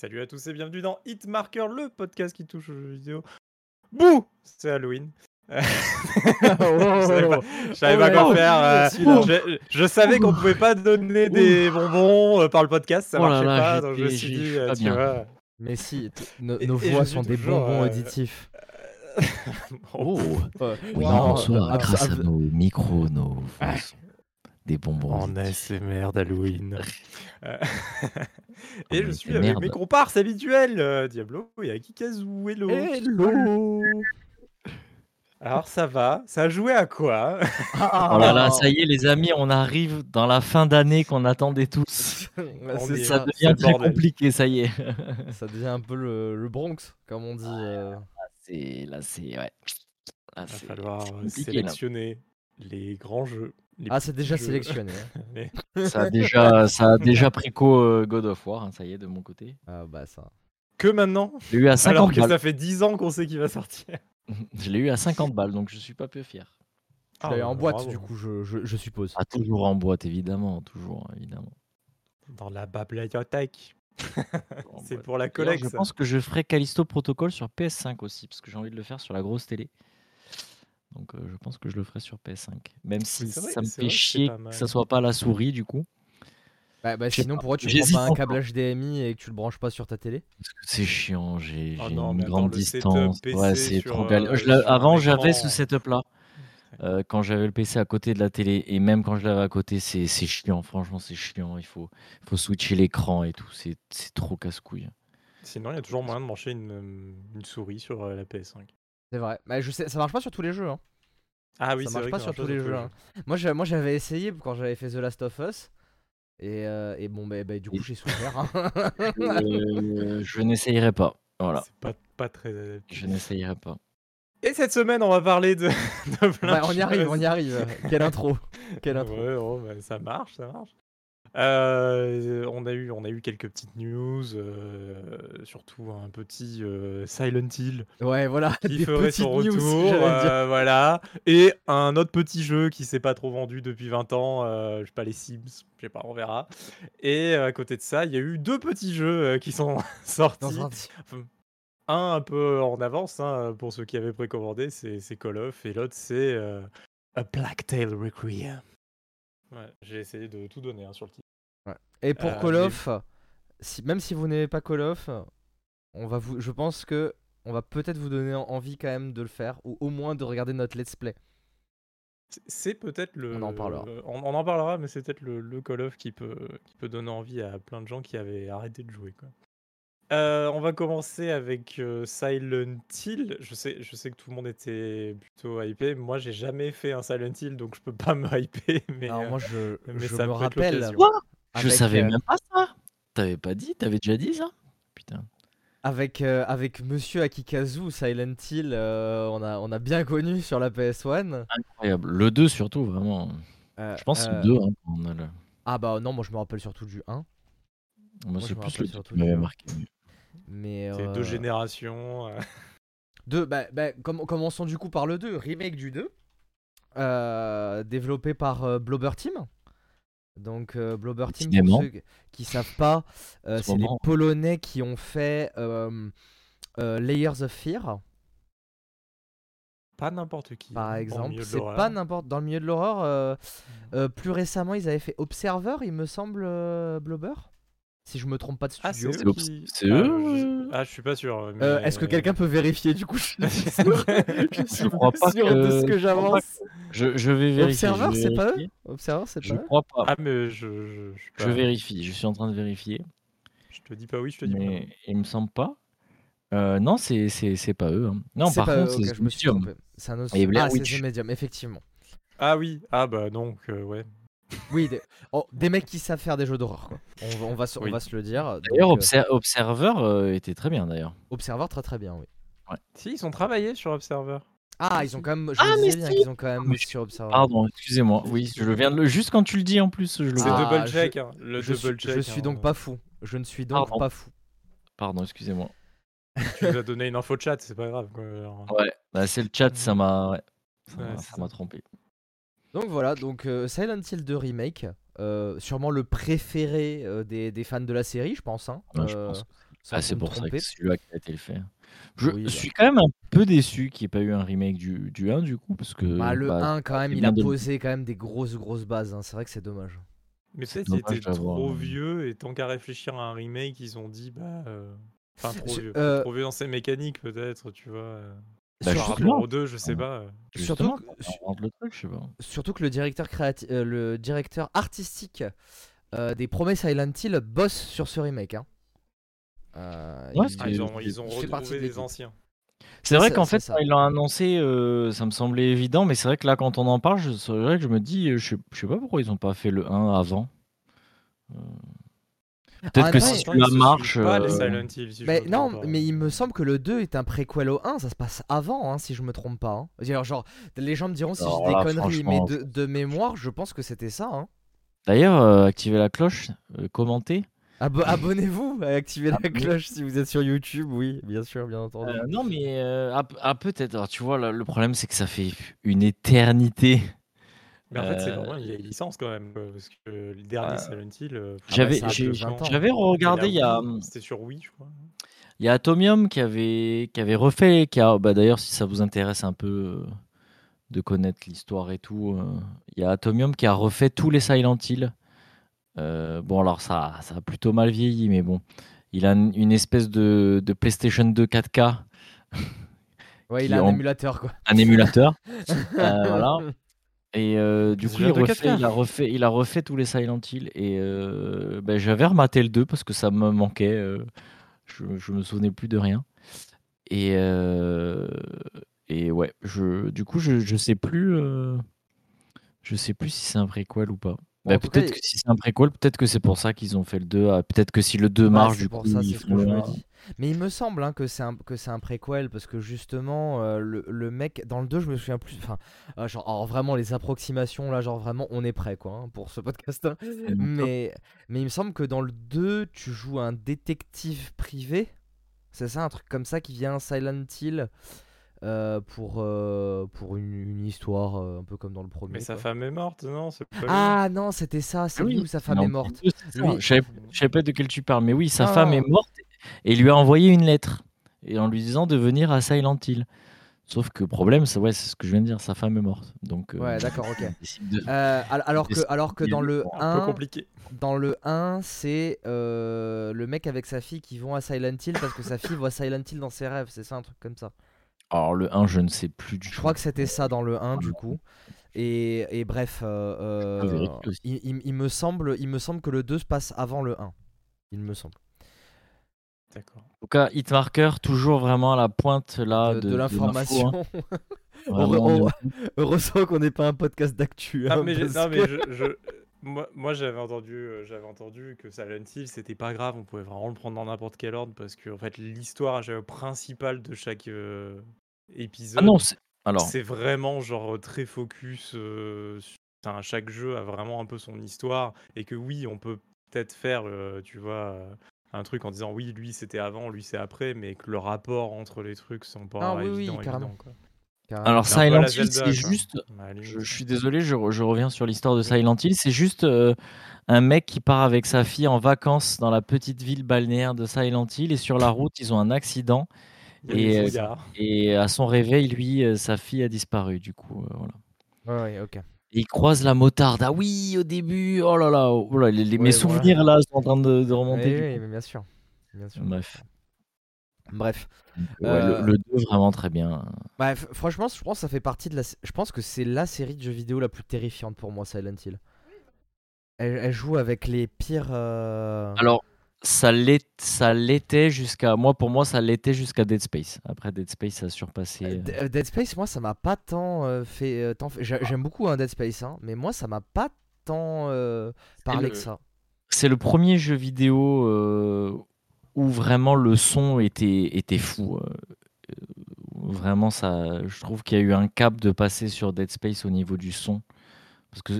salut à tous et bienvenue dans Hitmarker, le podcast qui touche aux jeux vidéo. Bouh C'est Halloween. Je savais pas, je savais pas quoi faire. euh, je, je savais qu'on pouvait pas donner des bonbons euh, par le podcast, ça Oh là marchait là, pas. Donc je me suis dit, euh, pas tu bien. vois. Mais si, t- nos, Et- nos et voix je sont suis des toujours, bonbons euh, auditifs. Oh, oui, Non, bonsoir. grâce à nos micros, nos voix sont des bonbons. En ASMR d'Halloween. Euh, et En je suis avec mes comparses habituels, euh, Diablo et Akikazu. Hello. Hello Alors ça va, ça a joué à quoi? Ah, Oh là là, ça y est, les amis, on arrive dans la fin d'année qu'on attendait tous. Ça devient très bordel. compliqué, ça y est. Ça devient un peu le, le Bronx, comme on dit. euh. C'est là, c'est ouais. Il va falloir euh, là. sélectionner les grands jeux. Les Ah, c'est déjà jeux. sélectionné. hein. Mais- Ça a déjà, ça a déjà préco euh, God of War, hein, ça y est, de mon côté. Ah bah ça. Que maintenant Je l'ai eu à Alors 50 que balles. ça fait 10 ans qu'on sait qu'il va sortir. Je l'ai eu à 50 balles, donc je suis pas peu fier. Tu l'as eu en bah, boîte, bravo. du coup, je, je, je suppose. Ah, toujours en boîte, évidemment, toujours, évidemment. Dans la bibliothèque. C'est pour la collecte. Je pense que je ferai Callisto Protocol sur PS5 aussi, parce que j'ai envie de le faire sur la grosse télé. Donc euh, je pense que je le ferai sur PS5. Même si vrai- ça me fait vrai chier que ça soit pas la souris du coup. Bah, bah, sinon, pas. pourquoi tu prends pas un câble HDMI et que tu le branches pas sur ta télé? Parce que c'est chiant, j'ai Oh une grande distance. Ouais, c'est trop euh. Je Avant j'avais ce écran. setup là. Euh, quand j'avais le PC à côté de la télé et même quand je l'avais à côté, c'est chiant. Franchement, c'est chiant. Il faut, faut switcher l'écran et tout. C'est trop casse-couille. Sinon, il y a toujours moyen de brancher une, une souris sur la PS5. C'est vrai. Bah, je sais, ça marche pas sur tous les jeux. Hein. Ah oui, ça c'est marche vrai pas sur tous les jeux. hein. Moi, moi, j'avais essayé quand j'avais fait The Last of Us. Et, euh, et bon, bah, bah, du coup, j'ai souffert. hein. Euh, je n'essayerai pas. Voilà, C'est pas, pas très adapté. je n'essayerai pas. Et cette semaine, on va parler de, de plein Ouais, de on y arrive, on y arrive. Quelle intro. Quelle intro. Ouais, oh, bah, ça marche, ça marche. Euh, on, a eu, on a eu quelques petites news, euh, surtout un petit euh, Silent Hill Ouais, voilà. qui des ferait petites son retour, euh, voilà, et un autre petit jeu qui s'est pas trop vendu depuis 20 ans, euh, je sais pas les Sims, je sais pas, on verra. Et à côté de ça, il y a eu deux petits jeux euh, qui sont sortis. Un- Un un peu en avance hein, pour ceux qui avaient précommandé, c'est c'est Call of, et l'autre c'est euh, A Black Tail Requiem. Ouais, j'ai essayé de tout donner hein, sur le titre. Et pour Euh, Call of, si, même si vous n'aimez pas Call of, on va vous, je pense que on va peut-être vous donner en- envie quand même de le faire, ou au moins de regarder notre let's play. C'est- peut-être le. On en parlera. On, on en parlera, mais c'est peut-être le, le Call of qui peut, qui peut donner envie à plein de gens qui avaient arrêté de jouer. Quoi. Euh, on va commencer avec euh, Silent Hill. Je sais, je sais que tout le monde était plutôt hypé. Moi, j'ai jamais fait un Silent Hill, donc je peux pas me hyper. Mais, Alors moi je, mais je ça me rappelle. Je avec, savais euh, même pas ça. T'avais pas dit T'avais déjà dit ça? Putain. avec euh, avec Monsieur Akikazu, Silent Hill, euh, on a on a bien connu sur la PS1. Incroyable. Le 2 surtout, vraiment. Euh, Je pense que c'est euh, le 2. Hein, on a le... Ah bah non, moi je me rappelle surtout du 1. Moi, je c'est plus le 2 surtout qui m'avait du- marqué. Mais C'est euh, deux générations. euh. Deux, bah, bah, comm- commençons du coup par le 2, remake du 2, euh, développé par euh, Blobber Team. Donc euh, Blobber Team, pour ceux qui savent pas, euh, ce c'est les. Polonais qui ont fait euh, euh, Layers of Fear, Pas n'importe qui. par hein, exemple. C'est pas n'importe dans le milieu de l'horreur. euh, euh, plus récemment, ils avaient fait Observer, il me semble, euh, Blobber. Si je me trompe pas de Ah, studio. c'est C'est eux c'est Ah, eux, je... euh ah, je suis pas sûr. mais- Euh, Est-ce que quelqu'un peut vérifier du coup? Je suis sûr, je suis crois pas sûr que- de ce que je j'avance. je, je vais vérifier. je Observer, vais c'est pas eux? Observer, c'est Je pas eux? crois pas. Ah, mais je, je, je, Je pas- vérifie. Je suis en train de vérifier. je te dis pas oui, je te dis pas non. Mais il me semble pas. Euh, non, c'est c'est c'est pas eux. hein. Non, C'est par contre, eux, ok, c'est je me suis Medium. trompé. C'est un autre. Et Blair ah, c'est Witch. The Medium, effectivement. Ah oui, ah bah donc, euh, ouais. Oui, des... oh, des mecs qui savent faire des jeux d'horreur, quoi. On, va- on va, se- on Oui. va se le dire. D'ailleurs, Donc, euh, Obser- Observer euh, était très bien d'ailleurs. Observer, très très bien, oui. Si, ils ont travaillé sur Observer. Ah, ils ont quand même. Je Ah, me mais bien si qu'ils ont quand même Mais bossé sur Observer. Pardon, excusez-moi. Oui, je le viens de le juste quand tu le dis en plus, je le C'est vois. Ah, double je- check, hein, le je, double suis, check. je suis hein. donc pas fou. Je ne suis donc Pardon. pas fou. Pardon, excusez-moi. Tu nous as donné une info chat, c'est pas grave. Quoi. alors. Ouais, bah, c'est le chat, ça m'a ouais, Ouais, m'a- ça. m'a trompé. Donc voilà, donc euh, Silent Hill 2 Remake. euh, sûrement le préféré euh, des, des fans de la série, je pense. hein. Ouais, je pense. Ah, c'est pour ça que celui-là qui a été le fait. Je Oui, bah. suis quand même un peu déçu qu'il n'y ait pas eu un remake du, du 1 du coup, parce que Bah, le bah, 1, quand ça même, il a posé quand même des grosses, grosses bases. hein. C'est vrai que c'est dommage. Mais C'est peut-être qu'il était trop vieux et tant qu'à réfléchir à un remake, ils ont dit bah. euh, Enfin, trop vieux. euh, Trop vieux dans ses mécaniques, peut-être, tu vois. Bah, Surtout- rapport aux deux, je sais pas. euh. Surtout que- le truc, je sais pas. Surtout que le directeur, créati- euh, le directeur artistique euh, des premiers Silent Hill bosse sur ce remake. hein. Euh, Ouais, il- Ah, ils c'est- ont, ils ont il fait partie retrouvé les anciens. C'est vrai qu'en c'est fait, ça. ils l'ont annoncé, euh, ça me semblait évident, mais c'est vrai que là, quand on en parle, je- c'est vrai que je me dis, je sais, je sais pas pourquoi ils n'ont pas fait le 1 avant. Euh, Peut-être même que si ils se marche. pas les euh, Silent Hill, si Mais non, pas. mais il me semble que le 2 est un préquel au 1, ça se passe avant, hein, si je me trompe pas. hein. Alors, genre, les gens me diront si Alors je dis là, des conneries, mais de, de mémoire, je pense que c'était ça. hein. D'ailleurs, euh, activez la cloche, euh, commentez. Abo- Abonnez-vous, activez la Abonnez- cloche si vous êtes sur YouTube, oui, bien sûr, bien entendu. Euh, non, mais euh, ah, ah, peut-être. Alors, tu vois, là, le problème, c'est que ça fait une éternité. Mais en fait, c'est Euh, vraiment une vieille licence quand même. Parce que le dernier euh, Silent Hill. euh, J'avais ça a j'ai- plus de 20 ans. j'avais regardé, il y a, Wii, C'était sur Wii, je crois. il y a Atomium qui avait, qui avait refait, qui a, bah, d'ailleurs, si ça vous intéresse un peu euh, de connaître l'histoire et tout, euh, il y a Atomium qui a refait tous les Silent Hill. Euh, bon, alors ça, ça a plutôt mal vieilli, mais bon, il a une une espèce de, de PlayStation 2 4K, Ouais, il a un en- émulateur, quoi. un émulateur. Euh, voilà. Et euh, du C'est coup, il, déjà de refait, 4K. il, a refait, il a refait tous les Silent Hill. Et euh, ben, j'avais rematé le 2 parce que ça me manquait. euh, je, je me souvenais plus de rien. Et, et ouais, je, du coup, je, je sais plus. je sais plus si c'est un préquel ou pas. Bon, Bah, cas, peut-être que si c'est un préquel, peut-être que c'est pour ça qu'ils ont fait le 2. ah, Peut-être que si le 2 Ouais, marche, du pour coup, ça, ils c'est ce font que je le me 1. dis. Mais il me semble hein, que c'est un, que c'est un préquel parce que justement, euh, le, le mec, dans le 2, je me souviens plus. Enfin, euh, genre, alors vraiment, les approximations, là, genre vraiment, on est prêt quoi hein, pour ce podcast. hein. Mais, mais il me semble que dans le 2, tu joues un détective privé. C'est ça, un truc comme ça qui vient à Silent Hill euh, pour, euh, pour une, une histoire euh, un peu comme dans le premier. Mais sa quoi. femme est morte, non C'est pas lui Ah non, c'était ça, c'est Ah lui oui, où sa femme non, est morte. le 2, c'est ça. Lui- Je je savais pas de quel tu parles, mais oui, sa femme est morte et il lui a envoyé une lettre et en lui disant de venir à Silent Hill. Sauf que problème, c'est ouais, c'est ce que je viens de dire, sa femme est morte. Donc, euh, Ouais, d'accord, ok. de- Euh, alors, que, alors que dans le pour Un peu 1, compliqué. Dans le 1, c'est euh, le mec avec sa fille qui vont à Silent Hill parce que sa fille voit Silent Hill dans ses rêves, c'est ça un truc comme ça. Alors le 1, je ne sais plus du Je tout. crois que c'était ça dans le 1 du coup. Et, et bref, euh, euh, il, il- il me semble, il me semble que le 2 se passe avant le 1. Il me semble. D'accord. En tout cas, Hitmarker, toujours vraiment à la pointe là de, de, de l'info, hein. l'information. Vraiment, Heureusement qu'on n'est pas un podcast d'actu. Non, hein, mais, j'ai- parce non, mais que- je, je- moi, moi j'avais entendu, euh, j'avais entendu que Silent Hill c'était pas grave, on pouvait vraiment le prendre dans n'importe quel ordre parce que en fait l'histoire principale de chaque euh, épisode, Ah non, c'est- alors c'est vraiment genre très focus. euh, sur- enfin, chaque jeu a vraiment un peu son histoire et que oui, on peut peut-être faire, euh, tu vois, euh, un truc en disant oui, lui c'était avant, lui c'est après, mais que le rapport entre les trucs sont pas Ah oui, oui, évidents, carrément. évidents, quoi. Carrément. Alors Silent Hill, Zelda, c'est quoi. juste. Je, je suis désolé, je, re- je reviens sur l'histoire de Silent Hill. C'est juste euh, un mec qui part avec sa fille en vacances dans la petite ville balnéaire de Silent Hill et sur la route, ils ont un accident et, euh, et à son réveil, lui, euh, sa fille a disparu. Du coup, euh, voilà. Ouais, ouais, ok. Et il croise la motarde. Ah oui, au début, oh là là, oh là, les, les- mes Ouais, souvenirs là sont en train de, remonter. oui, mais bien sûr. Bien sûr. Bref, Bref. Ouais, Euh, le, 2 vraiment très bien. Bah, franchement, je pense que ça fait partie de la. Je pense que c'est la série de jeux vidéo la plus terrifiante pour moi, Silent Hill. Elle, elle joue avec les pires. euh, Alors, ça l'était jusqu'à moi. Pour moi, ça l'était jusqu'à Dead Space. Après Dead Space, ça a surpassé. euh, euh, Dead Space, moi, ça m'a pas tant euh, fait. euh, tant fait- J'aime beaucoup un Dead Space, hein, mais moi, ça m'a pas tant parlé le- que ça. C'est le premier jeu vidéo où vraiment le son était, était fou. vraiment, ça, je trouve qu'il y a eu un cap de passer sur Dead Space au niveau du son. Parce que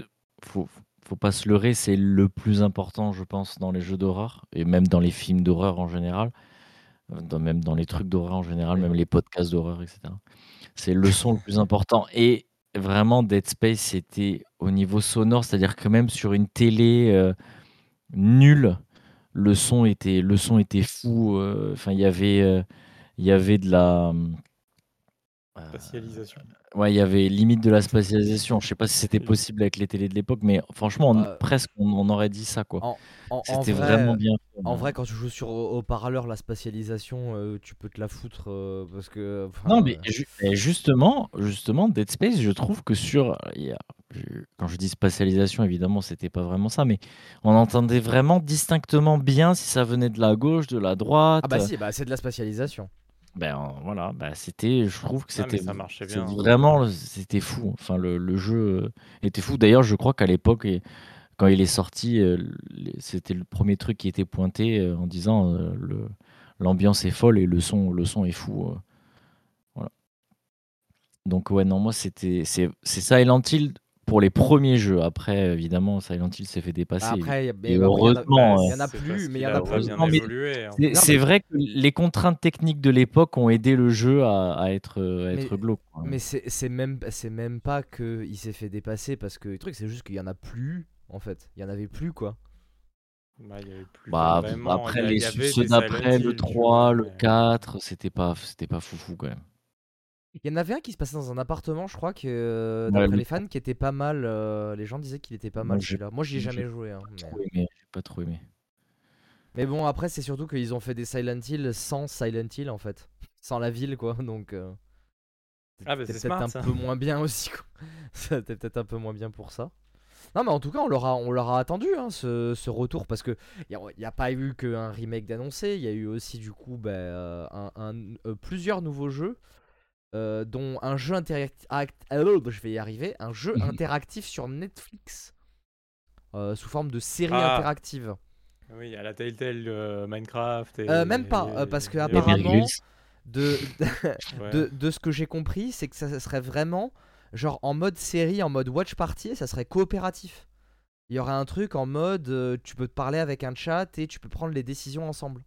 faut, faut pas se leurrer, c'est le plus important, je pense, dans les jeux d'horreur et même dans les films d'horreur en général, euh, dans- même dans les trucs d'horreur en général, même les podcasts d'horreur, etc. C'est le son le plus important. Et vraiment, Dead Space, c'était au niveau sonore, c'est-à-dire que même sur une télé euh, nulle, le son était, le son était fou. Enfin, il y avait, il y avait de la Spatialisation. Ouais, il y avait limite de la spatialisation. Je sais pas si c'était possible avec les télés de l'époque, mais franchement, Bah, presque on, aurait dit ça quoi. En, en- en C'était vrai, vraiment bien fait. en vrai, quand tu joues sur haut-parleur, la spatialisation, euh, tu peux te la foutre euh, parce que. enfin, Non, mais euh, ju- mais justement, justement, Dead Space, je trouve que sur, y a- quand je dis spatialisation, évidemment, c'était pas vraiment ça, mais on entendait vraiment distinctement bien si ça venait de la gauche, de la droite. Ah bah si, bah c'est de la spatialisation. Ben voilà, bah c'était, je trouve que Ah, mais c'était ça marchait c'est bien, hein. vraiment, c'était fou. Enfin, le, le jeu euh, était fou. D'ailleurs, je crois qu'à l'époque, et- quand il est sorti, euh, les- c'était le premier truc qui était pointé euh, en disant le, l'ambiance est folle et le son, le son est fou. Voilà. Donc ouais, non, moi c'était, c'est, c'est Silent Hill pour les premiers jeux. Après, évidemment, Silent Hill s'est fait dépasser. Après, mais Et bah, après, il y en a- heureusement, il euh, y en a C'est plus, mais il y en a a pas plus. hein. C'est vrai que les contraintes techniques de l'époque ont aidé le jeu à, à être, à être Mais- glauque. quoi. Mais c'est même, c'est même pas qu'il s'est fait dépasser parce que le truc, c'est juste qu'il y en a plus en fait. Il y en avait plus quoi. Bah, il y avait plus Bah, vraiment- après y les y ceux d'après, le Hill, tu 3, vois, le mais- 4, c'était pas, c'était pas foufou quand même. Il y en avait un qui se passait dans un appartement, je crois que euh, Ouais, d'après le- les fans, qui était pas mal. euh, les gens disaient qu'il était pas mal celui-là. Moi, j'y ai j'ai jamais joué. hein, mais... Trop aimé, j'ai pas trop aimé. mais bon, après, c'est surtout qu'ils ont fait des Silent Hill sans Silent Hill en fait, sans la ville quoi. Donc euh, Ah, bah, c'est peut-être smart, un ça. peu moins bien aussi. Quoi. C'était peut-être un peu moins bien pour ça. Non, mais en tout cas, on leur a, on leur a attendu hein, ce, ce retour parce que il n'y a, pas eu qu'un remake d'annoncé, il y a eu aussi du coup bah, un, un- euh, plusieurs nouveaux jeux, euh, dont un jeu interactif. je vais y arriver, un jeu interactif sur Netflix euh, sous forme de série Ah. interactive. Oui, à la Telltale, euh, Minecraft. Et, Euh, même pas, euh, parce que apparemment-. De, Ouais. de, de ce que j'ai compris, c'est que ça serait vraiment genre en mode série, en mode watch party, et ça serait coopératif. Il y aurait un truc en mode euh, tu peux te parler avec un chat et tu peux prendre les décisions ensemble.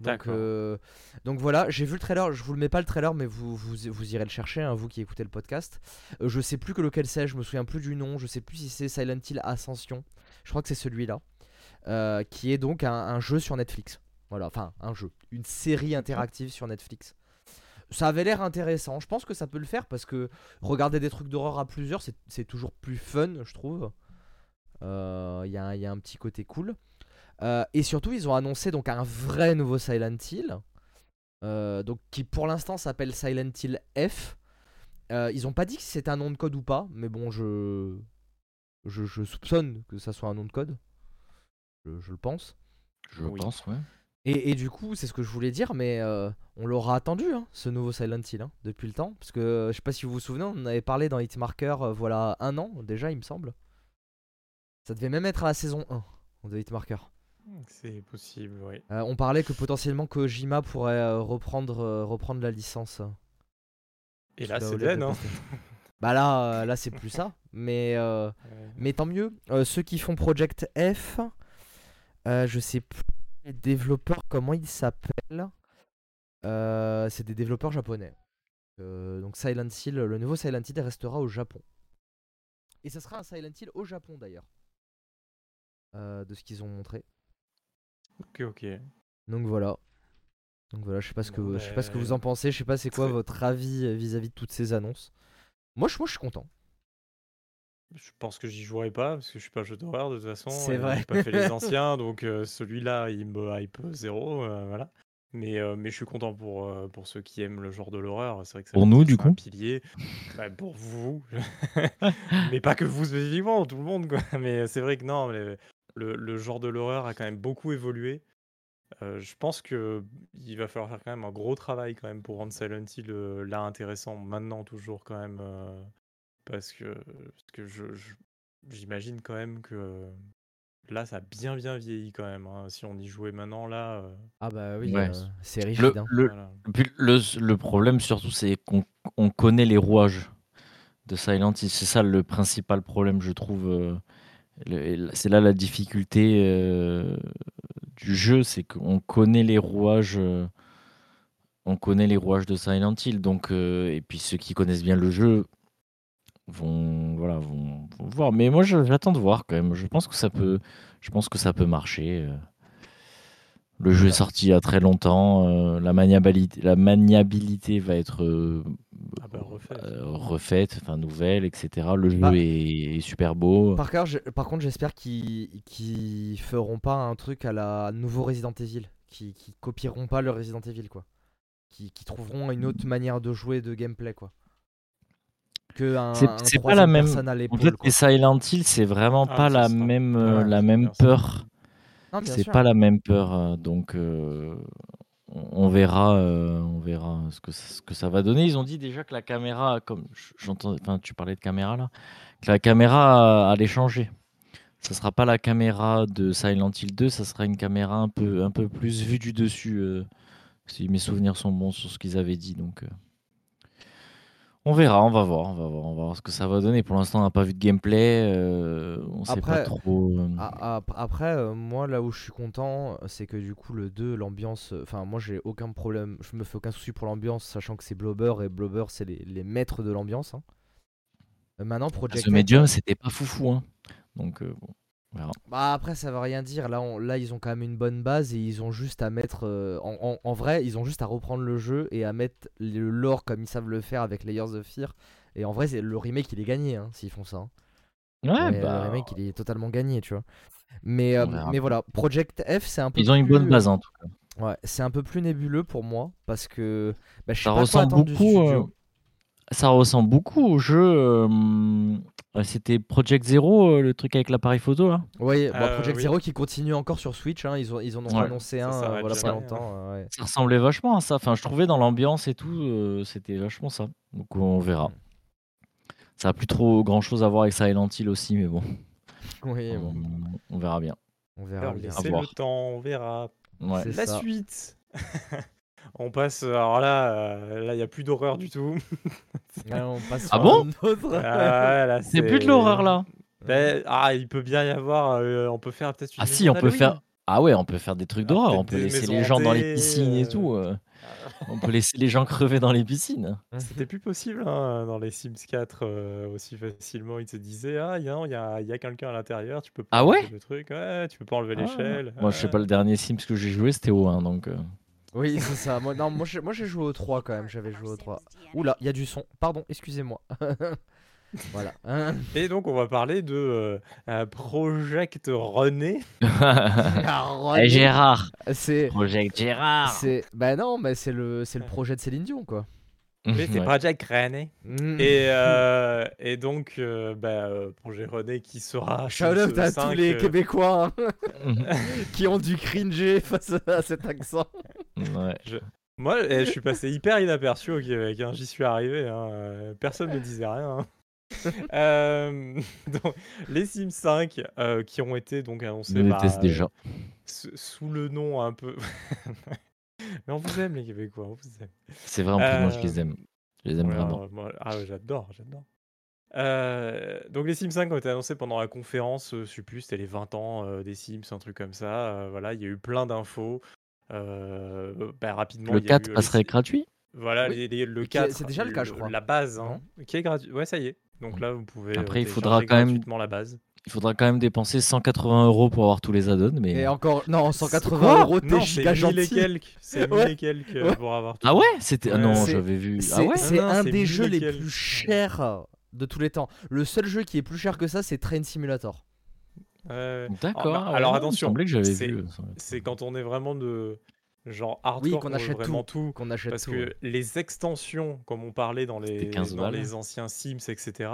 Donc, D'accord. euh, donc voilà, j'ai vu le trailer, je vous le mets pas le trailer, mais vous, vous, vous irez le chercher, hein, vous qui écoutez le podcast. Euh, je sais plus que lequel c'est, je me souviens plus du nom, je sais plus si c'est Silent Hill Ascension, je crois que c'est celui-là, euh, qui est donc un, un jeu sur Netflix. Voilà, enfin un jeu, une série interactive sur Netflix. Ça avait l'air intéressant, je pense que ça peut le faire parce que regarder des trucs d'horreur à plusieurs, c'est- toujours plus fun, je trouve. Y, il y a un petit côté cool. Euh, et surtout, ils ont annoncé donc un vrai nouveau Silent Hill, euh, donc qui pour l'instant s'appelle Silent Hill F. Euh, ils ont pas dit si c'est un nom de code ou pas, mais bon, je je, je soupçonne que ça soit un nom de code. Je, je le pense. Je Oui. pense, ouais. Et, et du coup, c'est ce que je voulais dire, mais euh, on l'aura attendu, hein, ce nouveau Silent Hill, hein, depuis le temps. Parce que je sais pas si vous vous souvenez, on en avait parlé dans Hitmarker, euh, voilà un an déjà, il me semble. Ça devait même être à la saison 1 de Hitmarker. C'est possible, oui. Euh, on parlait que potentiellement Kojima pourrait euh, reprendre, euh, reprendre la licence. Et là, c'est de hein. PlayStation. Bah là, là c'est plus ça. Mais, euh, Ouais. mais tant mieux. Euh, ceux qui font Project F, je sais plus les développeurs comment ils s'appellent. C'est des développeurs japonais. Donc Silent Hill, le nouveau Silent Hill restera au Japon. Et ça sera un Silent Hill au Japon d'ailleurs. De ce qu'ils ont montré. Ok, ok. Donc voilà. Donc voilà, je sais pas ce que, Bon, je sais pas ce que vous en pensez, je sais pas c'est quoi votre avis euh, vis-à-vis de toutes ces annonces. Moi je, moi, je suis content. Je pense que j'y jouerai pas parce que je suis pas un jeu d'horreur de toute façon. C'est vrai. J'ai pas fait les anciens, donc euh, celui-là, il me hype zéro, euh, voilà. Mais, euh, mais je suis content pour, euh, pour ceux qui aiment le genre de l'horreur. C'est vrai que ça Pour nous, du un coup pilier. Bah, pour vous, mais pas que vous spécifiquement, tout le monde quoi. Mais c'est vrai que non, mais le, le genre de l'horreur a quand même beaucoup évolué. Euh, je pense que il va falloir faire quand même un gros travail quand même pour rendre Silent Hill euh, là intéressant maintenant toujours quand même euh, parce que parce que je je- j'imagine quand même que là ça a bien bien vieilli quand même hein. Si on y jouait maintenant là, euh, Ah bah oui, Ouais. euh, c'est Le, rigide. hein. le, voilà. puis le, le problème surtout, c'est qu'on on connaît les rouages de Silent Hill. C'est ça le principal problème, je trouve. C'est là la difficulté euh, du jeu, c'est qu'on connaît les rouages. euh, on connaît les rouages de Silent Hill. Donc, euh, et puis ceux qui connaissent bien le jeu vont, voilà, vont, vont voir. Mais moi, j'attends de voir quand même. Je pense que ça peut, je pense que ça peut marcher. Le jeu est sorti il y a très longtemps. la maniabilité, la maniabilité va être euh, refait. euh, refaite, enfin nouvelle, etc. Le jeu Bah, est, est super beau. Par, contre, par contre, j'espère qu'ils feront pas un truc à la nouveau Resident Evil, qui qui copieront pas le Resident Evil quoi, qui, qui trouveront une autre manière de jouer de gameplay quoi. C'est- pas la même- En fait, quoi. les Silent Hill, c'est vraiment Ah, pas c'est la ça. même, euh, Ouais, la même peur. C'est pas la même peur, euh, donc euh, on verra, euh, on verra ce que, ça va donner. Ils ont dit déjà que la caméra, comme j'entends, enfin tu parlais de caméra là, que la caméra allait changer. Ça sera pas la caméra de Silent Hill 2, ça sera une caméra un peu, un peu plus vue du dessus, euh, si mes souvenirs sont bons sur ce qu'ils avaient dit. Donc euh, on verra, on va voir, on va voir, on va voir ce que ça va donner. Pour l'instant, on n'a pas vu de gameplay, euh, on sait pas Après- trop. euh, A- ap- Après, euh, moi, là où je suis content, c'est que du coup, le 2, l'ambiance. Enfin, moi, j'ai aucun problème. Je me fais aucun souci pour l'ambiance, sachant que c'est Blobber et Blobber, c'est les, les maîtres de l'ambiance. hein. Euh, Maintenant, Project Red, Medium, euh, c'était pas foufou, hein. Donc euh, bon, Bah après ça veut rien dire, là, on- là ils ont quand même une bonne base et ils ont juste à mettre, euh, en, en- en vrai ils ont juste à reprendre le jeu et à mettre le lore comme ils savent le faire avec Layers of Fear et en vrai c'est le remake il est gagné hein, s'ils font ça. hein. Ouais, Mais bah, Le remake il est totalement gagné tu vois. Mais, euh, mais voilà, Project F c'est un peu ils ont une bonne base en tout cas. Ouais, c'est un peu plus nébuleux pour moi parce que bah, je sais Ça pas ressemble beaucoup. euh, ça ressemble beaucoup au jeu. Euh, C'était Project Zero, euh, le truc avec l'appareil photo là. Oui, Euh, Project oui. Zero qui continue encore sur Switch, hein, ils, ont, ils en ont Ouais. annoncé Ça un voilà pas hein. longtemps. ouais. Ça ressemblait vachement à ça. Enfin, je trouvais dans l'ambiance et tout, euh, c'était vachement ça. Donc on verra. Ça a plus trop grand chose à voir avec Silent Hill aussi, mais bon, Oui, on, bon, on verra bien. on verra. Alors, verra. laissez le temps, on verra. Ouais. La ça. suite. on passe. Alors là, euh, là, il y a plus d'horreur du tout. Ouais, on passe Ah bon autre. Ah, C'est plus de l'horreur là. Ben, ah, il peut bien y avoir. euh, on peut faire peut-être une. Ah si, on peut faire. Ah ouais, on peut faire des trucs Ah, d'horreur. On peut laisser les gens dans les piscines et euh. tout. euh. On peut laisser les gens crever dans les piscines. C'était plus possible hein, dans les Sims 4 euh, aussi facilement. Ils se disaient Ah, il y a, quelqu'un à l'intérieur, tu peux pas Ah ouais le truc, ouais, tu peux pas enlever Ah. l'échelle. Moi, je sais ah. pas, le dernier Sims que j'ai joué, c'était au 1. Donc, euh, Oui, c'est ça. Moi, non, moi, j'ai, moi j'ai joué au 3 quand même. J'avais joué au 3. Oula, il y a du son. Pardon, excusez-moi. voilà. Et donc, on va parler de euh, un Project René. Eh, Gérard C'est. Project Gérard C'est. Bah non, mais c'est le, c'est le projet de Céline Dion, quoi. Oui, c'est Ouais. Project René. Mm. Et, euh, et donc, euh, bah, euh, Projet René qui sera. Shout out à tous 5, les euh, Québécois hein, qui ont dû cringer face à cet accent. Ouais. Moi, eh, je suis passé hyper inaperçu au Québec. hein, J'y suis arrivé. hein, Personne ne disait rien. hein. Euh, donc, les Sims 5 euh, qui ont été donc annoncés bah, euh, déjà. sous le nom un peu. Mais on vous aime, les Québécois. On vous aime. C'est vrai, en plus, moi, je Euh, les aime. Je les aime Ouais, vraiment. moi- ah ouais, j'adore, j'adore. Euh, donc les Sims 5 ont été annoncés pendant la conférence, euh, je sais plus, c'était les 20 ans euh, des Sims, un truc comme ça. euh, voilà, il y a eu plein d'infos. Euh, bah, rapidement, Le il y a eu, 4 euh, les passerait gratuit? Voilà, Oui. les- les- le Et qui est- 4. c'est déjà le cas, je crois. La base, hein, qui est gratuit. Ouais, ça y est. Donc là, vous pouvez. euh, Après, il faudra quand même- gratuitement la base. Il faudra quand même dépenser 180 euros pour avoir tous les add-ons. Mais... Et encore, non, 180 Quoi euros, t'es giga c'est 1000 et gentil. quelques. C'est 1000 Ouais. et quelques euh, Ouais. pour avoir. tout. Ah ouais C'était. ah non, C'est- j'avais vu. C'est Ah ouais c'est un c'est des jeux les plus chers de tous les temps. Le seul jeu qui est plus cher que ça, c'est Train Simulator. Ouais. D'accord. ah alors, non, il me attention, semblait que j'avais c'est- euh. C'est quand on est vraiment de genre hardcore Oui, qu'on achète vraiment tout. Qu'on achète Parce tout. que ouais. les extensions, comme on parlait dans les, 15 dans balles. les anciens Sims, etc.,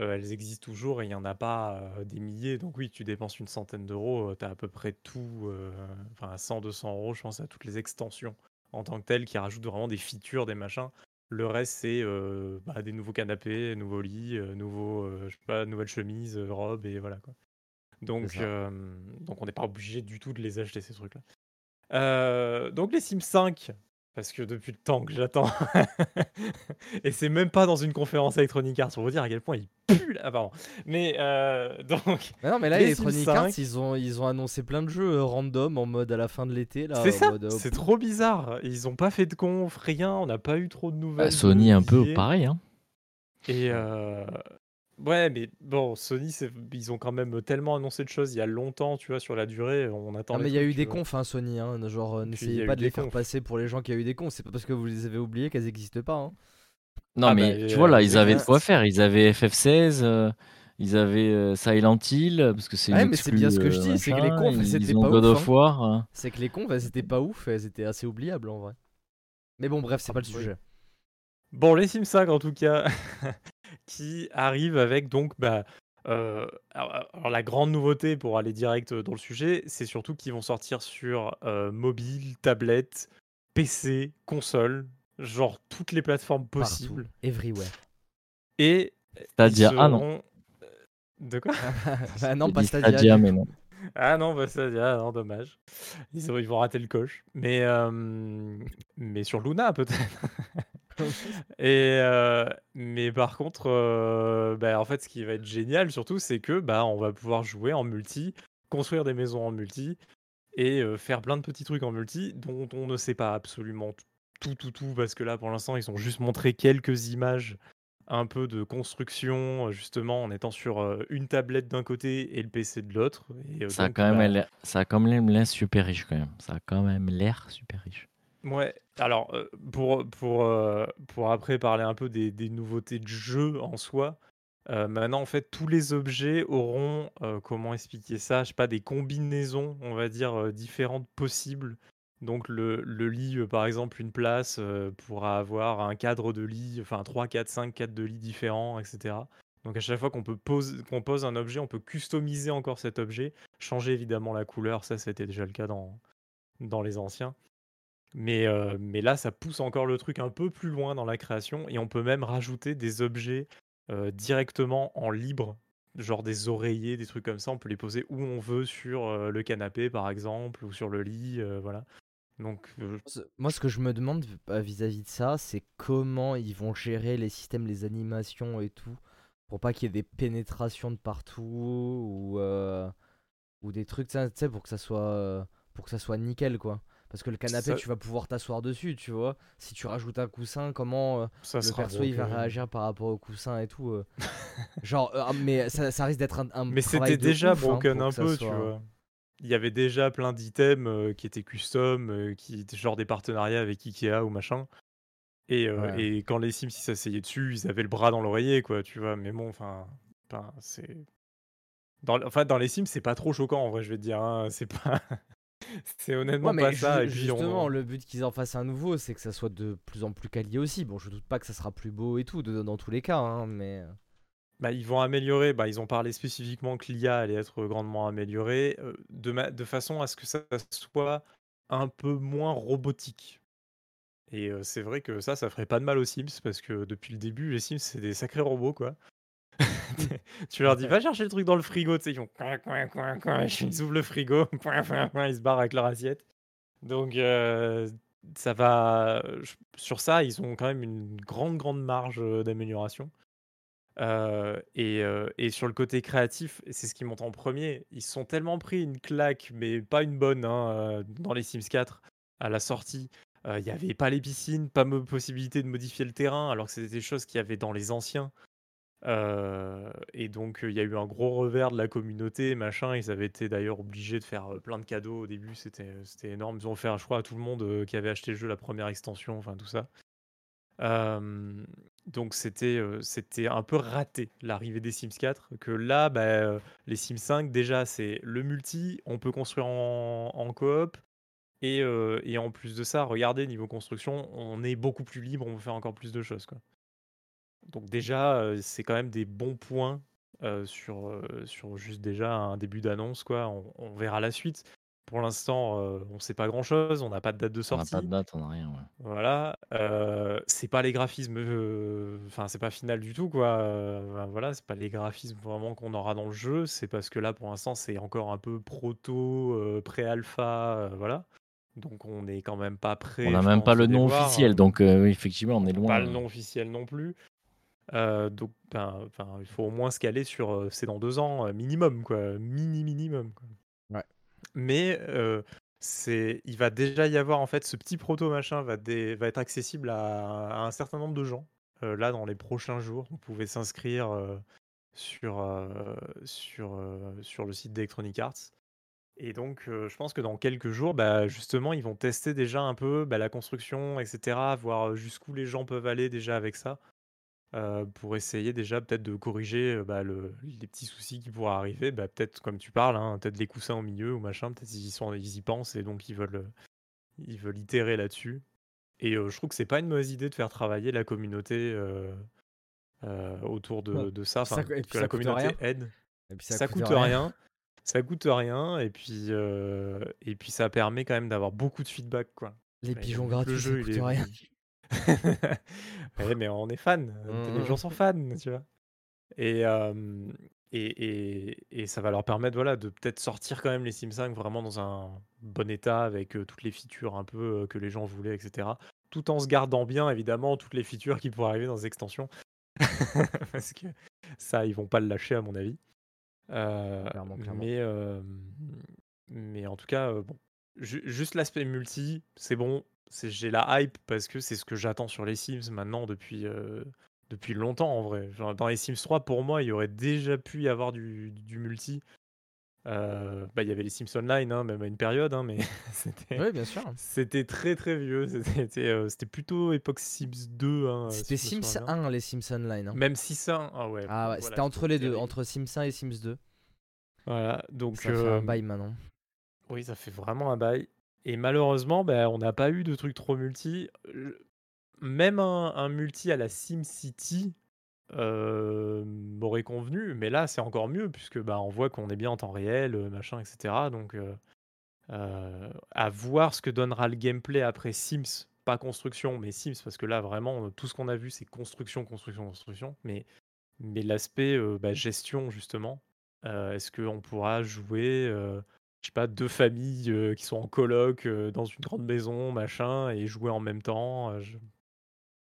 euh, elles existent toujours et il n'y en a pas euh, des milliers. Donc oui, tu dépenses une centaine d'euros, tu as à peu près tout, euh, enfin à 100, 200 euros, je pense, à toutes les extensions en tant que telles qui rajoutent vraiment des features, des machins. Le reste, c'est euh, bah, des nouveaux canapés, nouveaux lits, euh, nouveaux, euh, je sais pas, nouvelles chemises, euh, robes, et voilà quoi. Donc, euh, donc on n'est pas obligé du tout de les acheter, ces trucs-là. Euh, donc les Sims 5, parce que depuis le temps que j'attends, et c'est même pas dans une conférence Electronic Arts pour vous dire à quel point il pue là, pardon. Mais euh, donc Mais non, mais là, les Electronic Arts, 5. ils ont, ils ont annoncé plein de jeux euh, random en mode à la fin de l'été. là, c'est ça, mode, euh, c'est trop bizarre. Ils ont pas fait de conf, rien, on n'a pas eu trop de nouvelles. Bah, Sony, un peu pareil. Hein. Et, euh, Ouais, mais bon, Sony, ils ont quand même tellement annoncé de choses il y a longtemps, tu vois, sur la durée, on attend Ah, mais il y a eu des confs, hein, Sony. Hein, genre, n'essayez pas de les faire passer pour les gens qui a eu des confs. C'est pas parce que vous les avez oubliés qu'elles n'existent pas. Hein. Non, ah, mais bah, tu vois, là, ils avaient de quoi faire. Ils avaient FF16, euh, ils avaient euh, Silent Hill, parce que c'est Ouais, mais c'est bien ce que je dis, c'est que les confs, c'était pas God ouf. Hein. C'est que les confs, elles étaient pas ouf, elles étaient assez oubliables en vrai. Mais bon, bref, c'est ah, pas le sujet. Bon, les Sims 5 en tout cas, qui arrive avec donc bah, euh, alors, la grande nouveauté pour aller direct dans le sujet, c'est surtout qu'ils vont sortir sur euh, mobile, tablette, PC, console, genre toutes les plateformes possibles. everywhere. Et Stadia, ah non. Euh, de quoi? Ah Non, pas Stadia. mais non. Ah non, bah Stadia, non, dommage. Ils, ils vont rater le coche. Mais, mais sur Luna, peut-être. Et mais par contre, bah, en fait, ce qui va être génial surtout, c'est que bah, on va pouvoir jouer en multi, construire des maisons en multi et faire plein de petits trucs en multi dont on ne sait pas absolument tout, tout, tout, parce que là, pour l'instant, ils ont juste montré quelques images un peu de construction, justement, en étant sur une tablette d'un côté et le PC de l'autre. ça, a quand même bah ça a quand même l'air super riche, quand même. Ça a quand même l'air super riche. Ouais, alors pour, pour, pour après parler un peu des, nouveautés de jeu en soi, maintenant en fait tous les objets auront, comment expliquer ça? Je sais pas, des combinaisons, on va dire, différentes possibles. Donc le, lit, par exemple, une place pourra avoir un cadre de lit, enfin 3, 4, 5 cadres de lit différents, etc. Donc à chaque fois qu'on peut pose, pose un objet, on peut customiser encore cet objet, changer évidemment la couleur, ça c'était déjà le cas dans les anciens. Mais, mais là, ça pousse encore le truc un peu plus loin dans la création et on peut même rajouter des objets directement en libre, genre des oreillers, des trucs comme ça. On peut les poser où on veut sur le canapé, par exemple, ou sur le lit, voilà. Donc, Moi, ce que je me demande vis-à-vis de ça, c'est comment ils vont gérer les systèmes, les animations et tout, pour pas qu'il y ait des pénétrations de partout ou, ou des trucs, tu sais, pour ça pour que ça soit nickel, quoi. Parce que le canapé, tu vas pouvoir t'asseoir dessus, tu vois. Si tu rajoutes un coussin, comment euh, le perso il va réagir par rapport au coussin et tout. Euh. Genre, euh, mais ça, risque d'être un, un, Mais c'était déjà hein, broken un peu, tu vois. Il y avait déjà plein d'items qui étaient custom, qui étaient genre des partenariats avec Ikea ou machin. Et, et quand les Sims s'asseyaient dessus, ils avaient le bras dans l'oreiller, quoi, tu vois. Mais bon, enfin, c'est. Dans, enfin, dans les Sims, c'est pas trop choquant en vrai, je vais te dire. Hein. C'est pas. C'est honnêtement pas ça. justement, le but qu'ils en fassent un nouveau, c'est que ça soit de plus en plus quali aussi. Bon, je doute pas que ça sera plus beau et tout, dans tous les cas, hein, mais. Euh. Bah, ils vont améliorer. Bah, ils ont parlé spécifiquement que l'IA allait être grandement améliorée euh, de, de façon à ce que ça soit un peu moins robotique. Et euh, c'est vrai que ça, ça ferait pas de mal aux Sims parce que depuis le début, les Sims, c'est des sacrés robots, quoi. tu leur dis, va chercher le truc dans le frigo, tu sais, ils font coin, coin, coin, coin, ils ouvrent le frigo, ils se barrent avec leur assiette. Donc, euh, ça va. Sur ça, ils ont quand même une grande, grande marge euh, d'amélioration. Euh, et, et, sur le côté créatif, c'est ce qui monte en premier. Ils sont tellement pris une claque, mais pas une bonne, hein, dans les Sims 4 à la sortie. Il n'y avait pas les piscines, pas possibilité de modifier le terrain, alors que c'était des choses qu'il y avait dans les anciens et donc, il y a eu un gros revers de la communauté, machin. Ils avaient été d'ailleurs obligés de faire plein de cadeaux au début, c'était c'était énorme. Ils ont fait, je crois, à tout le monde qui avait acheté le jeu la première extension, enfin tout ça. donc c'était un peu raté l'arrivée des Sims 4. Que là, bah, les Sims 5, déjà, c'est le multi, on peut construire en, en coop. Et, et en plus de ça, regardez, niveau construction, on est beaucoup plus libre, on peut faire encore plus de choses. Quoi. Donc déjà, c'est quand même des bons points sur, sur juste déjà un début d'annonce. quoi. On, verra la suite. Pour l'instant, on ne sait pas grand-chose. On n'a pas de date de sortie. On n'a pas de date, on n'a rien. Voilà. c'est pas les graphismes. Enfin, c'est pas final du tout, quoi. voilà, c'est pas les graphismes vraiment qu'on aura dans le jeu. C'est parce que là, pour l'instant, c'est encore un peu proto, pré-alpha, voilà. Donc on n'est quand même pas prêt. On n'a même pas le nom officiel, donc effectivement on est loin. Pas le nom officiel non plus. Euh, donc, ben, il faut au moins se caler sur euh, c'est dans deux ans, euh, minimum, quoi. Mini minimum. Ouais. Mais c'est, il va déjà y avoir en fait ce petit proto machin va, va être accessible à, un certain nombre de gens. là, dans les prochains jours, vous pouvez s'inscrire sur, sur, sur le site d'Electronic Arts. Et donc, je pense que dans quelques jours, bah, justement, ils vont tester déjà un peu bah, la construction, etc., voir jusqu'où les gens peuvent aller déjà avec ça, pour essayer déjà peut-être de corriger bah, le, les petits soucis qui pourraient arriver. Bah, peut-être, comme tu parles, hein, peut-être les coussins au milieu ou machin, peut-être ils, sont, ils y pensent et donc ils veulent, ils veulent itérer là-dessus. Et je trouve que c'est pas une mauvaise idée de faire travailler la communauté autour de, ça, que la communauté aide. Et puis ça, coûte, rien. Ça coûte rien et puis, et puis ça permet quand même d'avoir beaucoup de feedback. Quoi. Les pigeons gratuits, le jeu, ça coûte rien. ouais, mais on est fan, les gens mmh. sont fans, tu vois. Et, et, et, ça va leur permettre voilà, de peut-être sortir quand même les Sims 5 vraiment dans un bon état avec toutes les features un peu que les gens voulaient, etc. Tout en se gardant bien, évidemment, toutes les features qui pourraient arriver dans les extensions. Parce que ça, ils vont pas le lâcher, à mon avis. Mais, mais en tout cas, bon, juste l'aspect multi, c'est bon. J'ai la hype parce que c'est ce que j'attends sur les Sims maintenant depuis, depuis longtemps en vrai. dans les Sims 3, pour moi, il y aurait déjà pu y avoir du, du multi. Euh, bah, il y avait les Sims Online, hein, même à une période, hein, mais c'était Oui, bien sûr. c'était très très vieux. C'était euh, plutôt époque Sims 2. Hein, C'était Sims 1, les Sims Online. Même 6 1, ah ouais. Ah ouais, c'était entre les deux, entre Sims 1 et Sims 2. Voilà, donc Ça fait un bail maintenant. oui, ça fait vraiment un bail. Et malheureusement, bah, on n'a pas eu de trucs trop multi. Même un, multi à la SimCity, m'aurait convenu, mais là, c'est encore mieux puisque, bah, on voit qu'on est bien en temps réel, machin etc. donc à voir ce que donnera le gameplay après Sims. Pas construction, mais Sims parce que là, vraiment, tout ce qu'on a vu, c'est construction, construction, construction. Mais mais l'aspect, bah, gestion justement, est-ce qu'on pourra jouer, je sais pas, deux familles, qui sont en coloc, dans une grande maison, machin et jouer en même temps?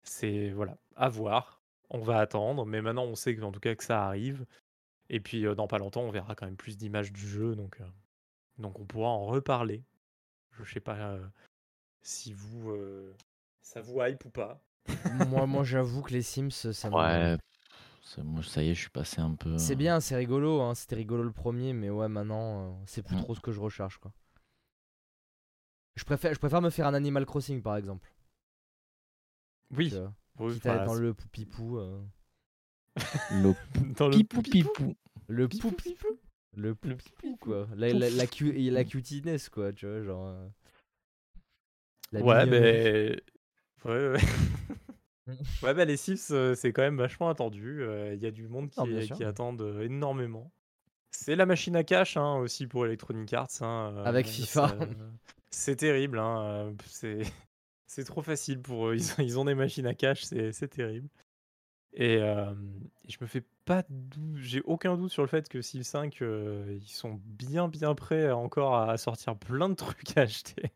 c'est voilà, à voir on va attendre, mais maintenant on sait en tout cas que ça arrive. Et puis dans pas longtemps, on verra quand même plus d'images du jeu, donc, donc on pourra en reparler. Je sais pas si vous ça vous hype ou pas. moi, moi j'avoue que les Sims, ça ouais. Moi, ça y est, je suis passé un peu. C'est bien, c'est rigolo. Hein. C'était rigolo le premier, mais ouais, maintenant, c'est plus mmh. trop ce que je recherche, quoi. Je préfère, je préfère me faire un Animal Crossing, par exemple. Oui. Oui, dans le poupipou. Euh. Le dans le poupipou. Le poupipou. Le poupipou, quoi. La, la, la, la, cutiness, quoi, tu vois, genre. Euh. ouais, mais. Ouais, ouais. ouais, bah les Sims, euh, c'est quand même vachement attendu. Il y a du monde qui, ah, qui attendent énormément. C'est la machine à cash hein, aussi pour Electronic Arts. Hein, Avec FIFA. C'est terrible. Hein, c'est c'est trop facile pour eux. Ils ont, des machines à cash, c'est terrible. Et, je me fais pas j'ai aucun doute sur le fait que Sims 5, ils sont bien bien prêts encore à sortir plein de trucs à acheter.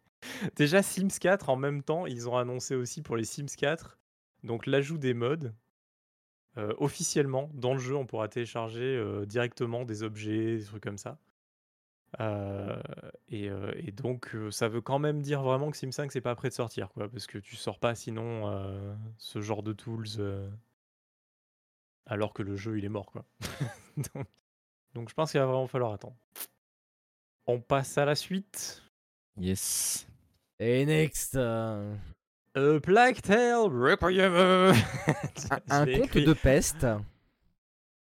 Déjà Sims 4 en même temps, ils ont annoncé aussi pour les Sims 4 donc l'ajout des modes. officiellement dans le jeu, on pourra télécharger directement des objets, des trucs comme ça. Euh, euh, et, donc, euh, ça veut quand même dire vraiment que Sim 5, c'est pas prêt de sortir, quoi, parce que tu sors pas sinon ce genre de tools alors que le jeu il est mort, quoi. donc, je pense qu'il va vraiment falloir attendre. On passe à la suite. Yes. Et next. A Plague Tale Requiem. un, conte de peste.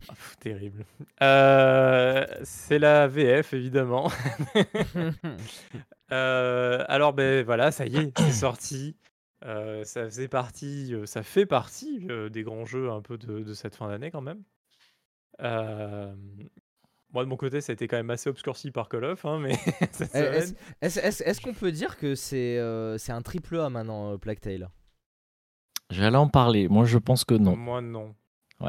Ah, terrible. Euh, c'est la VF, évidemment. Euh, alors, ben voilà, ça y est, c'est sorti. Euh, ça faisait partie, ça fait partie des grands jeux un peu de, cette fin d'année quand même. Moi de mon côté, ça a été quand même assez obscurci par Call of, hein, mais eh, Est-ce qu'on peut dire que c'est c'est un triple A maintenant, Plague Tale? J'allais en parler. Moi, je pense que non. Moi, non.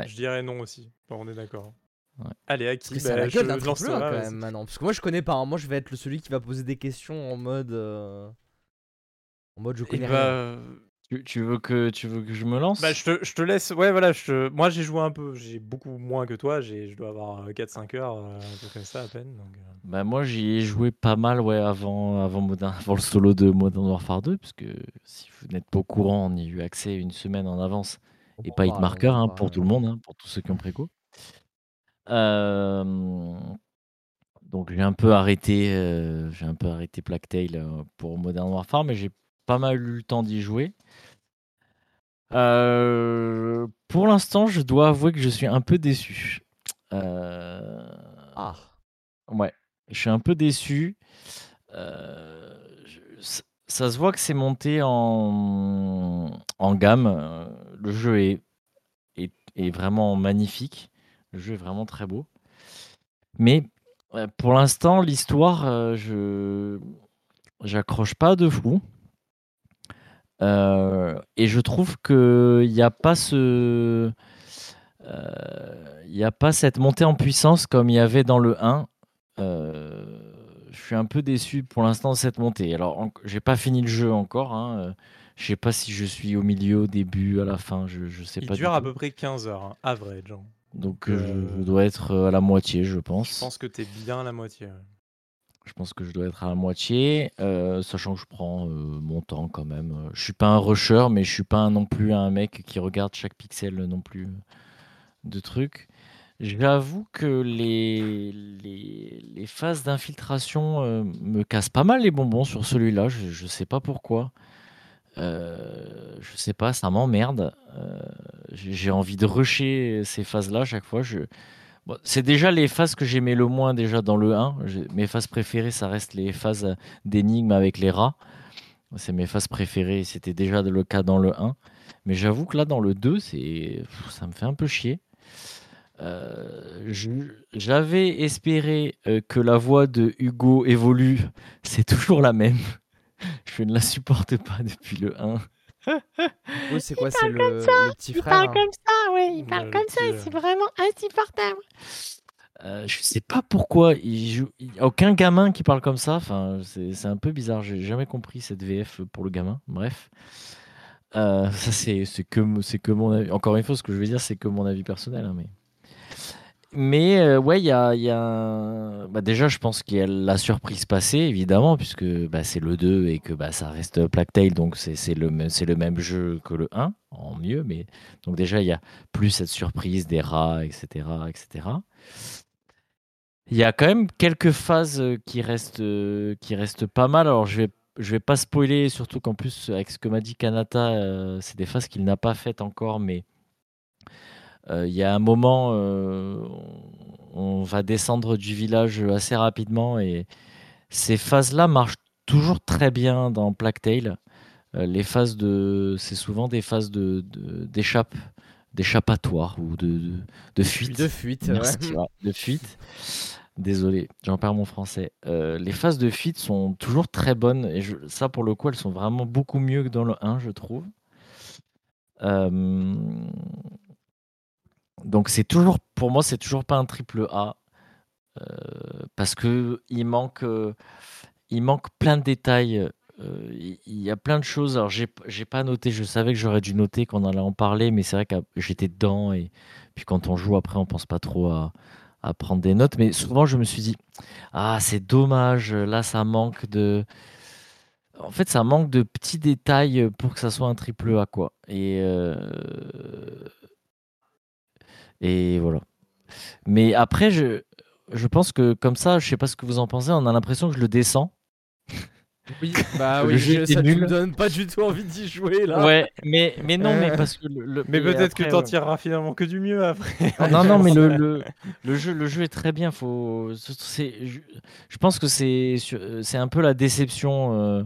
Je dirais non aussi. Bon, on est d'accord. Ouais. Allez, à qui? Parce que bah, la gueule d'un triple quand même maintenant. Parce que moi je connais pas. Hein. Moi je vais être le celui qui va poser des questions en mode. Euh, en mode je connais bah, rien. Tu, tu, veux que, tu veux que je me lance? Bah, je, te, je te laisse. Ouais, voilà. Je Moi j'ai joué un peu. J'ai beaucoup moins que toi. Je dois avoir 4-5 euh, heures, euh, un peu comme ça à peine. Donc, Bah, moi j'y ai joué pas mal ouais, avant, avant, Modern, avant le solo de Modern Warfare 2. Parce que si vous n'êtes pas au courant, on y a eu accès une semaine en avance et pas hitmarker hein, pour tout le monde, hein, pour tous ceux qui ont préco. donc j'ai un peu arrêté, j'ai un peu arrêté Plague Tale pour Modern Warfare, mais j'ai pas mal eu le temps d'y jouer. pour l'instant, je dois avouer que je suis un peu déçu. Ah. Ouais, je suis un peu déçu. ça se voit que c'est monté en, en gamme. Le jeu est, est, vraiment magnifique. Le jeu est vraiment très beau. Mais pour l'instant, l'histoire, je j'accroche pas de fou. Et je trouve qu'il n'y a pas ce. Il n'y a pas cette montée en puissance comme il y avait dans le 1. je suis un peu déçu pour l'instant de cette montée. Alors, j'ai pas fini le jeu encore. Hein. Je sais pas si je suis au milieu, au début, à la fin. Je, je sais Il pas. dure du à peu près 15 heures, hein, average. hein. Donc, Euh, euh, je dois être euh, à la moitié, je pense. Je pense que t'es bien à la moitié. ouais. Je pense que je dois être à la moitié, euh, sachant que je prends euh, mon temps quand même. Je suis pas un rusher, mais je suis pas non plus un mec qui regarde chaque pixel non plus euh, de trucs. J'avoue que les, les, les phases d'infiltration me cassent pas mal les bonbons sur celui-là. Je, je sais pas pourquoi. Euh, je sais pas, ça m'emmerde. J'ai j'ai envie de rusher ces phases-là à chaque fois. Je, C'est déjà les phases que j'aimais le moins déjà dans le 1. J'ai- Mes phases préférées, ça reste les phases d'énigmes avec les rats. C'est mes phases préférées, c'était déjà le cas dans le 1. Mais j'avoue que là, dans le 2, c'est... pff, ça me fait un peu chier. Euh, J'avais espéré euh, que la voix de Hugo évolue. C'est toujours la même. Je ne la supporte pas depuis le 1. Oui, c'est quoi C'est le, le petit Il frère hein? parle comme ça, ouais, il parle le comme ça, petit, et euh, c'est vraiment insupportable. Euh, je sais pas pourquoi il joue. il aucun gamin qui parle comme ça. Enfin, c'est c'est un peu bizarre. J'ai jamais compris cette VF pour le gamin. Bref, Euh, ça c'est c'est que c'est que mon avis. Encore une fois, ce que je veux dire, c'est que mon avis personnel. hein, mais mais euh, ouais, il y a, bah, déjà, je pense qu'il y a la surprise passée, évidemment, puisque bah, c'est le 2 et que bah, ça reste Plague donc c'est le, même- jeu que le 1, en mieux. Mais donc déjà, il y a plus cette surprise des rats, etc., etc. Il y a quand même quelques phases qui restent, qui restent pas mal. Alors, je vais, vais pas spoiler, surtout qu'en plus, avec ce que m'a dit Kanata, euh, c'est des phases qu'il n'a pas faites encore, mais il y a un moment, euh, on va descendre du village assez rapidement et ces phases-là marchent toujours très bien dans Plague Tale. Euh, les phases de, c'est souvent des phases de, d'échappe, d'échappatoire ou de, de, de fuite. De fuite, Merci, ouais. ouais, de fuite. Désolé, j'en perds mon français. Euh, les phases de fuite sont toujours très bonnes et je- ça, pour le coup, elles sont vraiment beaucoup mieux que dans le 1, je trouve. Euh, donc c'est toujours, pour moi, c'est toujours pas un triple A euh, parce que il manque, euh, il manque plein de détails. euh, Il y a plein de choses. Alors j'ai, j'ai pas noté. Je savais que j'aurais dû noter qu'on allait en parler, mais c'est vrai que j'étais dedans et puis quand on joue après, on pense pas trop à, prendre des notes. Mais souvent, je me suis dit, ah, c'est dommage. Là, ça manque de. En fait, ça manque de petits détails pour que ça soit un triple A, quoi. Et et voilà. Mais après, je, je pense que comme ça, je sais pas ce que vous en pensez, on a l'impression que je le descends. Oui, bah oui, je- ça tu me nul. donne pas du tout envie d'y jouer là. Ouais, mais, mais non, mais Euh. parce que le. le- Mais peut-être que t'en ouais. tireras finalement que du mieux après. Non, non, mais le, le, le jeu, le jeu est très bien. Faut, c'est, je, je pense que c'est, un peu la déception. euh,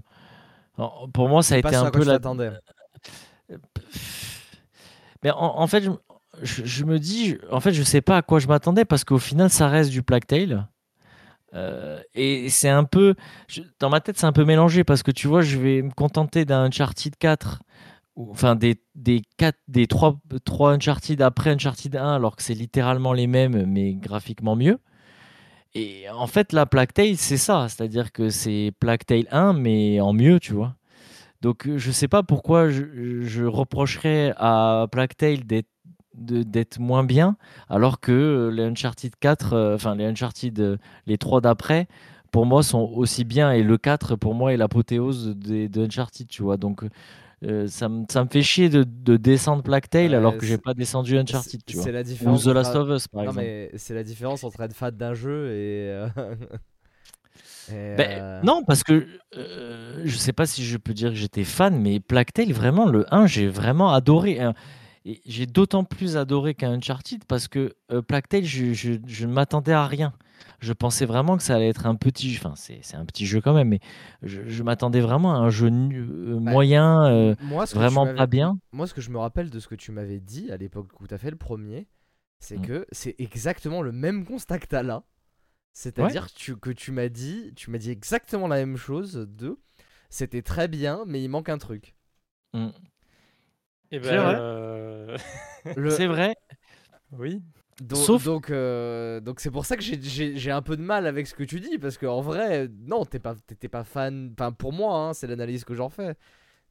pour moi, ça a été un peu la. t'attendais. Mais en, en fait, je, me dis, en fait, je sais pas à quoi je m'attendais parce qu'au final, ça reste du Tale. Euh, et c'est un peu, dans ma tête, c'est un peu mélangé parce que tu vois, je vais me contenter d'un Uncharted 4, ou- enfin des, des, 4, des 3, 3 Uncharted après Uncharted 1, alors que c'est littéralement les mêmes, mais graphiquement mieux. Et en fait, la Tale, c'est ça, c'est-à-dire que c'est Tale 1, mais en mieux, tu vois. Donc, je sais pas pourquoi je, je reprocherais à Tale d'être d'être moins bien, alors que les Uncharted 4, euh, enfin les Uncharted, euh, les trois d'après, pour moi sont aussi bien, et le 4 pour moi est l'apothéose des de Uncharted, tu vois. Donc euh, ça, me, ça me fait chier de, de descendre Plague Tale alors que j'ai pas descendu Uncharted, tu vois. C'est la Ou différence. The Last of Us, par non, exemple. mais c'est la différence entre être fan d'un jeu et. euh, et, Ben, euh, Non, parce que euh, je sais pas si je peux dire que j'étais fan, mais Plague Tale, vraiment, le 1, j'ai vraiment adoré. Et j'ai d'autant plus adoré qu'un Uncharted parce que euh, Plague Tale, je, je- je ne m'attendais à rien. Je pensais vraiment que ça allait être un petit jeu. Enfin, c'est un petit jeu quand même, mais je, je m'attendais vraiment à un jeu euh, moyen, euh, moi, vraiment pas bien. Moi, ce que je me rappelle de ce que tu m'avais dit à l'époque où tu as fait le premier, c'est Mm. que c'est exactement le même constat que tu as là. C'est-à-dire que tu, que tu m'as dit, tu m'as dit exactement la même chose de c'était très bien, mais il manque un truc. Et C'est vrai. euh, Le- C'est vrai. oui. Donc, Sauf- donc, euh, donc c'est pour ça que j'ai- un peu de mal avec ce que tu dis parce qu'en vrai, non, t'es pas, t'étais pas fan. Enfin, pour moi, hein, c'est l'analyse que j'en fais.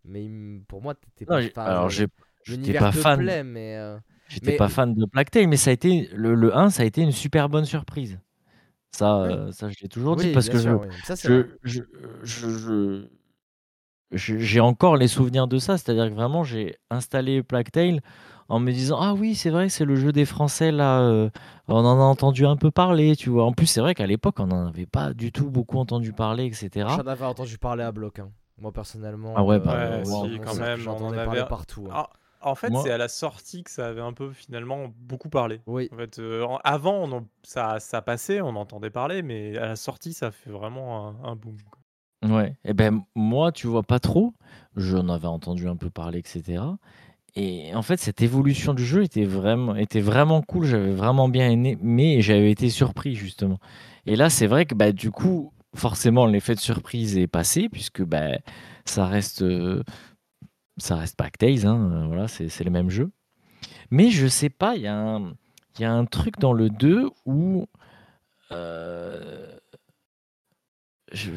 Mais pour moi, t'étais pas fan. alors, euh, j'ai- j'étais pas fan. plaît, mais euh, J'étais Mais- pas fan de Plague Tale, mais ça a été le, le 1, ça a été une super bonne surprise. Ça, Oui. euh, ça je l'ai toujours oui, dit parce que sûr, oui. Ça, je- je- je- j'ai encore les souvenirs de ça. C'est-à-dire que vraiment, j'ai installé Plague Tale en me disant Ah oui, c'est vrai, c'est le jeu des Français là. euh, on en a entendu un peu parler, tu vois. En plus, c'est vrai qu'à l'époque, on n'en avait pas du tout beaucoup entendu parler, etc. J'en avais entendu parler à bloc. hein. Moi, personnellement. Ah ouais, euh, bah, Ouais, si, quand même, J'en on en avait- partout. hein. Ah, en fait, Moi- c'est à la sortie que ça avait un peu finalement beaucoup parlé. Oui. En fait, euh, avant, on en- ça, ça passait, on entendait parler, mais à la sortie, ça fait vraiment un, un boom. quoi. Ouais, et ben moi, tu vois pas trop. J'en avais entendu un peu parler, etc. Et en fait, cette évolution du jeu était vraiment, était vraiment cool. J'avais vraiment bien aimé, mais j'avais été surpris justement. Et là, c'est vrai que bah, du coup, forcément, l'effet de surprise est passé puisque bah, ça reste, euh, ça reste hein, euh, voilà, c'est c'est le même jeu. Mais je sais pas, il y a un, il y a un truc dans le 2 où euh, je,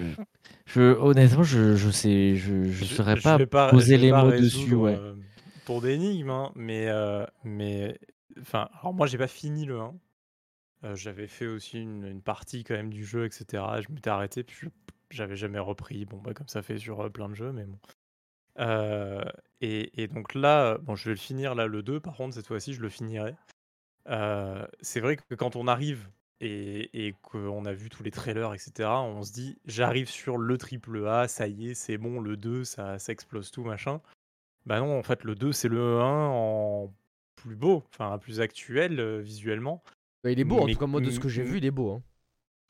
je, honnêtement, je, je sais, je, je saurais pas, pas poser les mots dessus. Ouais. euh, ton énigme, hein, mais, euh, mais enfin, alors moi, j'ai pas fini le 1. Euh, J'avais fait aussi une, une partie quand même du jeu, etc. Je m'étais arrêté, puis j'avais jamais repris. Bon, bah, comme ça fait sur plein de jeux, mais bon. Et, et donc là, bon, je vais le finir là, le 2, par contre, cette fois-ci, je le finirai. C'est vrai que quand on arrive et, et qu'on a vu tous les trailers, etc., on se dit, j'arrive sur le triple A, ça y est, c'est bon, le 2, ça, ça explose tout, machin. Bah non, en fait, le 2, c'est le 1 en plus beau, enfin, plus actuel euh, visuellement. Bah, il est beau, en mais- tout cas, moi, de ce que j'ai vu, il est beau. hein.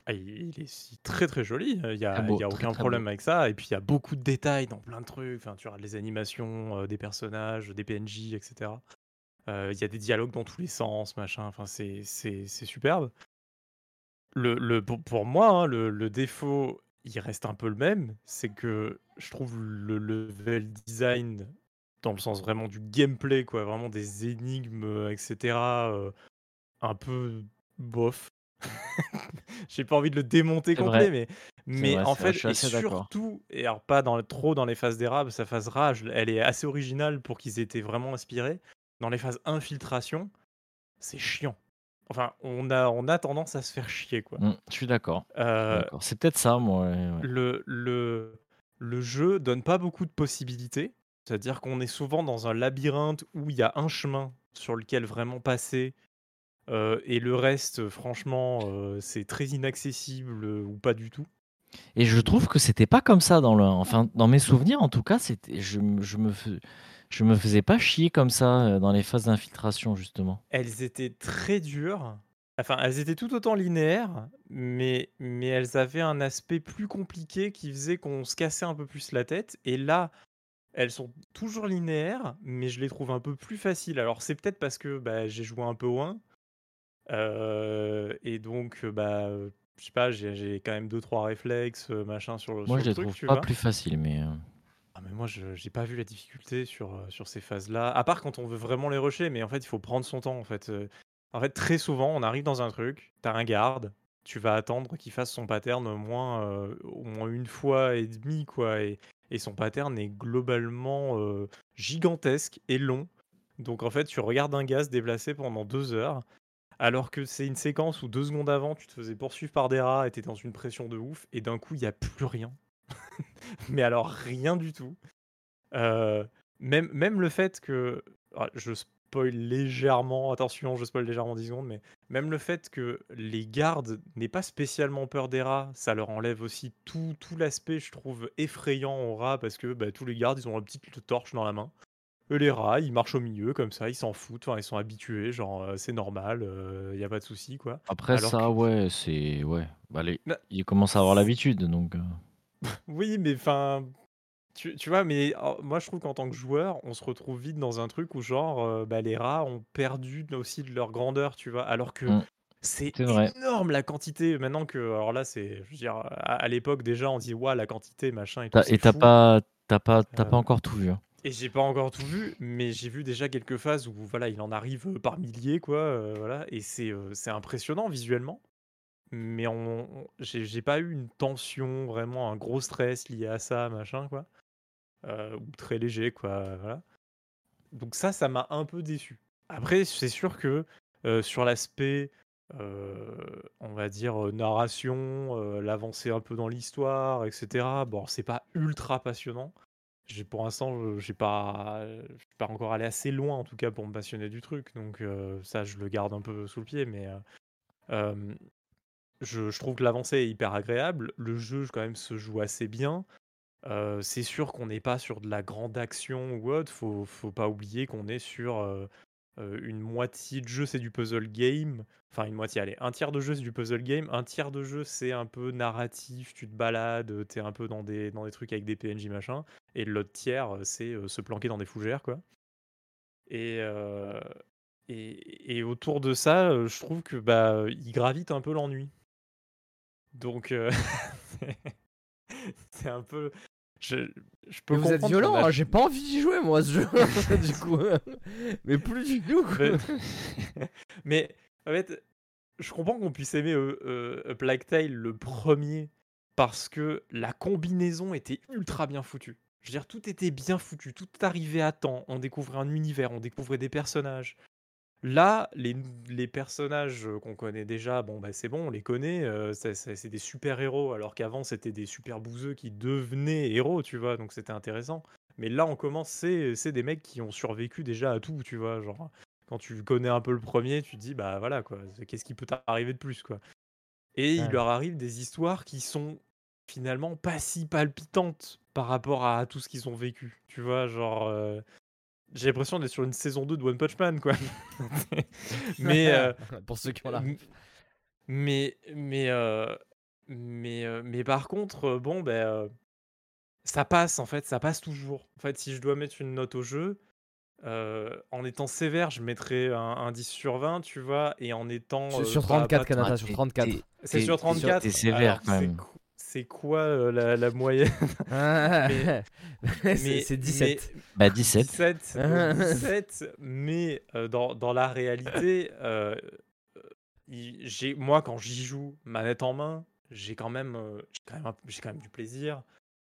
Ah, il est très très joli, il n'y a, beau, y a très, aucun très problème beau. avec ça. Et puis il y a beaucoup de détails dans plein de trucs. Enfin, tu regardes les animations euh, des personnages, des PNJ, etc. Euh, Il y a des dialogues dans tous les sens, machin. Enfin, c'est superbe. Le, le, pour, pour moi, hein, le, le défaut, il reste un peu le même. C'est que je trouve le level design, dans le sens vraiment du gameplay, quoi, vraiment des énigmes, euh, etc., euh, un peu bof. J'ai pas envie de le démonter complet, mais, mais vrai, en vrai, fait, et surtout, et alors pas dans, trop dans les phases d'érable, sa phase rage, elle est assez originale pour qu'ils étaient vraiment inspirés. Dans les phases infiltration, c'est chiant. Enfin, on a, on a tendance à se faire chier, quoi. Mm, je suis d'accord. Euh, d'accord. C'est peut-être ça, moi. ouais, ouais. le, le, le jeu donne pas beaucoup de possibilités. C'est-à-dire qu'on est souvent dans un labyrinthe où il y a un chemin sur lequel vraiment passer. euh, et le reste, franchement, euh, c'est très inaccessible ou pas du tout. Et je trouve que c'était pas comme ça dans le. Enfin, dans mes souvenirs, en tout cas, c'était. Je, je me fais- je me faisais pas chier comme ça euh, dans les phases d'infiltration, justement. Elles étaient très dures. Enfin, elles étaient tout autant linéaires, mais, mais elles avaient un aspect plus compliqué qui faisait qu'on se cassait un peu plus la tête. Et là, elles sont toujours linéaires, mais je les trouve un peu plus faciles. Alors, c'est peut-être parce que bah, j'ai joué un peu 1. euh, et donc, euh, bah, je sais pas, j'ai quand même 2-3 réflexes, euh, machin, sur, le- Moi, sur je le les truc, trouve pas vois. plus faciles, mais. Ah, mais moi, je j'ai pas vu la difficulté sur, euh, sur ces phases-là. À part quand on veut vraiment les rusher, mais en fait, il faut prendre son temps. En fait, Euh, très souvent, on arrive dans un truc, t'as un garde, tu vas attendre qu'il fasse son pattern au moins, euh, une fois et demie, quoi. Et, son pattern est globalement gigantesque et long. Donc, en fait, tu regardes un gars se déplacer pendant deux heures, alors que c'est une séquence où deux secondes avant, tu te faisais poursuivre par des rats et t'es dans une pression de ouf, et d'un coup, il n'y a plus rien. mais alors, rien du tout. Euh, même, même le fait que. ah, je spoil légèrement, attention, je spoil légèrement 10 secondes, mais même le fait que les gardes n'aient pas spécialement peur des rats, ça leur enlève aussi tout, tout l'aspect, je trouve, effrayant aux rats parce que bah, tous les gardes, ils ont une petite torche dans la main. Eux, les rats, ils marchent au milieu comme ça, ils s'en foutent, ils sont habitués, genre euh, c'est normal, il n'y a pas de souci, quoi. Après Alors ça, que- ouais, c'est ouais. Bah, les- Bah, ils commencent à avoir l'habitude, donc. Oui, mais enfin, tu, tu vois, mais oh, moi je trouve qu'en tant que joueur, on se retrouve vite dans un truc où genre, euh, bah, les rats ont perdu aussi de leur grandeur, tu vois, alors que Mm. c'est C'est vrai. énorme la quantité. Maintenant que, alors là, c'est, je veux dire, à, à l'époque déjà, on dit, waouh, la quantité, machin et tout, T'as- c'est Et t'as fou. pas, t'as pas, t'as pas Euh, encore tout vu. hein. Et j'ai pas encore tout vu, mais j'ai vu déjà quelques phases où voilà, il en arrive euh, par milliers, quoi, euh, voilà, et c'est euh, c'est impressionnant visuellement. Mais on, on- j'ai pas eu une tension, vraiment un gros stress lié à ça, machin, quoi. Euh, ou très léger, quoi, voilà. Donc ça, ça m'a un peu déçu. Après, c'est sûr que euh, sur l'aspect, euh, on va dire, narration, l'avancée un peu dans l'histoire, etc., bon, c'est pas ultra passionnant. Pour l'instant, j'ai pas, pas encore allé assez loin en tout cas pour me passionner du truc, donc ça je le garde un peu sous le pied, mais je, trouve que l'avancée est hyper agréable. Le jeu quand même se joue assez bien. Euh, c'est sûr qu'on n'est pas sur de la grande action ou autre. Faut, faut pas oublier qu'on est sur euh, euh, une moitié de jeu, c'est du puzzle game. Enfin, une moitié, allez, un tiers de jeu, c'est du puzzle game. Un tiers de jeu, c'est un peu narratif. Tu te balades, t'es un peu dans des, dans des trucs avec des PNJ, machin. Et l'autre tiers, c'est se planquer dans des fougères, quoi. Et, et, et autour de ça, je trouve que bah, il gravite un peu l'ennui. Donc, euh, c'est un peu. Je, je peux Mais vous êtes violent, a- hein, j'ai pas envie d'y jouer moi ce jeu, du coup. Mais plus du tout. Mais, mais, en fait, je comprends qu'on puisse aimer euh, euh, Plague Tale le premier parce que la combinaison était ultra bien foutue. Je veux dire, tout était bien foutu, tout arrivait à temps. On découvrait un univers, on découvrait des personnages. Là, les, les personnages qu'on connaît déjà, bon, bah, c'est bon, on les connaît. euh, c'est des super-héros, alors qu'avant, c'était des super bouseux qui devenaient héros, tu vois, donc c'était intéressant. Mais là, on commence, c'est c'est des mecs qui ont survécu déjà à tout, tu vois. Genre, quand tu connais un peu le premier, tu te dis, bah voilà, quoi, qu'est-ce qui peut t'arriver de plus, quoi. Et il leur arrive des histoires qui sont finalement pas si palpitantes par rapport à tout ce qu'ils ont vécu, tu vois, genre. euh, j'ai l'impression d'être sur une saison 2 de One Punch Man, quoi. mais, euh, Pour ceux qui ont ref. mais, mais, euh, mais, euh, mais par contre, bon, ben, euh, ça passe, en fait, ça passe toujours. En fait, si je dois mettre une note au jeu, euh, en étant sévère, je mettrais un, un 10 sur 20, tu vois, et en étant... Sur- euh, sur pas- 34, pas- Canada, Ah, sur t'es- 34. t'es- C'est sur t'es sur- 34 T'es sévère quand c'est même. C'est quoi euh, la, la moyenne c'est Mais- c'est 17. Bah 17. 17, donc 17, mais euh, dans, dans la réalité, euh, j'ai, moi, quand j'y joue manette en main, j'ai quand même, euh, j'ai quand même, un- j'ai quand même du plaisir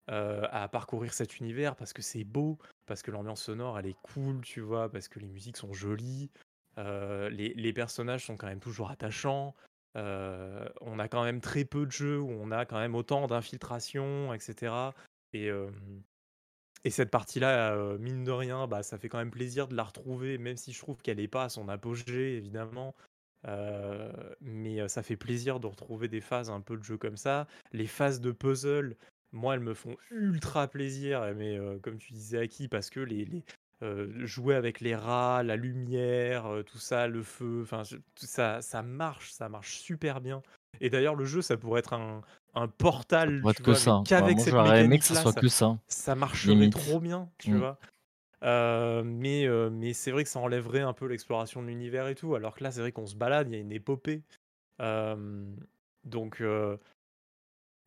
euh, à parcourir cet univers parce que c'est beau, parce que l'ambiance sonore, elle est cool, tu vois, parce que les musiques sont jolies, euh, les, les personnages sont quand même toujours attachants. Euh, on a quand même très peu de jeux où on a quand même autant d'infiltration, etc. Et, et cette partie-là, mine de rien, bah, ça fait quand même plaisir de la retrouver, même si je trouve qu'elle n'est pas à son apogée, évidemment. Mais ça fait plaisir de retrouver des phases un peu de jeu comme ça. Les phases de puzzle, moi, elles me font ultra plaisir. Mais comme tu disais, Aki, parce que les, euh, jouer avec les rats, la lumière, euh, tout ça, le feu, enfin, ça, ça marche, ça marche super bien. Et d'ailleurs, le jeu, ça pourrait être un, un portal, tu que ça. qu'avec moi cette aimé que soit que ça. ça marcherait limite. trop bien, tu Mm. vois. Euh, mais mais c'est vrai que ça enlèverait un peu l'exploration de l'univers et tout, alors que là, c'est vrai qu'on se balade, il y a une épopée. Donc,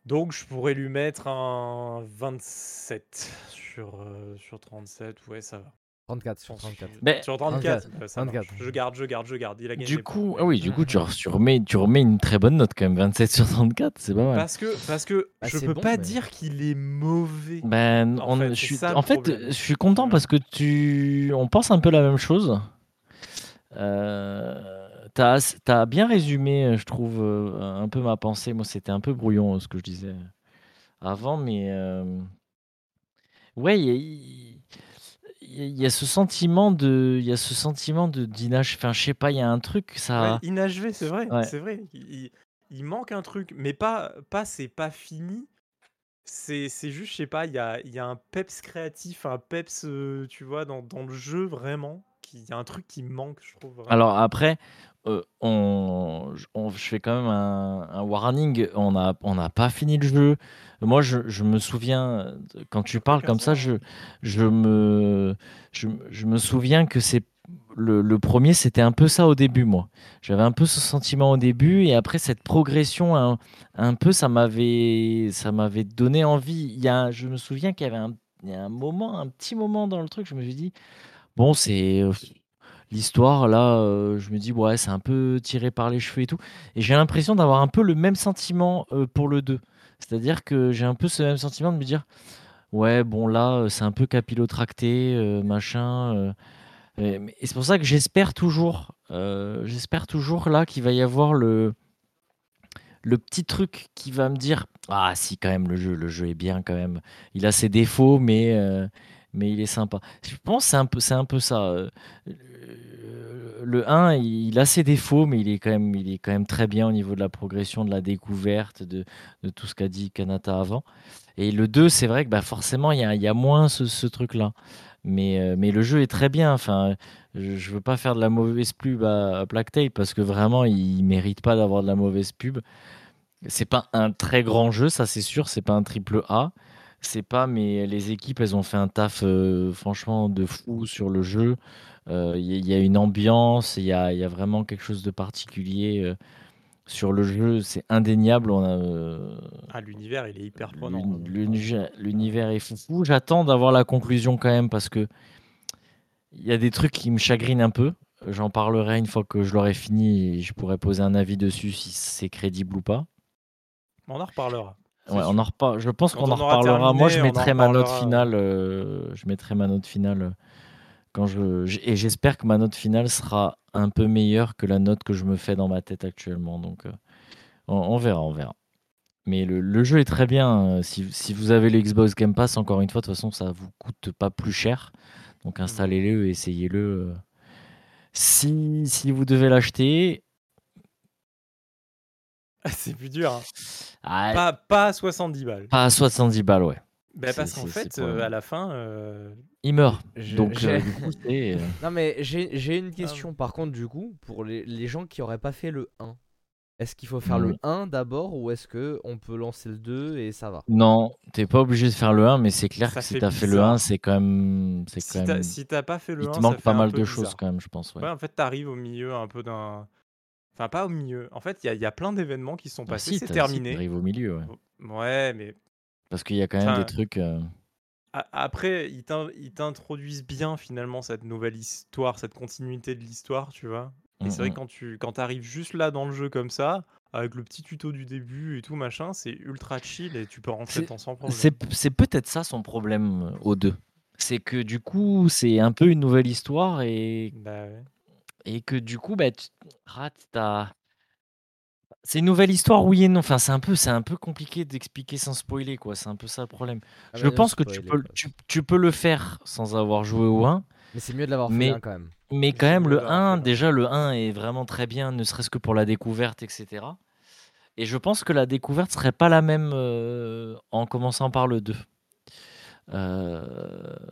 donc, je pourrais lui mettre un 27 sur, euh, sur 37, ouais, ça va. 34 sur Pense- 34. Mais Sur 34, 34, ouais, ça marche. 34. Je garde, je garde, je garde. Il a gagné. du coup, ah oui, du coup tu, re- tu remets, tu remets une très bonne note quand même, 27 sur 34, c'est pas mal. Parce que, parce que Bah, je peux bon, pas mais- dire qu'il est mauvais. Ben, En on- fait, je suis, en fait, problème. je suis content parce que tu, on pense un peu la même chose. Euh, t'as, as bien résumé, je trouve, euh, un peu ma pensée. Moi, c'était un peu brouillon euh, ce que je disais avant, mais euh, ouais, il y, y a ce sentiment de, il y a ce sentiment de d'inach. Enfin, je sais pas, il y a un truc, Ouais, ça. inachevé, c'est vrai, Ouais. c'est vrai. Il, manque un truc, mais pas, pas c'est pas fini. C'est c'est juste, je sais pas, il y a, il y a un peps créatif, un peps, euh, tu vois, dans, dans le jeu vraiment. Il y a un truc qui manque, je trouve vraiment. Alors après, euh, on, je- fais quand même un, warning. On n'a pas fini le jeu. Moi, je, me souviens, euh, quand tu parles comme ça, je, me, souviens que c'est le, premier, c'était un peu ça au début, moi. J'avais un peu ce sentiment au début, et après cette progression, un, peu, ça m'avait, donné envie. Il y a, je me souviens qu'il y avait un, un moment, un petit moment dans le truc, je me suis dit, bon, c'est euh, l'histoire là, euh, je me dis ouais, c'est un peu tiré par les cheveux et tout. Et j'ai l'impression d'avoir un peu le même sentiment euh, pour le 2. C'est-à-dire que j'ai un peu ce même sentiment de me dire ouais, bon là, euh, c'est un peu capillotracté, machin. et et c'est pour ça que j'espère toujours, j'espère toujours là qu'il va y avoir le le petit truc qui va me dire ah si quand même le jeu le jeu est bien quand même il a ses défauts mais mais il est sympa je pense c'est un peu c'est un peu ça le- le 1 il a ses défauts mais il est quand même très bien au niveau de la progression de la découverte de, tout ce qu'a dit Kanata avant. Et le 2 c'est vrai que bah forcément il y a, moins ce, ce truc là mais, euh, mais le jeu est très bien. Enfin je, je veux pas faire de la mauvaise pub à, à parce que vraiment il mérite pas d'avoir de la mauvaise pub. C'est pas un très grand jeu, ça c'est sûr, c'est pas un triple A. C'est pas, mais les équipes, elles ont fait un taf euh, franchement de fou sur le jeu. Euh, Il y, a- il y a une ambiance, il y a, il y a vraiment quelque chose de particulier euh, sur le jeu. C'est indéniable. On a, Ah, l'univers, il est hyper prenant. l'uni- hein, l'univers- L'univers est fou. J'attends d'avoir la conclusion quand même parce que il y a des trucs qui me chagrinent un peu. J'en parlerai une fois que je l'aurai fini et je pourrai poser un avis dessus si c'est crédible ou pas. On en reparlera. Ouais, on en reparle. Je pense qu'on on en reparlera. Moi, je on en mettrai ma note finale. euh, je mettrai ma note finale euh, quand je et j'espère que ma note finale sera un peu meilleure que la note que je me fais dans ma tête actuellement. Donc, euh, on, on verra, on verra. Mais le, le jeu est très bien. euh, Si, si vous avez le Xbox Game Pass, encore une fois, de toute façon, ça vous coûte pas plus cher. Donc, installez-le, et essayez-le. euh. Si, si vous devez l'acheter, c'est plus dur. hein. ah, Pas, pas à 70 balles. pas à 70 balles, ouais. Bah, parce qu'en fait, euh, à la fin, euh, Il meurt. Je- Donc, j'ai- euh, du coup, c'est. euh, Non mais j'ai j'ai Ah une question par contre du coup pour les, les gens qui auraient pas fait le 1. Est-ce qu'il faut faire le Oui. 1 d'abord ou est-ce que on peut lancer le 2 et ça va? Non, t'es pas obligé de faire le 1, mais c'est clair Ça que si t'as fait le bizarre. 1, c'est quand même. C'est si quand t'as même... si t'as pas fait le Il 1, te ça manque fait pas mal de choses bizarre. quand même, je pense. Ouais. Ouais, en fait, t'arrives au milieu un peu d'un. Enfin, pas au milieu. En fait, il y, a- il y a plein d'événements qui sont passés, si, c'est terminé. t'arrives au milieu, ouais. Ouais, mais Parce qu'il y a quand même Enfin, des trucs. euh, après, ils t'in- ils t'introduisent bien finalement cette nouvelle histoire, cette continuité de l'histoire, tu vois. Et Mm, c'est vrai mm. que quand tu quand arrives juste là dans le jeu comme ça, avec le petit tuto du début et tout machin, c'est ultra chill et tu peux rentrer dedans sans problème. C'est c'est peut-être ça son problème euh, aux deux. C'est que du coup, c'est un peu une nouvelle histoire et, Bah ouais. Et que du coup, bah, tu ah, t'as- C'est une nouvelle histoire, oui et non. Enfin, c'est un peu, c'est un peu compliqué d'expliquer sans spoiler, quoi. C'est un peu ça le problème. Ah Je bah, non, pense que tu spoiler, peux, quoi. tu, tu peux le faire sans avoir joué au 1. Mais c'est mieux de l'avoir fait Mais- le 1 quand même. Mais quand même, le d'avoir fait 1, le un. déjà, le 1 est vraiment très bien, ne serait-ce que pour la découverte, etc. Et je pense que la découverte serait pas la même euh, en commençant par le 2. Euh,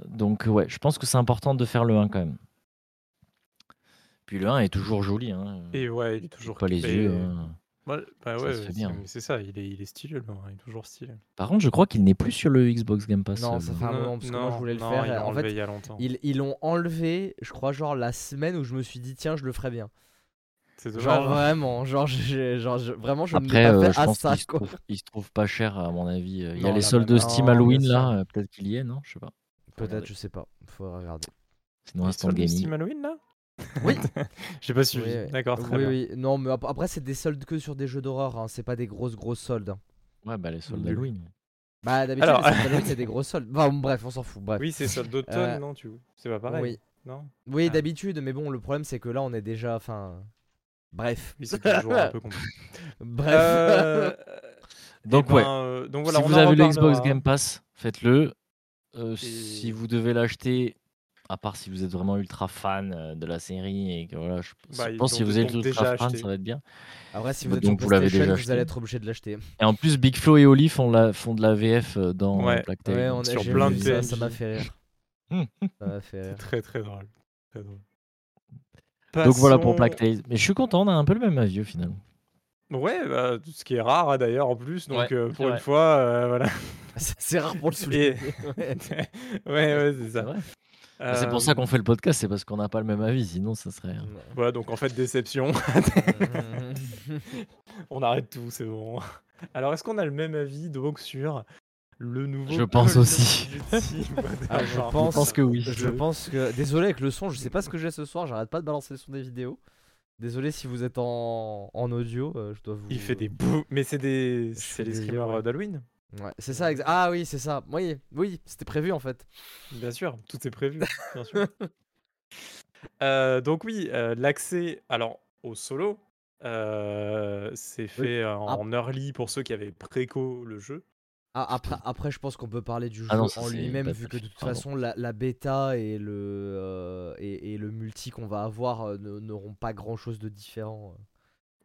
donc, ouais, je pense que c'est important de faire le 1 quand même. Puis le 1 est toujours joli. Hein. Et ouais, il est toujours pas les bah, yeux. et- hein. Ouais, bah Ça ouais, fait c'est bien. mais c'est ça, il est, il est stylé, le un, il est toujours stylé. Par contre, je crois qu'il n'est plus sur le Xbox Game Pass. Non, euh, ça fait un moment parce que moi je non, voulais le faire. il en fait, il y a longtemps. ils ils l'ont enlevé, je crois, genre la semaine où je me suis dit, tiens, je le ferais bien. C'est Genre dommage. hein. vraiment, genre, j'ai- genre je- vraiment, je Après, euh, pas je fait à pense ça qu'il se, quoi. trouve, il se trouve pas cher, à mon avis. Il y a Non, les soldes bah, Steam Halloween, là. euh, Peut-être qu'il y est, non? Je sais pas. Peut-être, je sais pas. Faudra regarder. Sinon, Les Instant soldes de Gaming. Steam Halloween là? Oui. J'ai pas suivi. Oui, D'accord, très oui, bien. oui. Non, mais ap- après, c'est des soldes que sur des jeux d'horreur. Hein. C'est pas des grosses, grosses soldes. hein. Ouais, bah les soldes Nul. d'Halloween. Bah, d'habitude, Alors- les soldes d'Halloween, c'est des grosses soldes. Enfin, bon, bref, on s'en fout. Bref. Oui, c'est soldes d'automne, Euh, non tu C'est pas pareil. oui. Non? Oui, Ah. d'habitude, mais bon, le problème, c'est que là, on est déjà. Enfin. Bref. Oui, c'est toujours un peu compliqué. Bref. Euh, Donc, eh ben, ouais. euh, donc voilà, si on vous en avez le reparlera. Xbox Game Pass, faites-le. Euh, Et- Si vous devez l'acheter, À part si vous êtes vraiment ultra fan euh, de la série et que voilà, je, Bah, je pense que si vous êtes ultra fan, acheté. ça va être bien. Après, si vous êtes donc vous l'avez déjà vous acheté. allez être obligé de l'acheter. Et en plus, Big Flo et Oli font, la, font de la VF euh, dans Ouais. Black Tail. Ouais, on sur plein de ça, ça m'a fait rire. ça m'a fait C'est rire. très très drôle. Très drôle. Donc voilà pour Black Tail. Mais je suis content, on a un peu le même avis au final. Ouais, bah, ce qui est rare hein, d'ailleurs en plus. Donc Ouais, euh, pour une vrai. fois, euh, voilà. C'est rare pour le souligner. Et- ouais. ouais, ouais, c'est C'est ça. Bah, C'est pour ça Euh, qu'on fait le podcast, c'est parce qu'on n'a pas le même avis, sinon ça serait. euh, Voilà, donc en fait, déception. On arrête tout, c'est bon. Alors, est-ce qu'on a le même avis donc sur le nouveau Je pense aussi. Ah, je pense- Je pense que oui. Je pense que. Désolé avec le son, je sais pas ce que j'ai ce soir, j'arrête pas de balancer le son des vidéos. Désolé si vous êtes en, en audio, euh, je dois vous. Il fait des bouts, mais c'est des, c'est les des streamers ouais. d'Halloween. Ouais, c'est ça, exa- ah oui, c'est ça. Oui, oui, c'était prévu en fait. Bien sûr, tout est prévu, bien sûr. Euh, donc oui, euh, l'accès alors au solo, euh, c'est fait en early pour ceux qui avaient préco le jeu. Ah, après, après, je pense qu'on peut parler du jeu Ah non, ça, en lui-même, vu que de toute façon, la, la bêta et le, euh, et, et le multi qu'on va avoir euh, n'auront pas grand-chose de différent.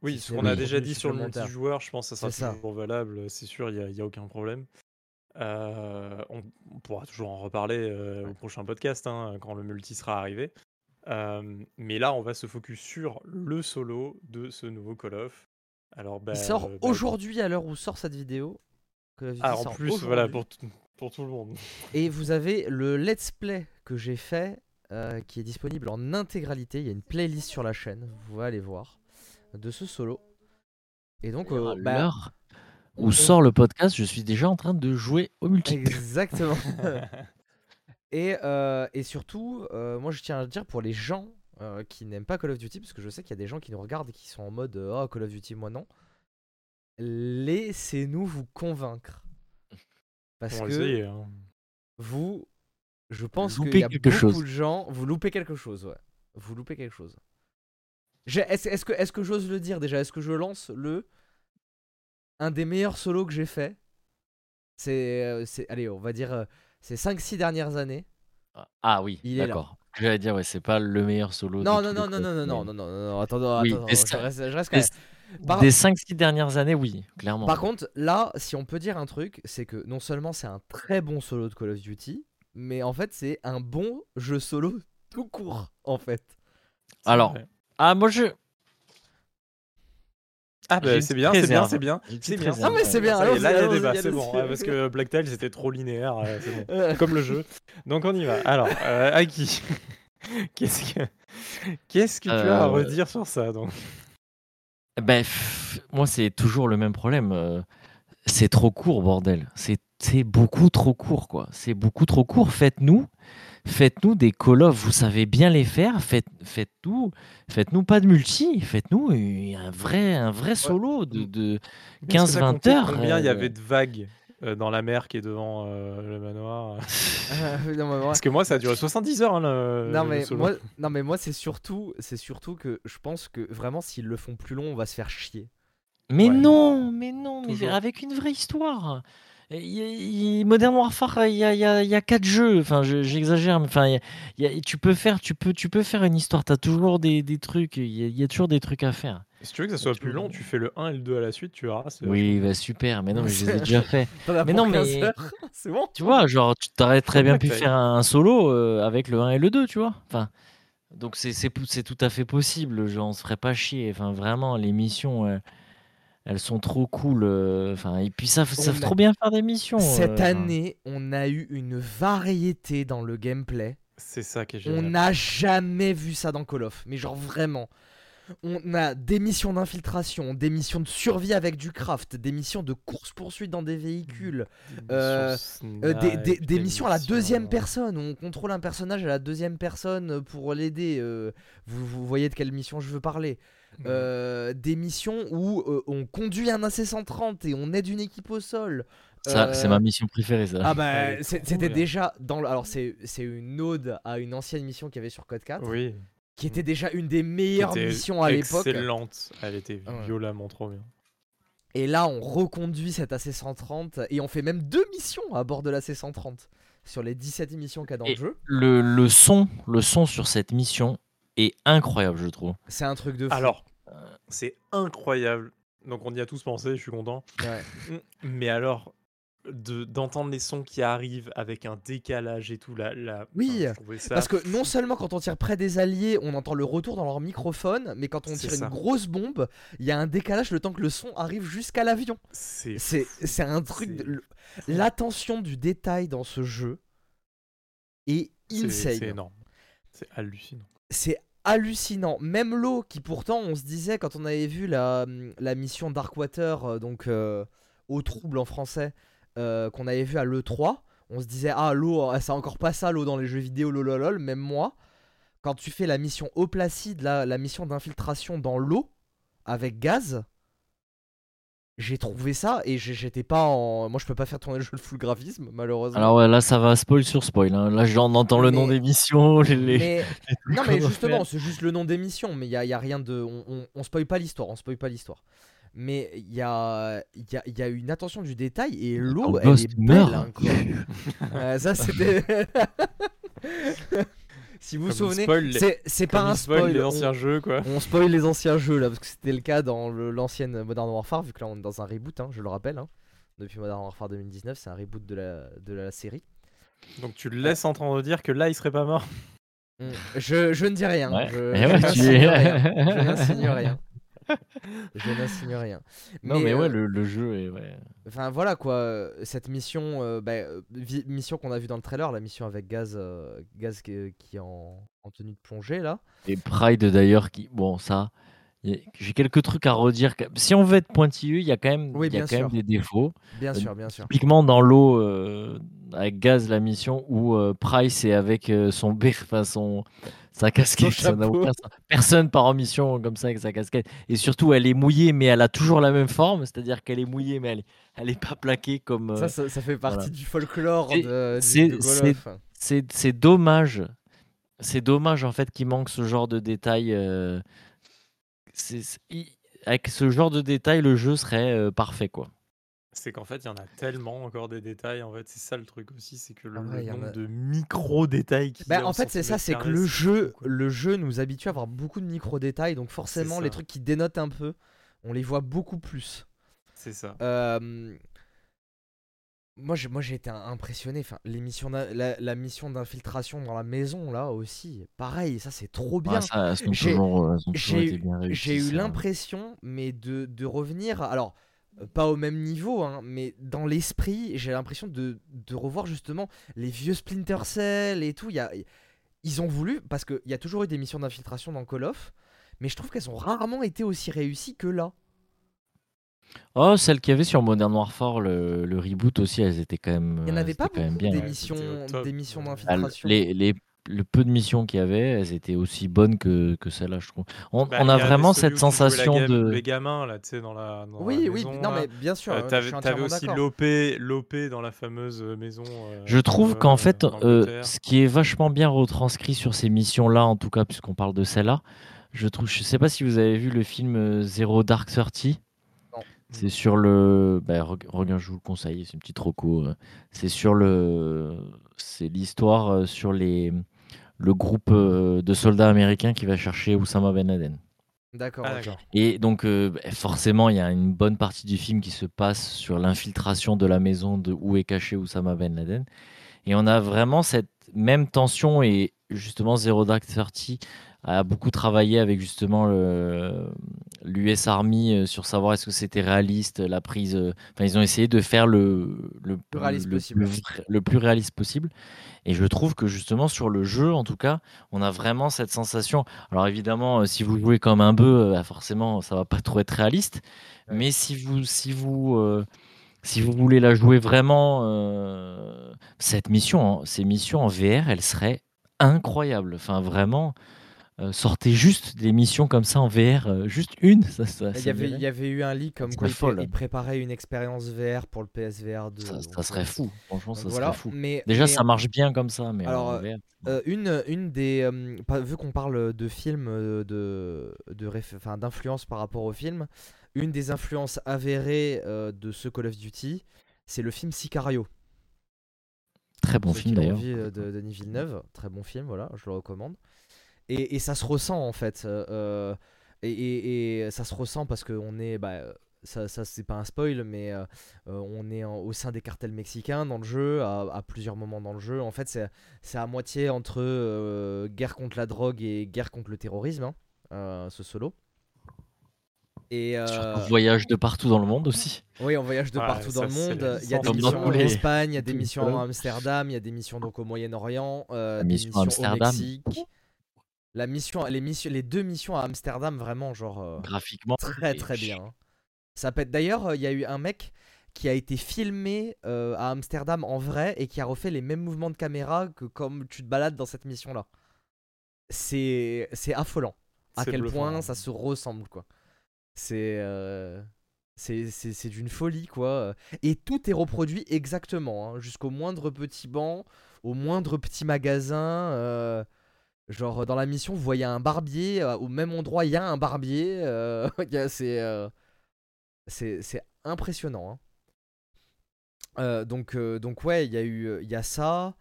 Oui, ce qu'on a déjà dit sur le multijoueur, je pense que ça sera ça. toujours valable, c'est sûr, il n'y a, aucun problème. Euh, on, on pourra toujours en reparler euh, au prochain podcast hein, quand le multi sera arrivé. Euh, mais là, on va se focus sur le solo de ce nouveau Call of. Alors, bah, Il sort bah, aujourd'hui à l'heure où sort cette vidéo. Ah, en plus, voilà, pour, tout- pour tout le monde. Et vous avez le let's play que j'ai fait qui est disponible en intégralité. Il y a une playlist sur la chaîne, vous pouvez aller voir, de ce solo. Et donc, euh, à bah, où on- sort le podcast, je suis déjà en train de jouer au multi. Exactement. et, euh, et surtout, euh, moi je tiens à le dire pour les gens euh, qui n'aiment pas Call of Duty, parce que je sais qu'il y a des gens qui nous regardent et qui sont en mode Oh, Call of Duty, moi non. Laissez-nous vous convaincre. Parce On que essayer, hein. vous, je pense qu'il Loupez y a quelque beaucoup chose. de gens, vous loupez quelque chose, ouais. Vous loupez quelque chose. Est-ce est-ce que, est que j'ose le dire déjà? Est-ce que je lance le un des meilleurs solos que j'ai fait? C'est, euh, c'est, allez, on va dire, euh, ces 5-6 dernières années. Ah oui, est là. d'accord. J'allais dire, ouais, c'est pas le meilleur solo. Non, non, non, les non, non, non, non, non, non, non, non, attends, attends, Oui, attends, je reste, je reste quand même. Par- Des 5-6 dernières années, oui, clairement. Par contre, là, si on peut dire un truc, c'est que non seulement c'est un très bon solo de Call of Duty, mais en fait c'est un bon jeu solo tout court, en fait. Alors, vrai. Ah, moi je. Ah, bah, c'est bien, c'est bien, c'est bien. C'est. Ah, mais c'est bien, là, il y a débat, c'est bon. parce que Black Tail, c'était trop linéaire, Comme le jeu. Donc, on y va. Alors, euh, Aki, qu'est-ce que, qu'est-ce que tu as à Euh, redire sur ça donc? Ben, pff, moi, c'est toujours le même problème. euh, C'est trop court, bordel. C'est c'est beaucoup trop court, quoi. C'est beaucoup trop court. Faites-nous, faites-nous des Call of. Vous savez bien les faire. Faites, faites-nous, faites-nous pas de multi. Faites-nous un vrai, un vrai solo de, de Est-ce que t'as 15-20 compté heures. Combien il y euh, avait de vagues euh, dans la mer qui est devant euh, le manoir? Euh, non, mais moi, Parce que moi, ça a duré 70 heures. hein, le, non, le mais solo. moi, non, mais moi, c'est surtout, c'est surtout que je pense que vraiment, s'ils le font plus long, on va se faire chier. Mais Ouais. non, mais non, mais avec une vraie histoire. Y il- Modern Warfare, il y a, y a- il y a quatre jeux. Enfin, je- j'exagère, mais enfin, y a- y tu peux faire, tu peux, tu peux faire une histoire. T'as toujours des, des trucs. Il y, a- y toujours des trucs à faire. Si tu veux que ça soit plus long, tu fais le 1 et le 2 à la suite, tu verras. Oui, bah super. Mais non, mais je les ai déjà fait. Mais non, 15 mais- c'est bon. Tu vois, genre, tu t'aurais très bien pu faire un solo euh, avec le 1 et le 2, tu vois. Enfin, donc c'est tout à fait possible. Genre, on se ferait pas chier. Enfin, vraiment, les missions, elles sont trop cool. euh, Enfin, et puis ça, ça On fait a- trop bien faire des missions. Cette euh, année, on a eu une variété dans le gameplay. C'est ça qui est On génial. n'a jamais vu ça dans Call of, mais genre vraiment. On a des missions d'infiltration, des missions de survie avec du craft, des missions de course-poursuite dans des véhicules, Des euh, missions euh, des, des- missions à la deuxième personne, où on contrôle un personnage à la deuxième personne pour l'aider. euh, vous, vous voyez de quelle mission je veux parler. Euh, des missions où euh, on conduit un AC-130 et on aide une équipe au sol. Ça, c'est Euh, ma mission préférée, ça. Ah bah c'est- trop c'était bien. déjà dans le... alors c'est c'est une ode à une ancienne mission qu'il y avait sur Code 4 Oui. qui était déjà une des meilleures missions à l'époque Excellente. Elle était Ouais. violemment trop bien. et là on reconduit cet AC130 et on fait même deux missions à bord de l'AC130 sur les 17 émissions qu'il y a dans Et- le jeu. Le, le son, le son sur cette mission est incroyable, je trouve. C'est un truc de fou. Alors, c'est incroyable. Donc on y a tous pensé, je suis content. Ouais. Mm, Mais alors, de d'entendre les sons qui arrivent avec un décalage et tout, là, là Oui, trouvais ça Parce que non seulement quand on tire près des alliés, on entend le retour dans leur microphone, mais quand on tire ça. une grosse bombe, il y a un décalage le temps que le son arrive jusqu'à l'avion. c'est C'est un truc. De- L'attention du détail dans ce jeu est C'est- C'est insane. énorme. C'est hallucinant. C'est hallucinant. Même l'eau, qui pourtant, on se disait quand on avait vu la, la mission Darkwater, euh, donc euh, au trouble en français, euh, qu'on avait vu à l'E3, on se disait ah l'eau, ah, c'est encore pas ça l'eau dans les jeux vidéo, lololol. Même moi, quand tu fais la mission eau placide, la, la mission d'infiltration dans l'eau avec gaz. J'ai trouvé ça et j'étais pas en. Moi, je peux pas faire tourner le jeu de full graphisme, malheureusement. Alors ouais, là, ça va spoil sur spoil. hein. Là, j'en entends le nom Mais- des missions. Les, les- Mais- les trucs Non mais justement, c'est juste le nom d'émission, mais il y a, y a rien de... On, on, on spoil pas l'histoire, on spoil pas l'histoire. Mais il y a, y, a, y a une attention du détail et l'eau, elle est belle. hein. Euh, ça c'était... si vous vous souvenez, c'est pas un il spoil spoil. les on- anciens jeux, quoi. On spoil les anciens jeux là, parce que c'était le cas dans l'ancienne Modern Warfare, vu que là on est dans un reboot, hein, je le rappelle. hein. Depuis Modern Warfare 2019, c'est un reboot de la, de la série. Donc tu le laisses entendre dire que là, il serait pas mort. Mm. Je, je ne dis rien. Ouais. Je, je ouais, tu es- rien. Je n'insigne rien. Je n'insigne rien. Non, mais, ouais, euh, le, le jeu est. Ouais. Enfin voilà quoi, euh, cette mission, euh, bah, mission qu'on a vue dans le trailer, la mission avec Gaz, euh, Gaz qui, qui est en, en tenue de plongée là. Et Pride d'ailleurs, qui. Bon, ça. J'ai quelques trucs à redire. Si on veut être pointilleux, il y a quand même, Oui, y a quand même des défauts. Bien sûr, bien sûr. Typiquement dans l'eau avec gaz la mission où Price est avec son enfin son sa casquette, ça aucun. Personne part en mission comme ça avec sa casquette. Et surtout, elle est mouillée, mais elle a toujours la même forme, c'est-à-dire qu'elle est mouillée, mais elle est, elle est pas plaquée comme. euh, Ça, ça, ça fait partie voilà. du folklore C'est- de, c'est- dommage. C'est dommage en fait qu'il manque ce genre de détails. euh, avec ce genre de détails, le jeu serait euh, parfait quoi. C'est qu'en fait, il y en a tellement encore des détails. En fait, c'est ça le truc aussi, c'est que le, Ah ouais, le il y en nombre a- de micro détails. qu'il y Bah, a en fait, c'est ça, c'est que le jeu, le jeu nous habitue à avoir beaucoup de micro-détails, donc forcément, les trucs qui dénotent un peu, on les voit beaucoup plus. C'est ça. Euh, Moi, j'ai, moi, j'ai été impressionné. Enfin, l'émission la, la mission d'infiltration dans la maison, là aussi, pareil, ça c'est trop bien. Ah, ça, elles sont J'ai- toujours, elles ont toujours j'ai été eu- bien J'ai eu ça. l'impression, mais de, de revenir. Alors, euh, pas au même niveau, hein, mais dans l'esprit, j'ai l'impression de, de revoir justement les vieux Splinter Cell et tout. Il y a, ils ont voulu, parce qu'il y a toujours eu des missions d'infiltration dans Call of, mais je trouve qu'elles ont rarement été aussi réussies que là. Oh, celle qu'il y avait sur Modern Warfare, le, le reboot aussi, elles étaient quand même. Il n'y en euh, avait pas quand même beaucoup bien. des missions, des. Ah, d'infiltration. les, les- le peu de missions qu'il y avait, elles étaient aussi bonnes que, que celles-là, je trouve. On, Bah, on a vraiment cette sensation de. Les gamins, là, tu sais, dans la. dans Oui, la oui, maison, non, là. mais bien sûr, Euh, je T'avais aussi l'OP, dans la fameuse euh, maison. euh, Je trouve euh, qu'en fait, euh, ce qui est vachement bien retranscrit sur ces missions-là, en tout cas, puisqu'on parle de celle-là, je trouve, je sais pas si vous avez vu le film euh, Zero Dark Thirty. C'est sur le. Bah, reg- regarde, je vous le conseille, c'est une petite roco. euh. C'est sur le. C'est l'histoire euh, sur les. Le groupe euh, de soldats américains qui va chercher Oussama Ben Laden. D'accord, Ah. Et donc, euh, bah, forcément, il y a une bonne partie du film qui se passe sur l'infiltration de la maison de où est caché Oussama Ben Laden. Et on a vraiment cette même tension. Et justement, Zero Dark Thirty a beaucoup travaillé avec justement l'US Army euh, sur savoir est-ce que c'était réaliste, la prise. euh, Enfin, ils ont essayé de faire le, le, Plus réaliste le- possible. le vrai- le plus réaliste possible. Et je trouve que justement, sur le jeu, en tout cas, on a vraiment cette sensation. Alors évidemment, euh, si vous jouez comme un bœuf, bah, forcément, ça va pas trop être réaliste. Ouais. Mais si vous, si vous, euh, si vous voulez la jouer vraiment, euh, cette mission, ces missions en VR, elles seraient incroyables. Enfin, vraiment, sortez juste des missions comme ça en VR, euh, juste une. Ça, ça, Il y, avait, il y avait eu un leak comme quoi serait il, pré- folle. il préparait une expérience VR pour le PSVR 2. Ça- serait euh, fou. Franchement, ça voilà. serait fou. Mais, Déjà, mais, ça marche bien comme ça, mais Alors, euh, VR. euh, une, une des. euh, vu qu'on parle de films, euh, de, de d'influence par rapport au film, une des influences avérées euh, de ce Call of Duty, c'est le film Sicario. Très bon film d'ailleurs. euh, de Denis Villeneuve, très bon film, voilà, je le recommande. Et, et ça se ressent en fait. euh, euh, et, et- et ça se ressent parce qu'on est. Bah, ça, ça c'est pas un spoil, mais euh, on est en- au sein des cartels mexicains dans le jeu, à, à plusieurs moments dans le jeu. En fait, c'est c'est à moitié entre euh, guerre contre la drogue et guerre contre le terrorisme, hein, euh, ce solo. Et, euh, Surtout voyage de partout dans le monde aussi. oui, on voyage de Ouais, partout dans le monde. Il y a des missions en les- Espagne, il y a des missions à Amsterdam, il y a des missions donc au Moyen-Orient, euh, des missions au Amsterdam. Mexique. La mission, les missions, les deux missions à Amsterdam, vraiment genre euh, Graphiquement. très très bien. hein. Ça pète. D'ailleurs, euh, il y a eu un mec qui a été filmé euh, à Amsterdam en vrai et qui a refait les mêmes mouvements de caméra que comme tu te balades dans cette mission-là. C'est c'est affolant à quel bluffant, point hein. ça se ressemble quoi. C'est euh, c'est c'est c'est d'une folie quoi. Et tout est reproduit exactement, hein, jusqu'au moindre petit banc, au moindre petit magasin. euh, genre dans la mission, vous voyez un barbier, euh, au même endroit il y a un barbier. euh, c'est euh, impressionnant. hein. Euh, donc euh, donc ouais, il y a eu euh, y ça.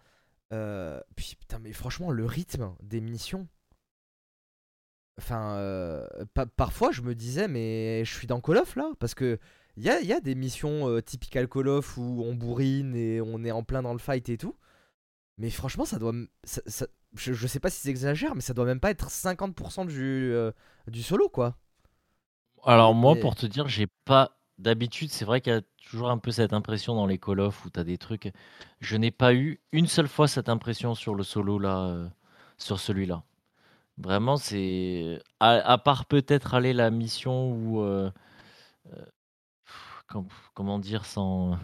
euh, puis putain mais franchement le rythme des missions. Enfin, euh, pa- parfois je me disais, mais je suis dans Call of là Parce que il y a, y a des missions euh, typiques Call of où on bourrine et on est en plein dans le fight et tout. Mais franchement, ça doit. Je, je sais pas si c'est exagère, mais ça doit même pas être 50% du, euh, du solo quoi. Alors moi, Mais- pour te dire, j'ai pas d'habitude. C'est vrai qu'il y a toujours un peu cette impression dans les Call of où tu as des trucs. Je n'ai pas eu une seule fois cette impression sur le solo là, euh, sur celui-là. Vraiment, c'est à, à part peut-être aller la mission où euh, euh, comment dire sans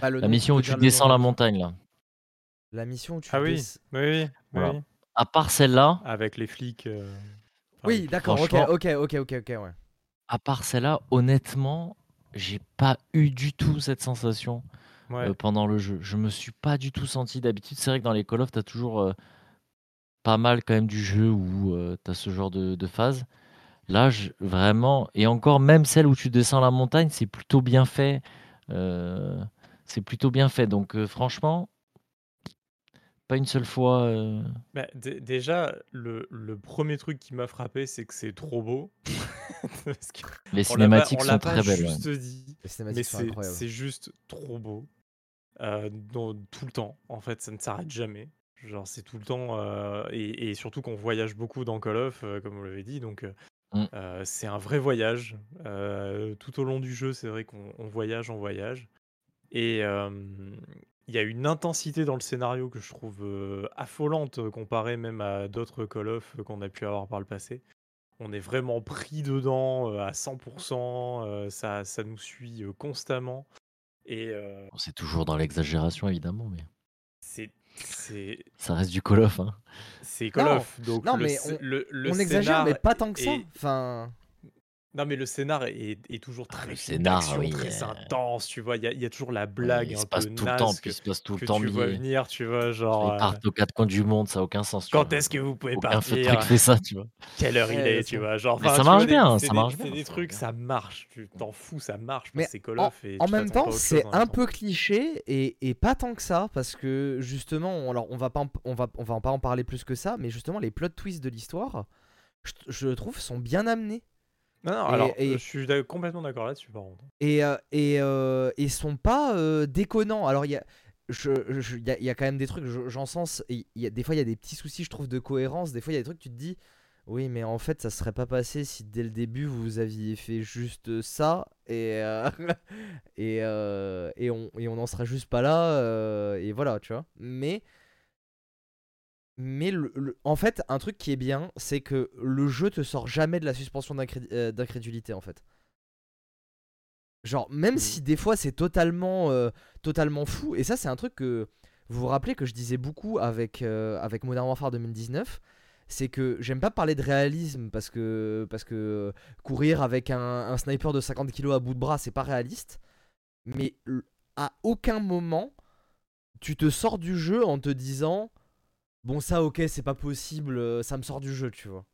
Bah, la nom, mission où tu descends nom. la montagne là. La mission où tu Ah oui, descends- oui, oui, oui, Voilà. oui. À part celle-là, Avec les flics. euh, enfin, Oui, d'accord, ok, ok, ok, ok, ok, ouais. à part celle-là, honnêtement, j'ai pas eu du tout cette sensation. Ouais. euh, pendant le jeu. Je me suis pas du tout senti d'habitude. C'est vrai que dans les Call of, tu as toujours euh, pas mal quand même du jeu où tu as ce genre de, de phase. Là, je- vraiment, et encore même celle où tu descends la montagne, c'est plutôt bien fait. euh, c'est plutôt bien fait. Donc euh, franchement, pas une seule fois. euh, Bah, dé- déjà, le, le premier truc qui m'a frappé, c'est que c'est trop beau. Parce que Les on l'a pas- cinématiques on l'a sont pas très belles. ouais. juste dit, Les mais cinématiques sont c'est incroyables. c'est juste trop beau. Euh, dans- tout le temps, en fait, ça ne s'arrête jamais. Genre, c'est tout le temps. euh, et, et surtout qu'on voyage beaucoup dans Call of, euh, comme vous l'avez dit. Donc, euh, Mm. euh, c'est un vrai voyage. Euh, tout au long du jeu, c'est vrai qu'on on voyage, on voyage. Et euh, il y a une intensité dans le scénario que je trouve euh, affolante euh, comparée même à d'autres Call of euh, qu'on a pu avoir par le passé. On est vraiment pris dedans euh, à 100%, euh, ça, ça nous suit euh, constamment. Et euh, C'est toujours dans l'exagération, évidemment, mais c'est c'est ça reste du Call of. hein. c'est Call Non, of. Donc non, le, mais on- le, le On exagère, mais pas tant que ça. est- Enfin, Non, mais le scénar est, est toujours Ah, très le scénar, d'action, oui, très euh, intense, tu vois. Il y a, il y a toujours la Ouais, blague il un se passe peu tout le temps, puis il se passe tout le temps tu vois venir, tu vois, genre... Ils euh, partent aux quatre coins du monde, ça n'a aucun sens. quand est-ce que vous pouvez Aucun partir? truc fait ça, tu vois. Quelle heure il est, ça- tu vois, genre... Mais ça vois, marche bien, ça des- marche C'est des trucs, ça marche, tu t'en fous, ça marche, Mais c'est Call of en même temps, c'est un peu cliché et, pas tant que ça parce que justement, alors on va pas, en- on va, on va pas en parler plus que ça, mais justement les plot twists de l'histoire, je trouve, sont bien amenés Non, non, Et- alors, et- je suis complètement d'accord là-dessus, par contre. et euh, et, euh, et sont pas euh, déconnants. Alors il y a je, je- y, a, y a quand même des trucs, je- j'en sens, y a, des fois il y a des petits soucis, je trouve, de cohérence. Des fois il y a des trucs, tu te dis, oui, mais en fait, ça serait pas passé si dès le début vous aviez fait juste ça, et, euh, et, euh, et, on, et on en serait juste pas là, euh, et voilà, tu vois. Mais, mais le- le- en fait, un truc qui est bien, c'est que le jeu te sort jamais de la suspension euh, d'incrédulité, en fait. Genre, même Mhm. si des fois c'est totalement, euh, totalement fou, et ça c'est un truc que vous vous rappelez que je disais beaucoup avec, euh, avec Modern Warfare 2019, c'est que j'aime pas parler de réalisme parce que, parce que courir avec un, un sniper de 50 kilos à bout de bras c'est pas réaliste, mais à aucun moment tu te sors du jeu en te disant bon ça ok c'est pas possible, euh, ça me sort du jeu tu vois.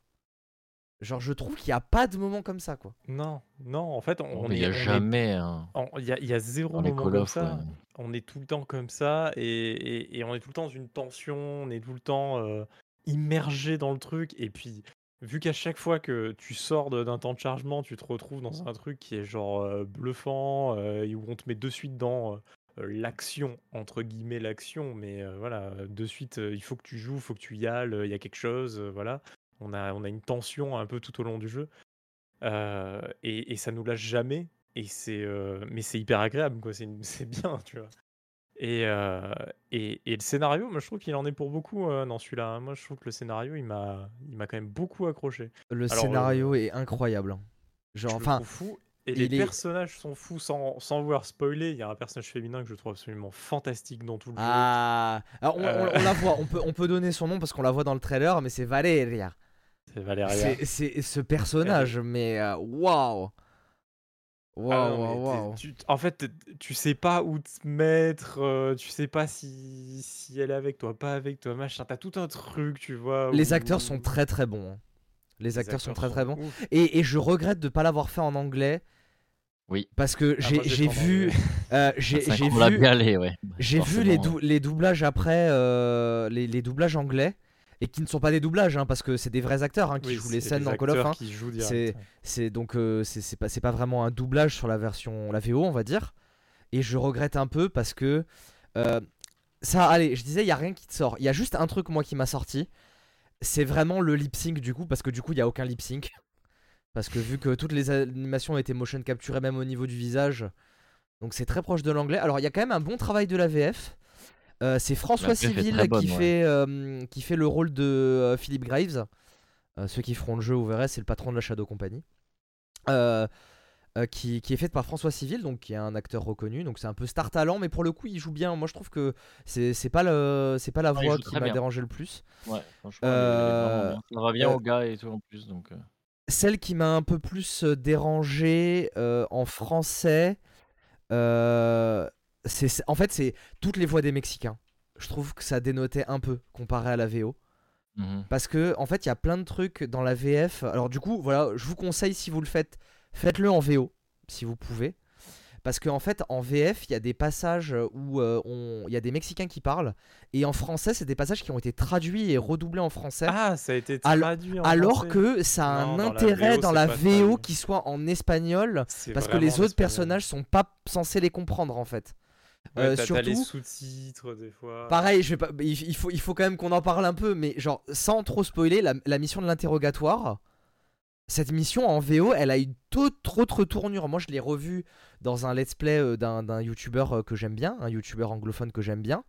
Genre, je trouve qu'il n'y a pas de moment comme ça, quoi. Non, non, en fait, on, Bon, on mais il est, y a on est- jamais un en- il y a, il y a zéro moment comme ça. ouais. On est tout le temps comme ça et, et- et on est tout le temps dans une tension, on est tout le temps euh, immergé dans le truc. Et puis, vu qu'à chaque fois que tu sors de- d'un temps de chargement, tu te retrouves dans un truc qui est genre euh, bluffant, euh, et où on te met de suite dans l'action, entre guillemets l'action, mais euh, voilà, de suite, euh, il faut que tu joues, il faut que tu y ailles, euh, il y a quelque chose, euh, voilà. On a, on a une tension un peu tout au long du jeu. Euh, et, et ça nous lâche jamais. Et c'est, euh, mais c'est hyper agréable, quoi. C'est, bien, tu vois. Et, euh, et, et le scénario, moi je trouve qu'il en est pour beaucoup euh, dans celui-là. hein. Moi je trouve que le scénario, il m'a, il m'a quand même beaucoup accroché. Le Alors, scénario est incroyable. hein. Genre, enfin, fou. Et les est- personnages sont fous sans, sans vouloir spoiler. Il y a un personnage féminin que je trouve absolument fantastique dans tout le jeu. ah, on, on- Euh. on la voit, on peut, on peut donner son nom parce qu'on la voit dans le trailer, mais c'est Valeria. C'est Valéria. C'est ce personnage, mais euh, waouh! Ah non, mais waouh, tu- en fait, tu sais pas où te mettre, euh, tu sais pas si, si elle est avec toi, pas avec toi, machin. T'as tout un truc, tu vois. Les acteurs sont très très bons. hein. Les, acteurs, sont très très bons. Et, et je regrette de pas l'avoir fait en anglais. Oui. Parce que Ah, j'ai vu, euh, j'ai vu, ouais. j'ai vu les, dou- les doublages après, euh, les, les doublages anglais, et qui ne sont pas des doublages, hein, parce que c'est des vrais acteurs hein, qui Oui, jouent les scènes des dans Call of. hein. C'est- direct. C'est donc euh, c'est pas c'est pas vraiment un doublage sur la version la VO on va dire. Et je regrette un peu parce que euh, ça allez je disais il y a rien qui te sort. Il y a juste un truc moi qui m'a sorti. C'est vraiment le lip sync du coup parce que du coup il y a aucun lip sync. Parce que vu que toutes les animations étaient motion capturées même au niveau du visage. Donc c'est très proche de l'anglais. Alors il y a quand même un bon travail de la VF. Euh, c'est François Civil bonne, qui, ouais. fait, euh, qui fait le rôle de euh, Philippe Graves. Ceux qui feront le jeu, vous verrez, c'est le patron de la Shadow Company. Qui, qui est faite par François Civil, donc qui est un acteur reconnu. Donc c'est un peu star talent, mais pour le coup, il joue bien. Moi, je trouve que c'est pas, le, c'est pas la voix qui m'a dérangé le plus. Ouais, franchement, vraiment ça va bien au gars et tout en plus. Donc. Celle qui m'a un peu plus euh, dérangé euh, en français, euh, c'est en fait c'est toutes les voix des Mexicains. Je trouve que ça dénotait un peu comparé à la VO. Mhm. Parce que en fait, il y a plein de trucs dans la VF. Alors du coup, voilà, je vous conseille si vous le faites, faites-le en VO si vous pouvez. Parce qu'en fait, en VF, il y a des passages où euh, il y a des Mexicains qui parlent, et en français, c'est des passages qui ont été traduits et redoublés en français. Ah, ça a été Al- traduit en alors français. que ça a Non, un dans la intérêt VO, dans la VO traduit. qui soit en espagnol, parce que les en autres espagnol. personnages sont pas censés les comprendre en fait. Ouais, Euh, t'as- t'as les surtout, sous-titres des fois. Pareil, je vais pas, il, il faut, il faut quand même qu'on en parle un peu, mais genre sans trop spoiler, la, la mission de l'interrogatoire, cette mission en VO, elle a une toute autre tournure. Moi, je l'ai revue dans un let's play euh, d'un youtubeur euh, que j'aime bien, un youtubeur anglophone que j'aime bien,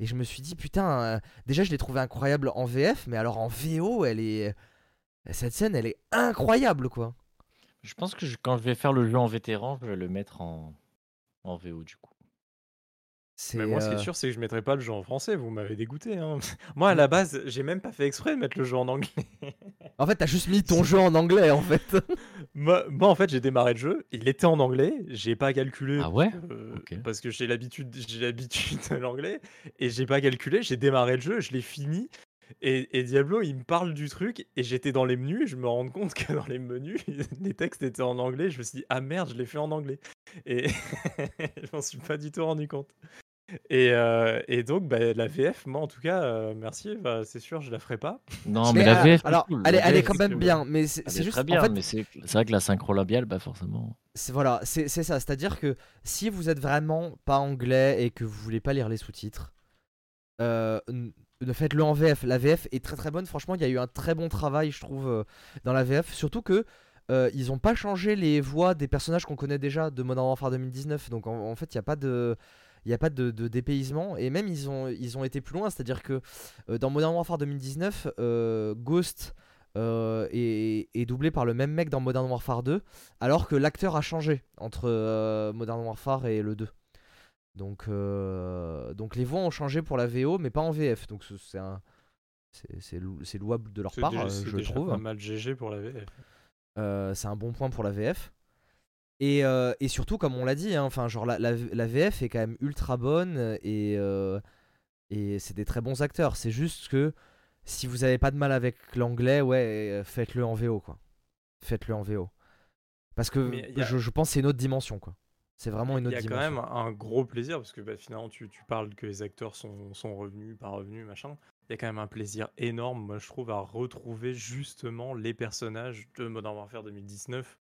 et je me suis dit putain, euh, déjà je l'ai trouvé incroyable en VF, mais alors en VO, elle est, cette scène, elle est incroyable quoi. Je pense que quand je vais faire le jeu en vétéran, je vais le mettre en, en VO du coup. Mais moi, ce qui est euh, sûr, c'est que je mettrai pas le jeu en français. Vous m'avez dégoûté. hein. Moi, à la base, j'ai même pas fait exprès de mettre le jeu en anglais. En fait, t'as juste mis ton jeu en anglais en fait. moi, moi, en fait, j'ai démarré le jeu. Il était en anglais. J'ai pas calculé. Ah ouais euh. Parce que j'ai l'habitude, j'ai l'habitude de l'anglais et j'ai pas calculé. J'ai démarré le jeu, je l'ai fini. Et, et Diablo, il me parle du truc et j'étais dans les menus et je me rends compte que dans les menus, les textes étaient en anglais. Je me suis dit, ah merde, je l'ai fait en anglais. Et je m'en suis pas du tout rendu compte. Et, euh, et donc, bah, la VF, moi en tout cas, euh, merci, bah, c'est sûr, je la ferai pas. Non, mais, Mais, la euh, VF, alors, cool, elle est, la elle est VF, quand même cool. bien, mais c'est juste très bien, en fait, mais c'est vrai que la synchro labiale, bah forcément. C'est voilà, c'est c'est ça. C'est-à-dire que si vous êtes vraiment pas anglais et que vous voulez pas lire les sous-titres, euh, ne faites-le en VF. La VF est très très bonne. Franchement, il y a eu un très bon travail, je trouve, euh, dans la VF. Surtout que euh, ils ont pas changé les voix des personnages qu'on connaît déjà de Modern Warfare 2019. Donc en, en fait, il y a pas de il n'y a pas de, de dépaysement et même ils ont, ils ont été plus loin, c'est-à-dire que euh, dans Modern Warfare 2019, euh, Ghost euh, est, est doublé par le même mec dans Modern Warfare 2, alors que l'acteur a changé entre Modern Warfare et le 2. Donc, donc les voix ont changé pour la VO, mais pas en VF. Donc ce- c'est un, c'est- c'est lou- c'est louable de leur part, déjà, je déjà trouve. pas mal GG pour la VF. C'est un bon point pour la VF. Et, euh, et surtout, comme on l'a dit, hein, genre la, la- la VF est quand même ultra bonne et, euh, et c'est des très bons acteurs. C'est juste que si vous avez pas de mal avec l'anglais, ouais, euh, faites-le en VO, quoi. Faites-le en VO. Parce que a- je, je pense que c'est une autre dimension, quoi. C'est vraiment une Il autre y a quand dimension. même un gros plaisir parce que bah, finalement tu, tu parles que les acteurs sont, sont revenus, pas revenus, machin. Il y a quand même un plaisir énorme, moi je trouve, à retrouver justement les personnages de Modern Warfare 2019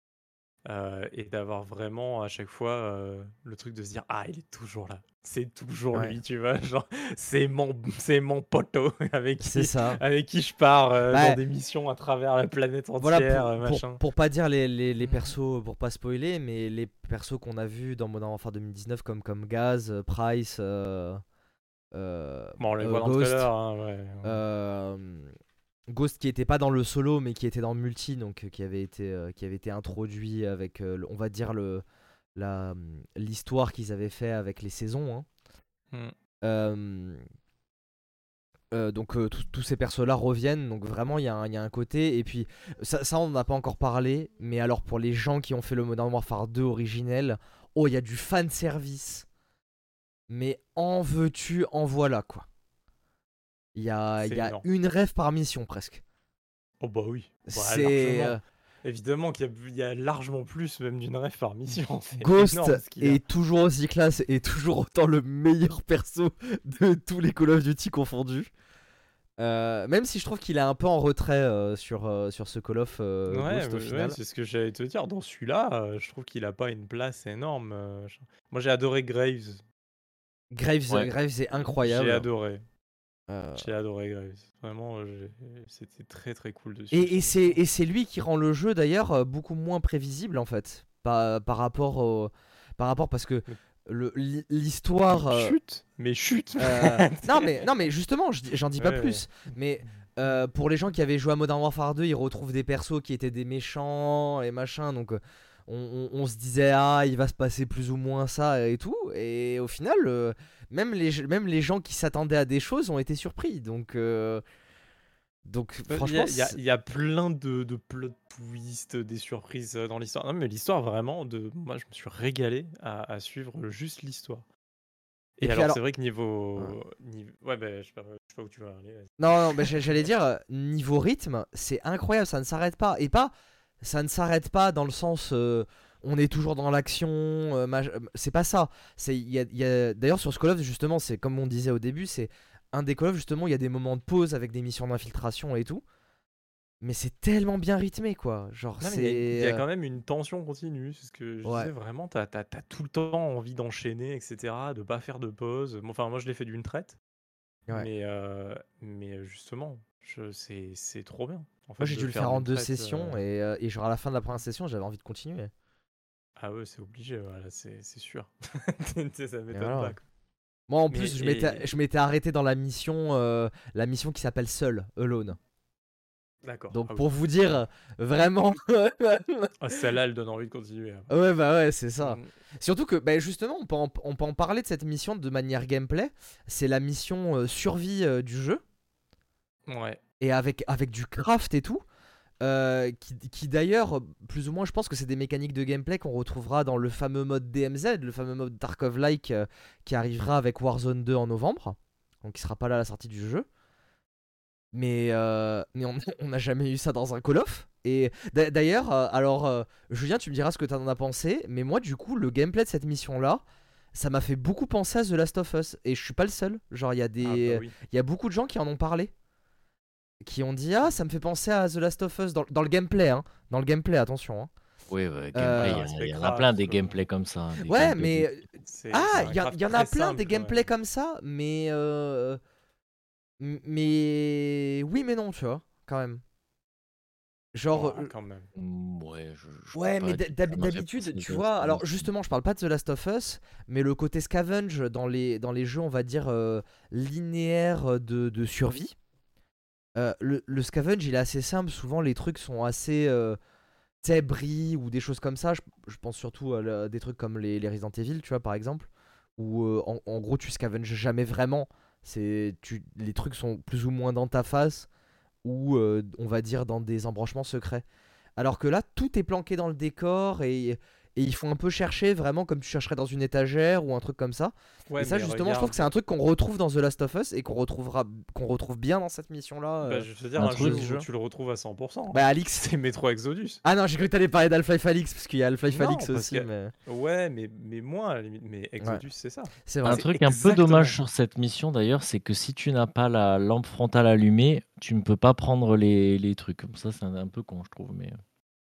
euh, et d'avoir vraiment à chaque fois euh, le truc de se dire ah il est toujours là, c'est toujours Ouais. lui, tu vois, genre c'est mon c'est mon poteau avec qui ça. avec qui je pars euh, Bah, dans des missions à travers la planète entière, Voilà, pour, machin. pour pas dire les, les, les persos, pour pas spoiler, mais les persos qu'on a vus dans Modern Warfare 2019 comme, comme Gaz, Price, Bon, on les dans le trailer, hein, ouais. Ghost qui était pas dans le solo mais qui était dans le multi, donc euh, qui avait été, euh, qui avait été introduit avec, euh, on va dire, le la l'histoire qu'ils avaient fait avec les saisons. hein. Hmm. Euh, donc euh, tous ces persos-là reviennent, donc vraiment il y, a un- il y a un côté, et puis ça, ça on n'a pas encore parlé, mais alors pour les gens qui ont fait le Modern Warfare 2 originel, oh il y a du fan service, mais en veux-tu, en voilà quoi. Il y a, il C'est y a énorme. une rêve par mission presque. Oh bah oui. Bah, C'est euh, Évidemment qu'il y, a- il y a largement plus même d'une rêve par mission. Ghost énorme a. est toujours aussi classe et toujours autant le meilleur perso de tous les Call of Duty confondus. Euh, même si je trouve qu'il est un peu en retrait euh, sur, euh, sur ce Call of euh, Ouais, Ghost au ouais, final. c'est ce que j'allais te dire. Dans celui-là, euh, je trouve qu'il a pas une place énorme. euh, je- Moi, j'ai adoré Graves. Graves, Ouais. Graves est incroyable. J'ai adoré. Euh, J'ai adoré Graves. Vraiment, euh, c'était très très cool dessus. et et c'est et c'est lui qui rend le jeu d'ailleurs euh, beaucoup moins prévisible en fait par, par rapport au, par rapport parce que l'histoire euh, Chute Mais chute Euh, non mais non mais justement, j'en dis pas Ouais, plus. Mais euh, pour les gens qui avaient joué à Modern Warfare 2, ils retrouvent des persos qui étaient des méchants et machin. Donc euh, on, on- on se disait ah il va se passer plus ou moins ça et tout. Et au final, euh, même les même les gens qui s'attendaient à des choses ont été surpris. Donc euh, donc Il y, franchement, a- il y a- y plein de, de plot twists, des surprises euh, dans l'histoire. Non, mais l'histoire, vraiment, de... moi, je me suis régalé à, à suivre juste l'histoire. Et, alors, alors- c'est vrai que niveau. niveau... Ouais, bah, je sais, pas, je sais pas où tu vas aller. Non, non, mais j'a- j'allais dire, niveau rythme, c'est incroyable, ça ne s'arrête pas. Et pas, ça ne s'arrête pas dans le sens, euh, on est toujours dans l'action, euh, euh, c'est pas ça. C'est, y a, y a- D'ailleurs, sur ce Call of, justement, c'est comme on disait au début, c'est un des Call of, justement, il y a des moments de pause avec des missions d'infiltration et tout. Mais c'est tellement bien rythmé, quoi. Genre, Non, mais il y a- c'est. il y, a quand même une tension continue. C'est ce que je Ouais. disais vraiment. T'as as, tout le temps envie d'enchaîner, etc. De pas faire de pause. Bon, Enfin, moi, je l'ai fait d'une traite. Ouais. Mais, euh, mais justement, c'est c'est trop bien. En Moi, j'ai dû le faire en deux traite, sessions euh, et, euh, et genre à la fin de la première session, j'avais envie de continuer. Ah ouais, c'est obligé, voilà, c'est sûr. Tu sais, ça m'étonne voilà. pas. quoi. Moi, en Mais- plus, je m'étais, et- je m'étais arrêté dans la mission, euh, la mission qui s'appelle Seul, Alone. D'accord. Donc ah oui. pour vous dire euh, vraiment Ah, Celle-là, elle donne envie de continuer. hein. Ouais bah ouais c'est ça. Mm. Surtout que bah, justement on peut, en, on peut en parler de cette mission de manière gameplay. C'est la mission euh, survie euh, du jeu Ouais. et avec, avec du craft et tout. euh, qui, qui d'ailleurs, plus ou moins, je pense que c'est des mécaniques de gameplay qu'on retrouvera dans le fameux mode DMZ, le fameux mode Tarkov-like euh, qui arrivera avec Warzone 2 en novembre. Donc il sera pas là à la sortie du jeu. Mais, euh, mais on n'a jamais eu ça dans un Call of. Et d'a- d'ailleurs, euh, alors Julien, tu me diras ce que tu en as pensé. Mais moi, du coup, le gameplay de cette mission-là, ça m'a fait beaucoup penser à The Last of Us. Et je suis pas le seul. Genre, il y a des, Ah, bah oui. y a beaucoup de gens qui en ont parlé. Qui ont dit Ah, ça me fait penser à The Last of Us dans, dans le gameplay. Hein. Dans le gameplay, attention. hein. Oui, ouais, gameplay, Euh, il y en a plein des gameplays comme ça. hein, des Ouais, mais. Ah, il y, en a plein simple, des ouais. gameplays comme ça. Mais. euh, Mais. Oui, mais non, tu vois. Quand même. Genre. Ouais, euh, quand même. Mm, Ouais, je, je Ouais, peux mais d'habitude, tu vois, alors justement, je parle pas de The Last of Us, mais le côté scavenge dans les, dans les jeux, on va dire, euh, linéaires de, de survie. Euh, le, le scavenge, il est assez simple. Souvent, les trucs sont assez. Euh, bris ou des choses comme ça. Je, je pense surtout à la- des trucs comme les, les Resident Evil, tu vois, par exemple. Où euh, en, en gros, tu scavenges jamais vraiment. Tu, les trucs sont plus ou moins dans ta face ou, euh, on va dire, dans des embranchements secrets. Alors que là, tout est planqué dans le décor et, et ils font un peu chercher vraiment comme tu chercherais dans une étagère ou un truc comme ça. Ouais, et ça justement, je trouve que c'est un truc qu'on retrouve dans The Last of Us et qu'on retrouvera, qu'on retrouve bien dans cette mission-là. Bah, euh. je veux dire, un un, jeu truc- où tu le retrouves à 100%. Bah Alix. c'est Metro Exodus. Ah non, j'ai cru que t'allais parler d'Half-Life Alix parce qu'il y a Half-Life Alix aussi, que- mais Ouais, mais, mais moins à la limite. Mais Exodus, c'est ça. c'est Un truc un peu dommage sur cette mission d'ailleurs, c'est que si tu n'as pas la lampe frontale allumée, tu ne peux pas prendre les, les trucs. Comme ça, c'est un, un peu con, je trouve. Mais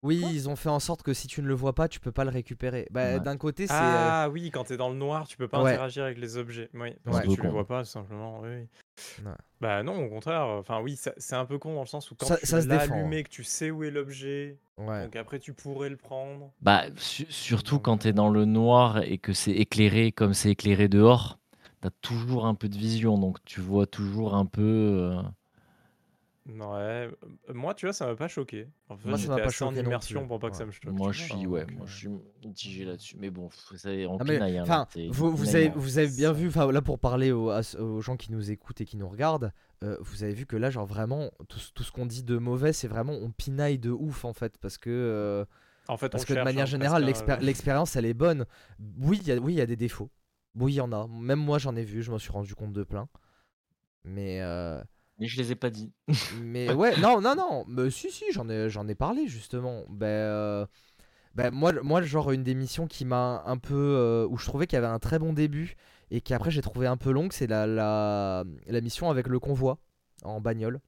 Oui, ils ont fait en sorte que si tu ne le vois pas, tu peux pas le récupérer. Bah Ouais. d'un côté, c'est euh, Ah oui, quand t'es dans le noir, tu peux pas Ouais. interagir avec les objets. Oui, parce Ouais. que tu les vois pas, tout simplement. Oui, oui. Ouais. Bah non, au contraire. Enfin oui, c'est un peu con dans le sens où quand Ça- tu ça se l'as allumé, que tu sais où est l'objet, ouais. donc après tu pourrais le prendre. bah, su- surtout quand tu es dans le noir et que c'est éclairé comme c'est éclairé dehors, tu as toujours un peu de vision. Donc tu vois toujours un peu. euh, Ouais, euh, moi tu vois, ça m'a pas choqué. En fait, Moi, ça m'a pas en choqué non immersion plus. pour pas que Ouais. ça me choque. Moi, je suis, ouais, moi, je suis mitigé là-dessus. Mais bon, c'est on Ah, mais, pinaille, hein, enfin, vous, vous, avez, vous avez bien Ça- vu, enfin là pour parler aux, gens qui nous écoutent et qui nous regardent, euh, vous avez vu que là, genre vraiment, tout, ce- tout ce qu'on dit de mauvais, c'est vraiment, on pinaille de ouf en fait, parce que, euh, En fait, parce on que de manière hein, générale, l'expérience, elle est bonne. Oui, il y a, oui, il y a des défauts. Oui, il y en a. Même moi, j'en ai vu, je m'en suis rendu compte de plein. Mais, euh, Mais je les ai pas dit. mais ouais, non, non, non, mais si, si, j'en ai, j'en ai parlé justement. Ben, euh, ben, moi, moi, genre, une des missions qui m'a un peu. euh, où je trouvais qu'il y avait un très bon début et qui après j'ai trouvé un peu longue, c'est la, la, la mission avec le convoi en bagnole.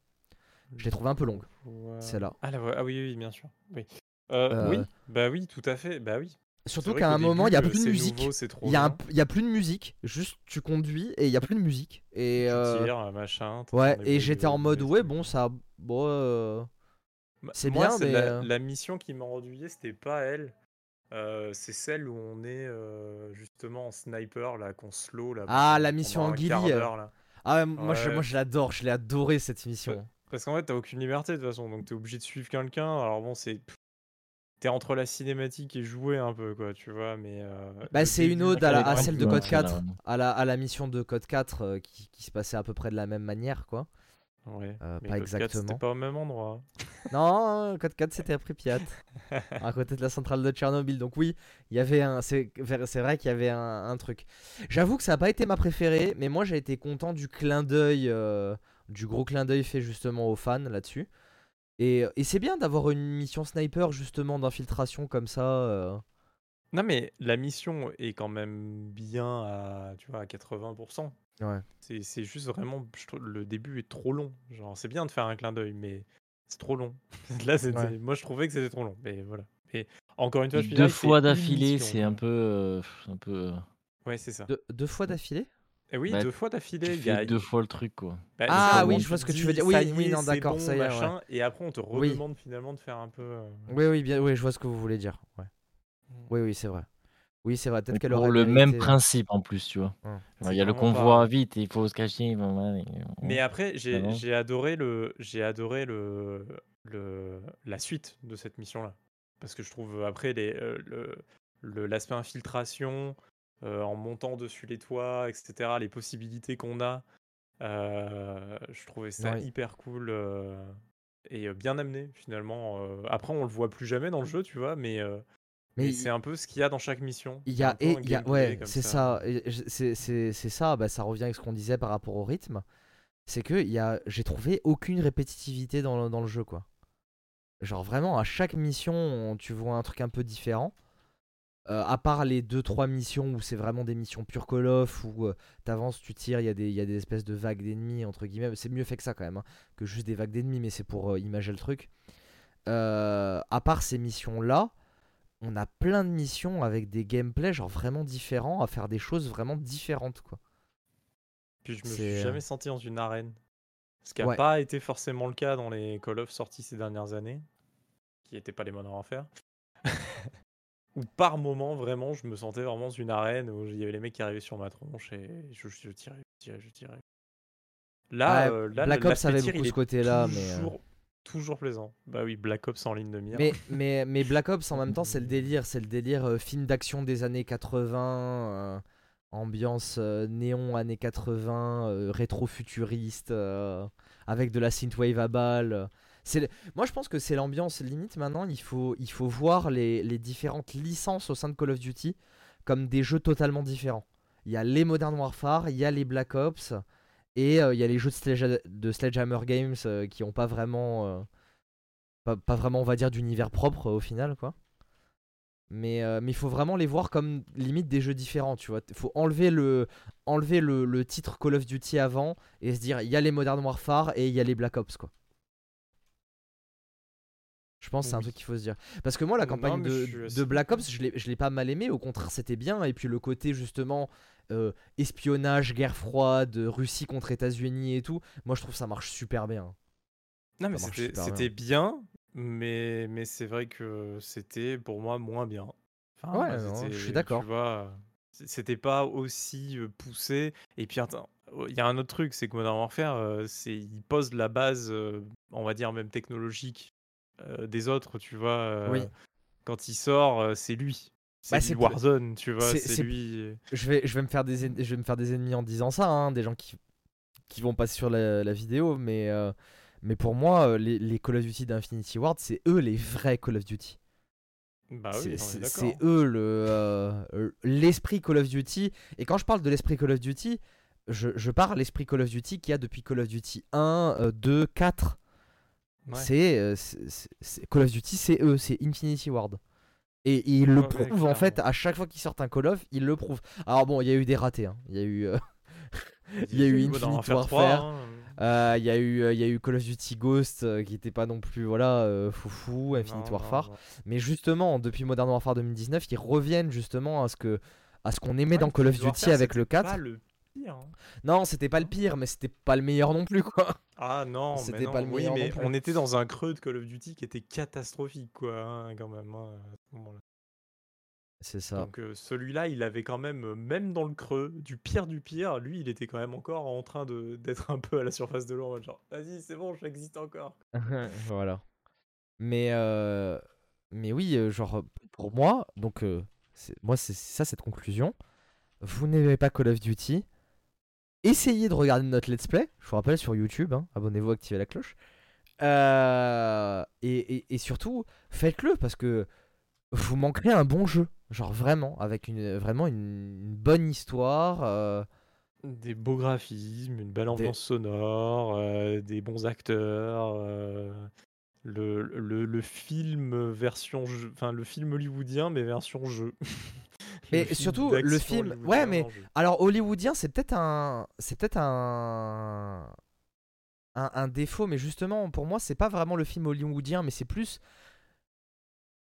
Je l'ai trouvé un peu longue, Ouais. celle-là. Ah, ah oui, oui, bien sûr. Oui. Euh, Euh, oui, bah oui, tout à fait. Bah oui. Surtout qu'à un moment, il n'y a plus de musique. Il y, a un- y a plus de musique, juste tu conduis et il y a plus de musique. Et Tu euh, tires, machin. t'as ouais, et j'étais en de- mode de- ouais, bon, ça. Bon, euh, c'est bien, mais, La, euh, la mission qui m'a ennuyé, c'était pas elle. Euh, c'est celle où on est euh, justement en sniper, là, qu'on slow. Là, Ah, la mission en euh. Ah, ouais, moi, je, Ouais. moi je l'adore, je l'ai adoré cette mission. Parce qu'en fait, t'as aucune liberté de toute façon, donc t'es obligé de suivre quelqu'un. Alors bon, c'est. T'es entre la cinématique et jouer un peu, quoi, tu vois, mais. euh, Bah, c'est une ode à, la- celle de Code c'est 4, la- à la, à la mission de Code 4 euh, qui, qui se passait à peu près de la même manière, quoi. Ouais, Euh, mais pas Code 4, exactement. C'était pas au même endroit. Non, euh, Code 4 c'était à Pripyat, à côté de la centrale de Tchernobyl. Donc oui, il y avait un, c'est vrai qu'il y avait un, un truc. J'avoue que ça n'a pas été ma préférée, mais moi j'ai été content du clin d'œil, du gros clin d'œil fait justement aux fans là-dessus. Et, et c'est bien d'avoir une mission sniper justement d'infiltration comme ça. euh. Non, mais la mission est quand même bien à, tu vois, à 80%. Ouais. C'est c'est juste vraiment, je trouve, le début est trop long. Genre, c'est bien de faire un clin d'œil, mais c'est trop long. Là, c'était- Ouais. moi, je trouvais que c'était trop long. Mais voilà. Mais encore une fois, je Deux dirais, fois c'est une d'affilée, mission, c'est quoi. un peu, euh, un peu. euh, Ouais, c'est ça. Deux, deux fois d'affilée? Et oui, Bah, deux fois d'affilée. il y fais a- deux fois le truc, quoi. bah, Ah oui, je vois ce que tu veux dire. Oui, oui, non, d'accord, bon, ça y est, ouais. Et après, on te Oui. redemande finalement de faire un peu. euh, Oui, oui, bien, oui, je vois ce que vous voulez dire. Ouais. Oui, oui, c'est vrai. Oui, c'est vrai. Peut-être qu'elle aurait le même principe en plus, tu vois. Il y a le convoi pas- vite, il faut se cacher. on- Mais après, j'ai adoré le, j'ai adoré le, le, la suite de cette mission-là, parce que je trouve après les, euh, le, le- l'aspect infiltration, en montant dessus les toits, etc., les possibilités qu'on a, euh, je trouvais ça Ouais. hyper cool euh, et euh, bien amené finalement. euh. après, on le voit plus jamais dans le jeu, tu vois, mais, euh, c'est un peu ce qu'il y a dans chaque mission. Il y a, peu et un il y a, gameplay ouais, c'est ça, je- c'est ça, bah, ça revient avec ce qu'on disait par rapport au rythme. C'est que il y a, j'ai trouvé aucune répétitivité dans, le- dans le jeu, quoi. Genre vraiment, à chaque mission, on- tu vois un truc un peu différent. Euh, à part les 2-3 missions où c'est vraiment des missions pure Call of, où euh, t'avances, tu tires, il y, a des- il y a des espèces de vagues d'ennemis, entre guillemets. C'est mieux fait que ça quand même, hein, que juste des vagues d'ennemis, mais c'est pour euh, imager le truc. Euh, à part ces missions-là, on a plein de missions avec des gameplays genre vraiment différents, à faire des choses vraiment différentes, quoi. Puis je me suis jamais senti dans une arène. Ce qui n'a Ouais. pas été forcément le cas dans les Call of sortis ces dernières années, qui n'étaient pas les moindres à en faire. Où par moment, vraiment, je me sentais vraiment dans une arène où il y avait les mecs qui arrivaient sur ma tronche et je, je tirais, je tirais, je tirais. Là, Ouais, euh, là Black Ops avait beaucoup ce côté-là, mais, euh, toujours, plaisant. Bah oui, Black Ops en ligne de mire. Mais, mais, mais Black Ops en même temps, c'est le délire, c'est le délire euh, film d'action des années 80, euh, ambiance néon années 80, euh, rétro-futuriste, avec de la synthwave à balles. Moi, je pense que c'est l'ambiance limite maintenant. Il faut, il faut voir les, les différentes licences au sein de Call of Duty comme des jeux totalement différents. Il y a les Modern Warfare, il y a les Black Ops et euh, il y a les jeux de, Sledge- de Sledgehammer Games euh, qui ont pas vraiment, euh, pas, pas vraiment, on va dire, d'univers propre au final, quoi. Mais il faut vraiment les voir comme limite des jeux différents, tu vois. Il faut enlever le, enlever le, le titre Call of Duty avant et se dire il y a les Modern Warfare et il y a les Black Ops, quoi. Je pense que c'est un Oui. truc qu'il faut se dire. Parce que moi, la campagne de, Black. Ops, je l'ai pas mal aimé. Au contraire, c'était bien. Et puis le côté, justement, euh, espionnage, guerre froide, Russie contre États-Unis et tout, moi, je trouve ça marche super bien. Non, mais c'était c'était bien, mais, mais c'est vrai que c'était pour moi moins bien. Enfin, Ouais, non, je suis d'accord. Tu vois, c'était pas aussi euh, poussé. Et puis, attends, il y a un autre truc, c'est que Modern Warfare, euh, c'est il pose la base, on va dire même technologique, euh, des autres, tu vois. euh, Oui. Quand il sort, euh, c'est lui. C'est Bah, Warzone, tu vois, c'est- lui. Je vais, je vais me faire des, je vais me faire des ennemis en disant ça, hein, des gens qui, qui vont passer sur la, la vidéo, mais, euh, mais pour moi, les, les Call of Duty d'Infinity Ward, c'est eux les vrais Call of Duty. Bah oui, C'est- eux le l'esprit Call of Duty. Et quand je parle de l'esprit Call of Duty, je, je parle l'esprit Call of Duty qu'il y a depuis Call of Duty 1, euh, 2, 4. Ouais. C'est euh, c'est- Call of Duty, c'est eux, c'est Infinity Ward. Et, et ils le Ouais, prouvent en fait à chaque fois qu'ils sortent un Call of, ils le prouvent. Alors bon, il y a eu des ratés. hein. Il y a eu, euh, il y a eu Infinite Warfare 3, Warfare. hein. euh, il y a eu, euh, il y a eu Call of Duty Ghost euh, qui était pas non plus voilà euh, foufou, Infinite Non, Warfare. non, non. Mais justement, depuis Modern Warfare 2019, ils reviennent justement à ce que à ce qu'on aimait Ouais, dans Call of Duty avec le c'était 4. Pas le pire. hein. Non, c'était pas le pire, mais c'était pas le meilleur non plus quoi. Ah non, mais C'était non. pas le oui, meilleur non mais plus. on était dans un creux de Call of Duty qui était catastrophique, quoi, hein, quand même. hein, à ce moment-là. C'est ça. Donc euh, celui-là, il avait quand même, euh, même dans le creux, du pire du pire, lui, il était quand même encore en train de d'être un peu à la surface de l'eau, en mode genre, vas-y, c'est bon, j'existe encore. voilà. Mais euh, mais oui, genre pour moi, donc euh, c'est- moi c'est c'est ça cette conclusion. Vous n'aimez pas Call of Duty Essayez de regarder notre let's play. Je vous rappelle sur YouTube. hein, Abonnez-vous, activez la cloche. Euh, et, et- et surtout, faites-le parce que vous manquerez un bon jeu. Genre vraiment, avec une, vraiment une, une bonne histoire. euh, Des beaux graphismes, une belle ambiance sonore, euh, des bons acteurs, le, le, le film version jeu, enfin le film hollywoodien mais version jeu. Le Mais film surtout, le film- ouais, mais-. Alors hollywoodien, c'est peut-être un, c'est peut-être un... un, un défaut, mais justement pour moi, c'est pas vraiment le film hollywoodien, mais c'est plus,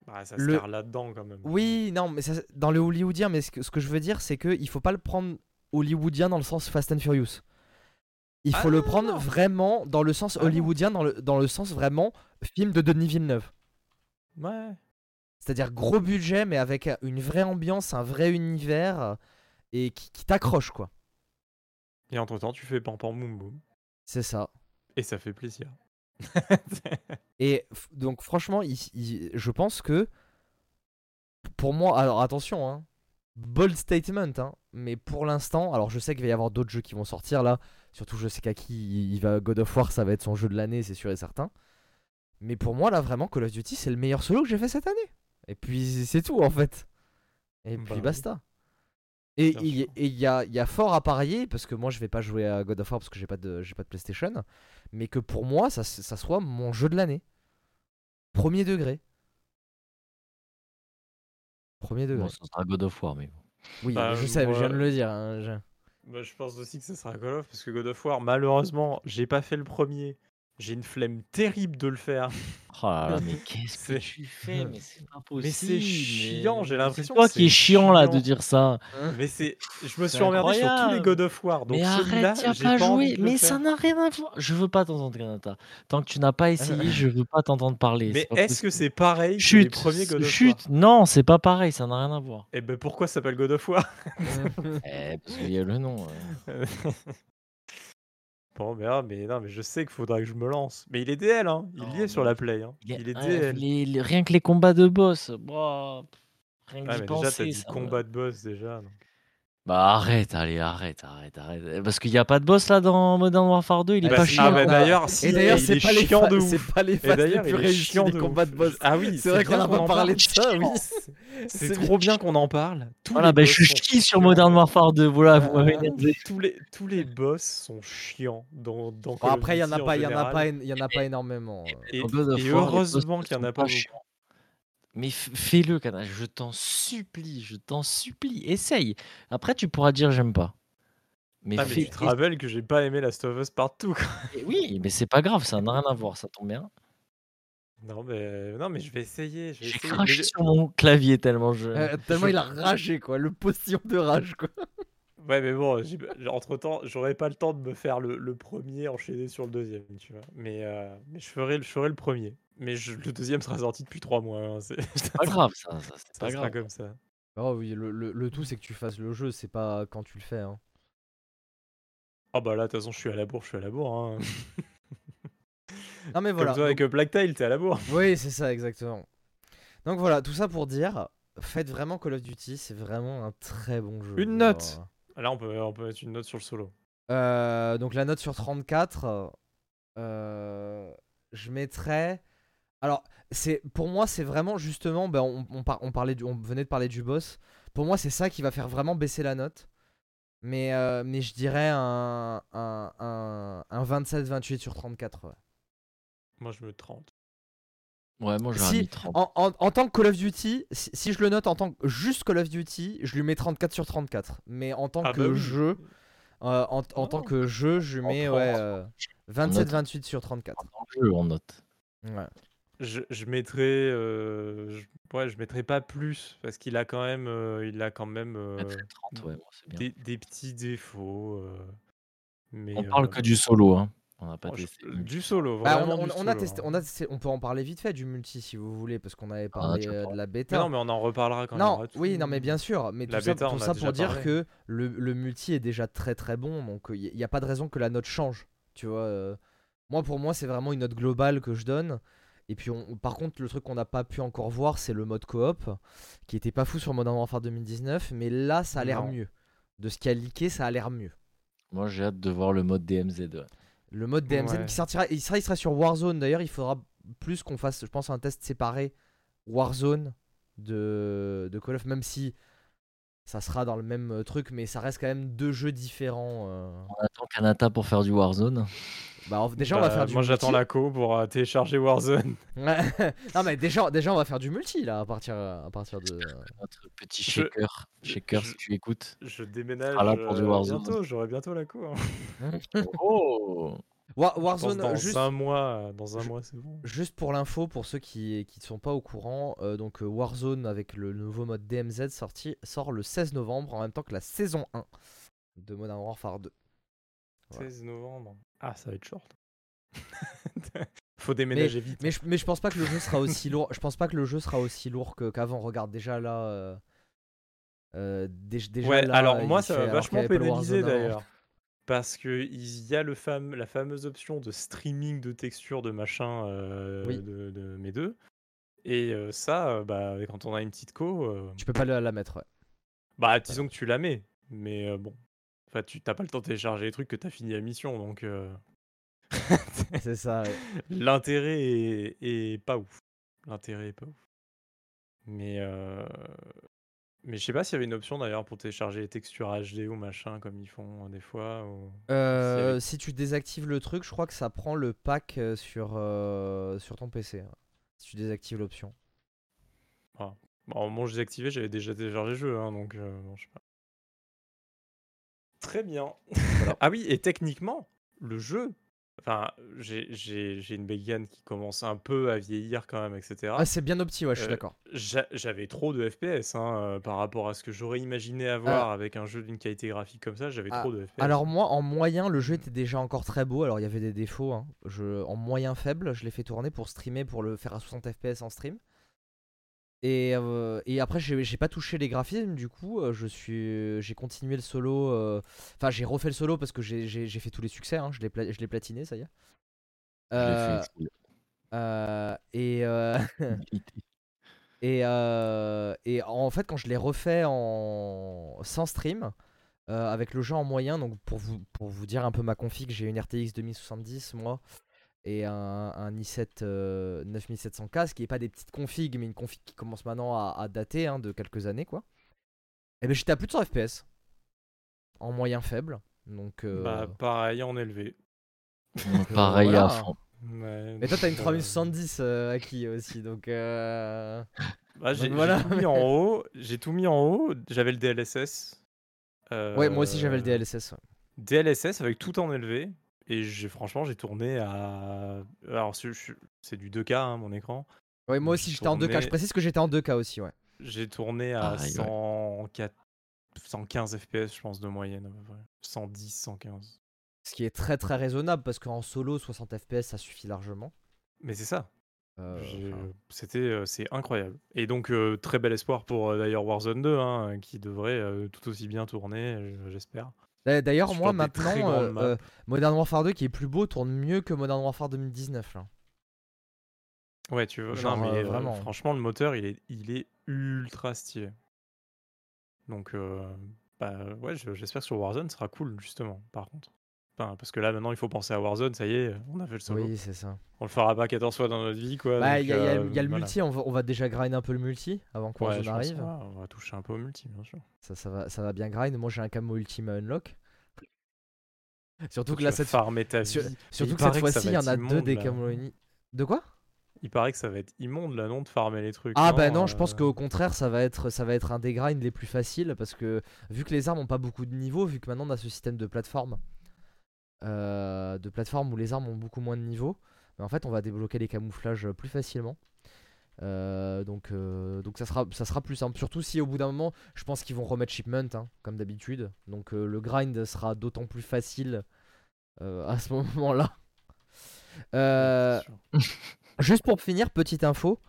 Bah, ça le- se perd là-dedans quand même. oui, non, mais ça- dans le hollywoodien, mais ce que, ce que je veux dire, c'est que il faut pas le prendre hollywoodien dans le sens Fast and Furious. Il Ah faut non, le non, prendre non. vraiment dans le sens Ah hollywoodien, dans le, dans le sens vraiment film de Denis Villeneuve. Ouais. C'est-à-dire gros budget, mais avec une vraie ambiance, un vrai univers, et qui, qui t'accroche, quoi. Et entre temps, tu fais pam pam boum boum. C'est ça. Et ça fait plaisir. Et donc franchement, il- il- je pense que pour moi, alors attention, hein, bold statement, hein, mais pour l'instant, alors je sais qu'il va y avoir d'autres jeux qui vont sortir là, surtout je sais qu'Aki, il, il va God of War, ça va être son jeu de l'année, c'est sûr et certain. Mais pour moi là, vraiment, Call of Duty, c'est le meilleur solo que j'ai fait cette année. Et puis c'est tout en fait. Et Bah puis oui. basta. Et il sûr. et il y a, il y a fort à parier, parce que moi je vais pas jouer à God of War parce que j'ai pas de, j'ai pas de PlayStation, mais que pour moi ça, ça soit mon jeu de l'année. Premier degré. Premier degré. Bon, ce sera God of War, mais bon. oui, bah, je sais, je viens de moi- le dire. hein, je- Bah, je pense aussi que ce sera Call of parce que God of War, malheureusement, j'ai pas fait le premier. J'ai une flemme terrible de le faire. Oh là là, mais qu'est-ce que tu fais? Mais c'est pas possible. Mais c'est chiant, j'ai l'impression C'est toi qui es c'est chiant là de dire ça. Mais c'est, je me suis emmerdé sur tous les. God of War. Donc mais arrête, tu pas pas joué. Mais ça n'a rien à voir. Je veux pas t'entendre, Granata. Tant que tu n'as pas essayé, je veux pas t'entendre parler. Mais est-ce que c'est pareil que les premiers God of War? Chut, non, c'est pas pareil, ça n'a rien à voir. Et ben pourquoi ça s'appelle God of War? Eh, parce qu'il y a le nom. Bon, mais, ah, mais non, mais je sais qu'il faudra que je me lance. Mais il est DL, hein. Il Non, y est sur la play. Hein. Il est- Il est ouais, DL. les- les- rien que les combats de boss, bah, rien que Ouais, d'y mais déjà, t'as penser, dit ça combat de boss déjà. donc. Bah arrête, allez, arrête, arrête, arrête. Parce qu'il n'y a pas de boss là dans Modern Warfare 2, il est Bah, pas chiant. ah, bah, d'ailleurs, si, Et d'ailleurs, il c'est est pas les chiant de c'est ouf. pas les Et phases les plus réussies chiant des de combats de boss. Ah oui, C'est vrai qu'on bien a pas en parlé parle. de ça, oui. C'est- C'est C'est trop bien qu'on en parle. Tous Voilà, bah, je sont chie sur. Modern Warfare 2, voilà, vous Ah, m'avez tous les, tous les boss sont chiants dans, dans Bon, Call of après, il y en a Duty pas, il y en a général. pas, il y en a pas énormément. Et, heureusement qu'il n'y en a pas beaucoup. Mais fais-le, je t'en supplie, je t'en supplie, essaye. Après, tu pourras dire j'aime pas. Mais Ah, mais tu te rappelles que j'ai pas aimé Last of Us partout. quoi. essaye. Oui, mais c'est pas grave, ça n'a rien à voir, ça tombe bien. Non, mais, non, mais je vais essayer. Je vais J'ai. Mais craché sur mon clavier tellement je. Euh, tellement je- il a ragé, quoi. Le postillon de rage, quoi. Ouais, mais bon, entre temps, j'aurais pas le temps de me faire le, le premier enchaîné sur le deuxième, tu vois. Mais, euh, mais je, ferai, le- je ferai le premier. Mais je- le deuxième sera sorti depuis trois mois. hein, C'est pas grave, ça, ça c'est pas grave. comme ça. Oh oui, le, le- le tout, c'est que tu fasses le jeu, c'est pas quand tu le fais. Hein. Ah bah là, de toute façon, je suis à la bourre, je suis à la bourre. Hein. Non, mais Comme voilà. toi avec euh, Black Tail, t'es à la bourre. Oui, c'est ça, exactement. Donc voilà, tout ça pour dire, faites vraiment Call of Duty, c'est vraiment un très bon jeu. Une note. Là, on peut, on peut mettre une note sur le solo. Euh, donc la note sur 34, euh, je mettrais. Alors, c'est pour moi, c'est vraiment justement, ben, on, on, par- on parlait du- on venait de parler du boss. Pour moi, c'est ça qui va faire vraiment baisser la note. Mais, euh, mais je dirais un, un, un, un 27-28 sur 34. ouais. Moi, je me 30. Ouais, moi j'aurais Si, mis 30. En, en- en tant que Call of Duty, si, si je le note en tant que juste Call of Duty, je lui mets 34 sur 34. Mais en tant Ah que bah oui. jeu, euh, en, en tant Non. que jeu, je lui mets 30. ouais, euh, 27-28 sur 34. En jeu, on note. Ouais. Je, je mettrais, euh, je, ouais, je mettrais pas plus parce qu'il a quand même, euh, il a quand même euh, Je mettrais 30, ouais, moi, c'est bien. des, des petits défauts. euh, mais On parle euh, que du solo, hein. On n'a pas oh, testé. du solo. Bah, on, du on- on a solo, testé, on a testé- on peut en parler vite fait du multi si vous voulez, parce qu'on avait Ah, parlé euh, de la Mais bêta. non, mais on en reparlera quand Non, tout. oui, non, mais bien sûr. Mais La tout ça, tout pour dire parlé. que le, le multi est déjà très très bon, donc il n'y a pas de raison que la note change. Tu vois, euh. moi pour moi c'est vraiment une note globale que je donne. Et puis on, par contre le truc qu'on n'a pas pu encore voir c'est le mode coop, qui était pas fou sur Modern Warfare 2019, mais là ça a l'air mieux. De ce qui a leaké, ça a l'air mieux. Moi j'ai hâte de voir le mode DMZ. Le mode DMZ Ouais. qui sortira, il sera, il sera sur Warzone. D'ailleurs, il faudra plus qu'on fasse, je pense, un test séparé Warzone de, de Call of, même si ça sera dans le même euh, truc, mais ça reste quand même deux jeux différents. euh. On attend Kanata pour faire du Warzone. Bah, on- déjà, on va Bah, faire du Moi, j'attends la co pour euh, télécharger Warzone. Non, mais déjà, déjà, on va faire du multi là à partir, à partir de. Notre petit Je- shaker. Shaker, je- si tu écoutes. Je déménage Ah là, pour du euh, Warzone. bientôt. J'aurai bientôt la co. hein. Oh Wa- Je pense Warzone, dans juste, un mois, dans un mois, c'est bon. juste pour l'info, pour ceux qui qui ne sont pas au courant, euh, donc euh, Warzone avec le nouveau mode DMZ sorti sort le 16 novembre en même temps que la saison 1 de Modern Warfare 2. Voilà. 16 novembre. Ah, ça va être short. Faut déménager vite. Mais je, mais je pense pas que le jeu sera aussi lourd. Je pense pas que le jeu sera aussi lourd que- qu'avant. Regarde déjà là. euh, euh, dé- déjà ouais, là, alors moi, ça y vachement avant. d'ailleurs. Parce que il y a le fame, la fameuse option de streaming de texture de machin euh, Oui. de, de mes deux. Et euh, ça, euh, bah, quand on a une petite co, Tu peux pas la, la mettre. Ouais. bah disons que tu la mets. Mais bon, enfin, tu t'as pas le temps de télécharger les trucs que t'as fini la mission. Donc C'est ça. ouais. l'intérêt est, est pas ouf. L'intérêt est pas ouf. Mais mais je sais pas s'il y avait une option d'ailleurs pour télécharger les textures HD ou machin comme ils font euh, des fois. ou- Euh, avait- si tu désactives le truc, je crois que ça prend le pack euh, sur, euh, sur ton PC. ouais. Si tu désactives l'option. Bon, au moment où je désactivais, j'avais déjà téléchargé le jeu, hein, donc euh, bon, je sais pas. Très bien. ah oui, et techniquement, le jeu, enfin, j'ai- une Bégane qui commence un peu à vieillir quand même, etc. Ah, c'est bien opti, ouais, je suis Euh, d'accord. J'a- J'avais trop de FPS hein, par rapport à ce que j'aurais imaginé avoir avec un jeu d'une qualité graphique comme ça. J'avais ah, trop de FPS. Alors moi, en moyen, le jeu était déjà encore très beau. Alors il y avait des défauts. hein. Je, en moyen faible, je l'ai fait tourner pour streamer, pour le faire à 60 FPS en stream. Et, euh, et après, j'ai pas touché les graphismes. Du coup, euh, je suis, j'ai continué le solo. euh, Enfin, j'ai refait le solo parce que j'ai fait tous les succès. hein. Je l'ai pla- platiné, ça y est. Euh, euh, et, euh, et, euh, et en fait, quand je l'ai refait en sans stream, euh, avec le jeu en moyen. Donc pour vous, pour vous dire un peu ma config, j'ai une RTX 2070 moi et un, un i7 euh, 9700K, ce qui est pas des petites configs, mais une config qui commence maintenant à, à dater hein, de quelques années quoi. Et ben j'étais à plus de 100 FPS en moyen faible. Donc euh, Bah, pareil en élevé. Donc, Pareil voilà. à fond. Ouais, Mais toi t'as une euh, 3070 euh, acquis aussi, donc euh, Bah, j'ai voilà. j'ai tout mis en haut. J'ai tout mis en haut. J'avais le DLSS. ouais moi aussi j'avais le Euh, DLSS. ouais. DLSS avec tout en élevé. Et j'ai franchement, j'ai tourné à. Alors, c'est du 2K, hein, mon écran. Ouais moi j'ai aussi j'étais en 2K. Je précise que j'étais en 2K aussi ouais. J'ai tourné à Pareil, ouais. 104 115 FPS, je pense, de moyenne à peu près. 110, 115. Ce qui est très très raisonnable parce qu'en solo 60 FPS ça suffit largement. Mais c'est ça. Euh, enfin, C'était, euh, c'est incroyable. Et donc, euh, très bel espoir pour d'ailleurs Warzone 2, hein, qui devrait euh, tout aussi bien tourner, euh, j'espère. D'a- D'ailleurs, moi maintenant, euh, euh, Modern Warfare 2 qui est plus beau tourne mieux que Modern Warfare 2019. Là. Ouais, tu veux. Genre, non, mais euh, vraiment. franchement, le moteur, il est, il est ultra stylé. Donc, euh, bah ouais, je- j'espère que sur Warzone, ce sera cool, justement, par contre. Enfin, parce que là, maintenant, il faut penser à Warzone, ça y est, on a fait le solo. Oui, c'est ça. On le fera pas 14 fois dans notre vie, quoi. Bah, il y, a- il y a le- euh, il y a le voilà. multi, on va, on va déjà grind un peu le multi avant que Ouais, arrive. qu'on on va toucher un peu au multi, bien sûr. Ça, ça, va, ça va bien grind. Moi j'ai un camo ultime à unlock. Surtout que là, cette, farmer ta sur- vie. surtout il que cette fois-ci, il y en a deux des camos De quoi? Il paraît que ça va être immonde, là, non, de farmer les trucs. Ah bah non, je euh, pense qu'au contraire, ça va, être, ça va être un des grinds les plus faciles parce que vu que les armes ont pas beaucoup de niveau, vu que maintenant on a ce système de plateforme, euh, de plateforme où les armes ont beaucoup moins de niveau, mais en fait on va débloquer les camouflages plus facilement. Euh, donc, euh, donc ça sera, ça sera plus simple. Surtout si au bout d'un moment, je pense qu'ils vont remettre shipment, hein, comme d'habitude. Donc le grind sera d'autant plus facile à ce moment-là. Juste pour finir, petite info.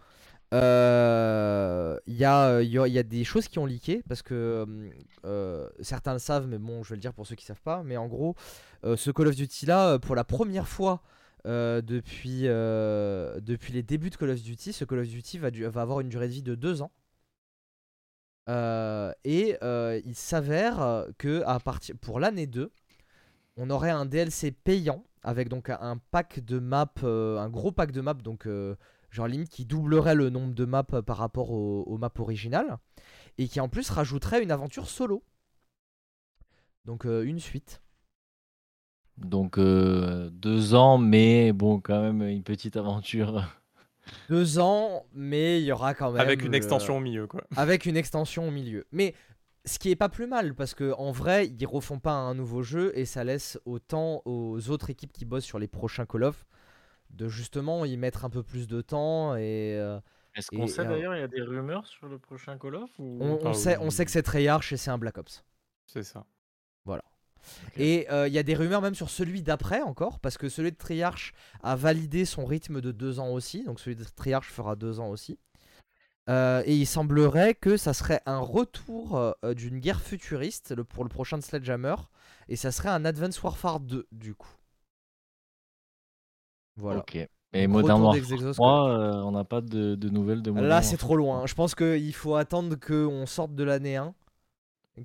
Euh, Il y, a, il y y a des choses qui ont leaké parce que euh, certains le savent, mais bon, je vais le dire pour ceux qui savent pas. Mais en gros, euh, ce Call of Duty là, euh, pour la première fois euh, depuis, euh, depuis les débuts de Call of Duty, ce Call of Duty va, du- va avoir une durée de vie de 2 ans. Euh, et euh, il s'avère que à partir pour l'année 2, on aurait un DLC payant avec donc un- pack de maps, euh, un gros pack de maps, donc euh, genre limite qui doublerait le nombre de maps euh, par rapport au- aux maps originales, et qui en plus rajouterait une aventure solo. Donc euh, une suite. Donc euh, deux ans, mais bon, quand même une petite aventure. Deux ans, mais il y aura quand même Avec une le- extension au milieu, quoi. avec une extension au milieu. Mais ce qui est pas plus mal parce que en vrai, ils refont pas un nouveau jeu et ça laisse autant aux autres équipes qui bossent sur les prochains Call of de justement y mettre un peu plus de temps et euh, Est-ce qu'on sait d'ailleurs, il y a des rumeurs sur le prochain Call of ou... on, on Ah sait, oui. on sait que c'est Treyarch et c'est un Black Ops. C'est ça. Ok. Et euh, il y a des rumeurs même sur celui d'après encore, parce que celui de Treyarch a validé son rythme de deux ans aussi, donc celui de Treyarch fera deux ans aussi. Euh, et il semblerait que ça serait un retour euh, d'une guerre futuriste le- pour le prochain de Sledgehammer, et ça serait un Advance Warfare 2 du coup. Voilà. Ok. Et Modern Warfare d'Exexos, 3, euh, on n'a pas de, de nouvelles de Modern Là, c'est trop loin. Je pense qu'il faut attendre qu'on sorte de l'année 1.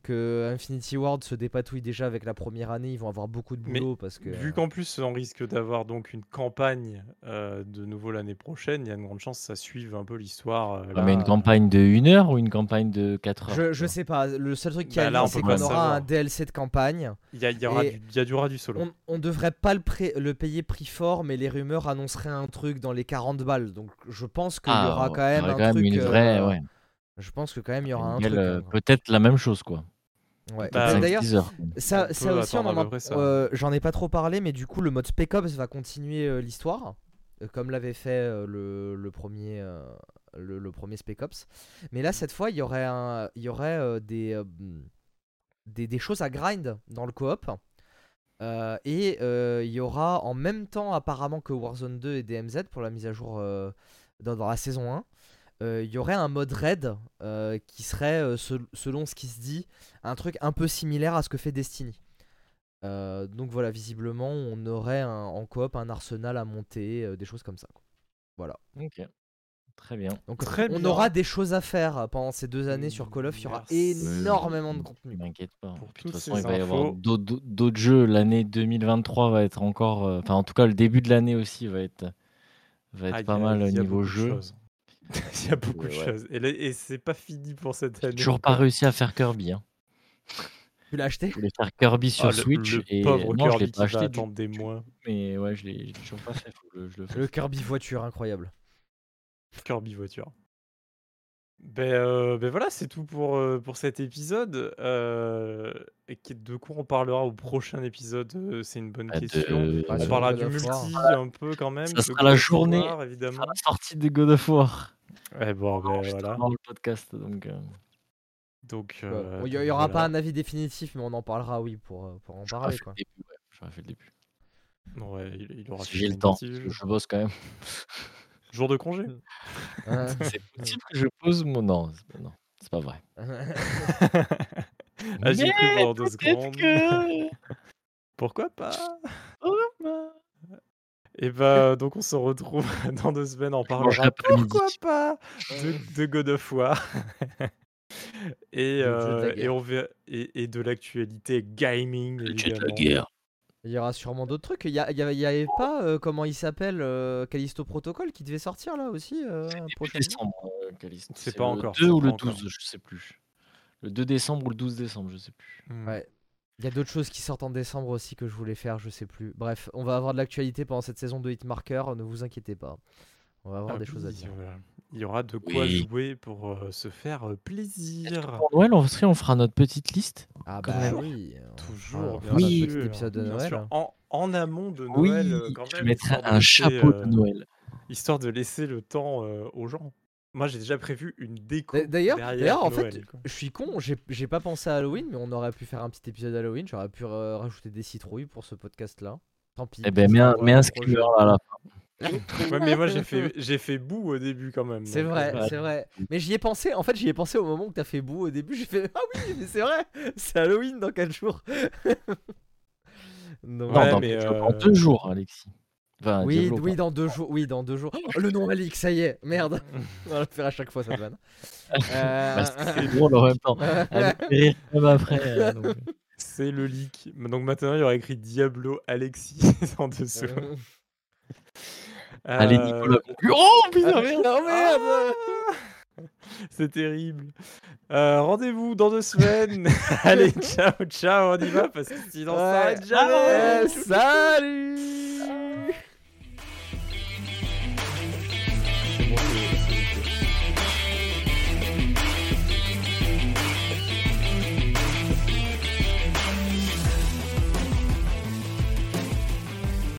Que Infinity Ward se dépatouille déjà avec la première année. Ils vont avoir beaucoup de Mais boulot parce que. Vu qu'en plus on risque d'avoir donc une campagne euh, de nouveau l'année prochaine, il y a une grande chance que ça suive un peu l'histoire. euh, Ah, là. mais une campagne de 1 heure ou une campagne de 4 heures Je, je sais pas. Le seul truc qui Bah a on c'est qu'on aura savoir. un DLC de campagne. Il y, a- il y aura du, il y a du, aura du solo. On, on devrait pas le, pré- le payer prix fort, mais les rumeurs annonceraient un truc dans les 40 balles. Donc je pense qu'il y Ah, aura quand même il y un quand truc. même une vraie, euh, ouais, Je pense que quand même il y aura un euh, hein. peut-être la même chose quoi. Ouais. Bah, D'ailleurs. Ça, ça aussi, euh, j'en ai pas trop parlé, mais du coup, le mode Spec Ops va continuer euh, l'histoire, euh, comme l'avait fait euh, le, le premier, euh, le, le premier Spec Ops. Mais là, cette fois, il y aurait, un, il y aurait euh, des, euh, des, des choses à grind dans le coop. Euh, et euh, il y aura en même temps, apparemment, que Warzone 2 et DMZ pour la mise à jour euh, dans, dans la saison 1. Euh, Il y aurait un mode raid euh, qui serait, euh, sel- selon ce qui se dit, un truc un peu similaire à ce que fait Destiny. Euh, donc voilà, visiblement, on aurait un- en coop un arsenal à monter, euh, des choses comme ça. quoi. Voilà. Ok. Très bien. Donc Très on bien. aura des choses à faire pendant ces deux années sur Call of. Il y aura énormément de Ne contenu. m'inquiète pas. Pour Puis de toute façon, il va y avoir d'autres- jeux. L'année 2023 va être encore. euh, Enfin, en tout cas, le début de l'année aussi va être, va être Ah, pas a- mal il y a niveau jeu. choses. Il y a beaucoup de ouais. choses. Et, là- et c'est pas fini pour cette J'ai année. toujours pas réussi à faire Kirby. Hein. Tu l'as acheté? Je voulais faire Kirby sur Ah, le- Switch le et pauvre non, je l'ai pas acheté. du des mois. Mais ouais, je l'ai toujours pas fait. Je le. Le Kirby voiture, incroyable. Kirby voiture. Ben, euh, ben voilà, c'est tout pour, euh, pour cet épisode. Euh, de quoi on parlera au prochain épisode euh, C'est une bonne Bah, de- question. On sur parlera du multi un peu quand même. Ça sera la journée. War, évidemment. À la sortie de God of War. Ouais, bon, ben, Juste voilà. le podcast. Donc, euh, Donc, Ouais. euh, Bon, Il y, donc il y aura voilà. pas un avis définitif, mais on en parlera, oui, pour, euh, pour en j'aurais parler. fait Quoi. début. Ouais, j'aurais fait le début. Ouais, il, il aura Si fait j'ai le temps. Je bosse quand même. Jour de congé. Hein C'est possible que je pose mon. Non, c'est pas- non, c'est pas vrai. ah, j'ai cru Mais pendant deux peut-être secondes. que- Pourquoi pas? Oh, bah. Et bah, donc on se retrouve dans deux semaines, parlera l'après-midi. pourquoi pas de, de God of War. et, Le euh, et, on verra- et, et de l'actualité gaming, Le de la évidemment. guerre. Il y aura sûrement d'autres trucs. Il y, a- il y avait- pas, euh, comment il s'appelle, euh, Callisto Protocol qui devait sortir là aussi euh. C'est pas le encore, 2 c'est ou pas le encore. 12, je sais plus. Le 2 décembre ou le 12 décembre, je sais plus. Hmm. Ouais. Il y a d'autres choses qui sortent en décembre aussi que je voulais faire, je sais plus. Bref, on va avoir de l'actualité pendant cette saison de Hitmarker, ne vous inquiétez pas. On va avoir Ah des choses à dire. voilà. Il y aura de quoi Oui. jouer pour euh, se faire euh, plaisir. Pour Noël, on, serait- on fera notre petite liste. Ah bah oui. on Toujours, bien notre Oui. petit épisode de Noël. sûr. En, en amont de Noël, euh, quand je même, mettrai histoire de un laisser, chapeau euh, de Noël. histoire de laisser le temps euh, aux gens. Moi, j'ai déjà prévu une déco. D'a- D'ailleurs, d'ailleurs, en Noël, fait, quoi. je suis con, j'ai j'ai pas pensé à Halloween, mais on aurait pu faire un petit épisode Halloween. J'aurais pu euh, rajouter des citrouilles pour ce podcast-là. Tant pis. Eh ben, mets un, mets un screamer à la fin. Ouais, mais moi, j'ai fait, j'ai fait boue au début quand même. C'est donc, vrai, euh, c'est vrai. Mais j'y ai pensé, en fait, j'y ai pensé au moment où t'as fait boue au début. J'ai fait Ah oui, mais c'est vrai, c'est Halloween dans 4 jours. Ouais, non, dans, mais, jours- euh, deux jours, Alexis. Enfin, oui, Diablo, oui, pas. dans deux jours. Oui, dans deux jours. Oh, le nom Alix, ça y est, merde. On va le faire à chaque fois, cette vanne. Euh, Bah, c'est drôle en même temps. Elle après. euh, donc, C'est le leak. Donc maintenant, il y aura écrit Diablo Alexis en dessous. euh, Allez, Euh, Nicolas. Oh putain, ah, merde. non, merde. Ah C'est terrible. Euh, Rendez-vous dans deux semaines. Allez, ciao, ciao, on y va parce que sinon ça jamais. Ouais, salut what we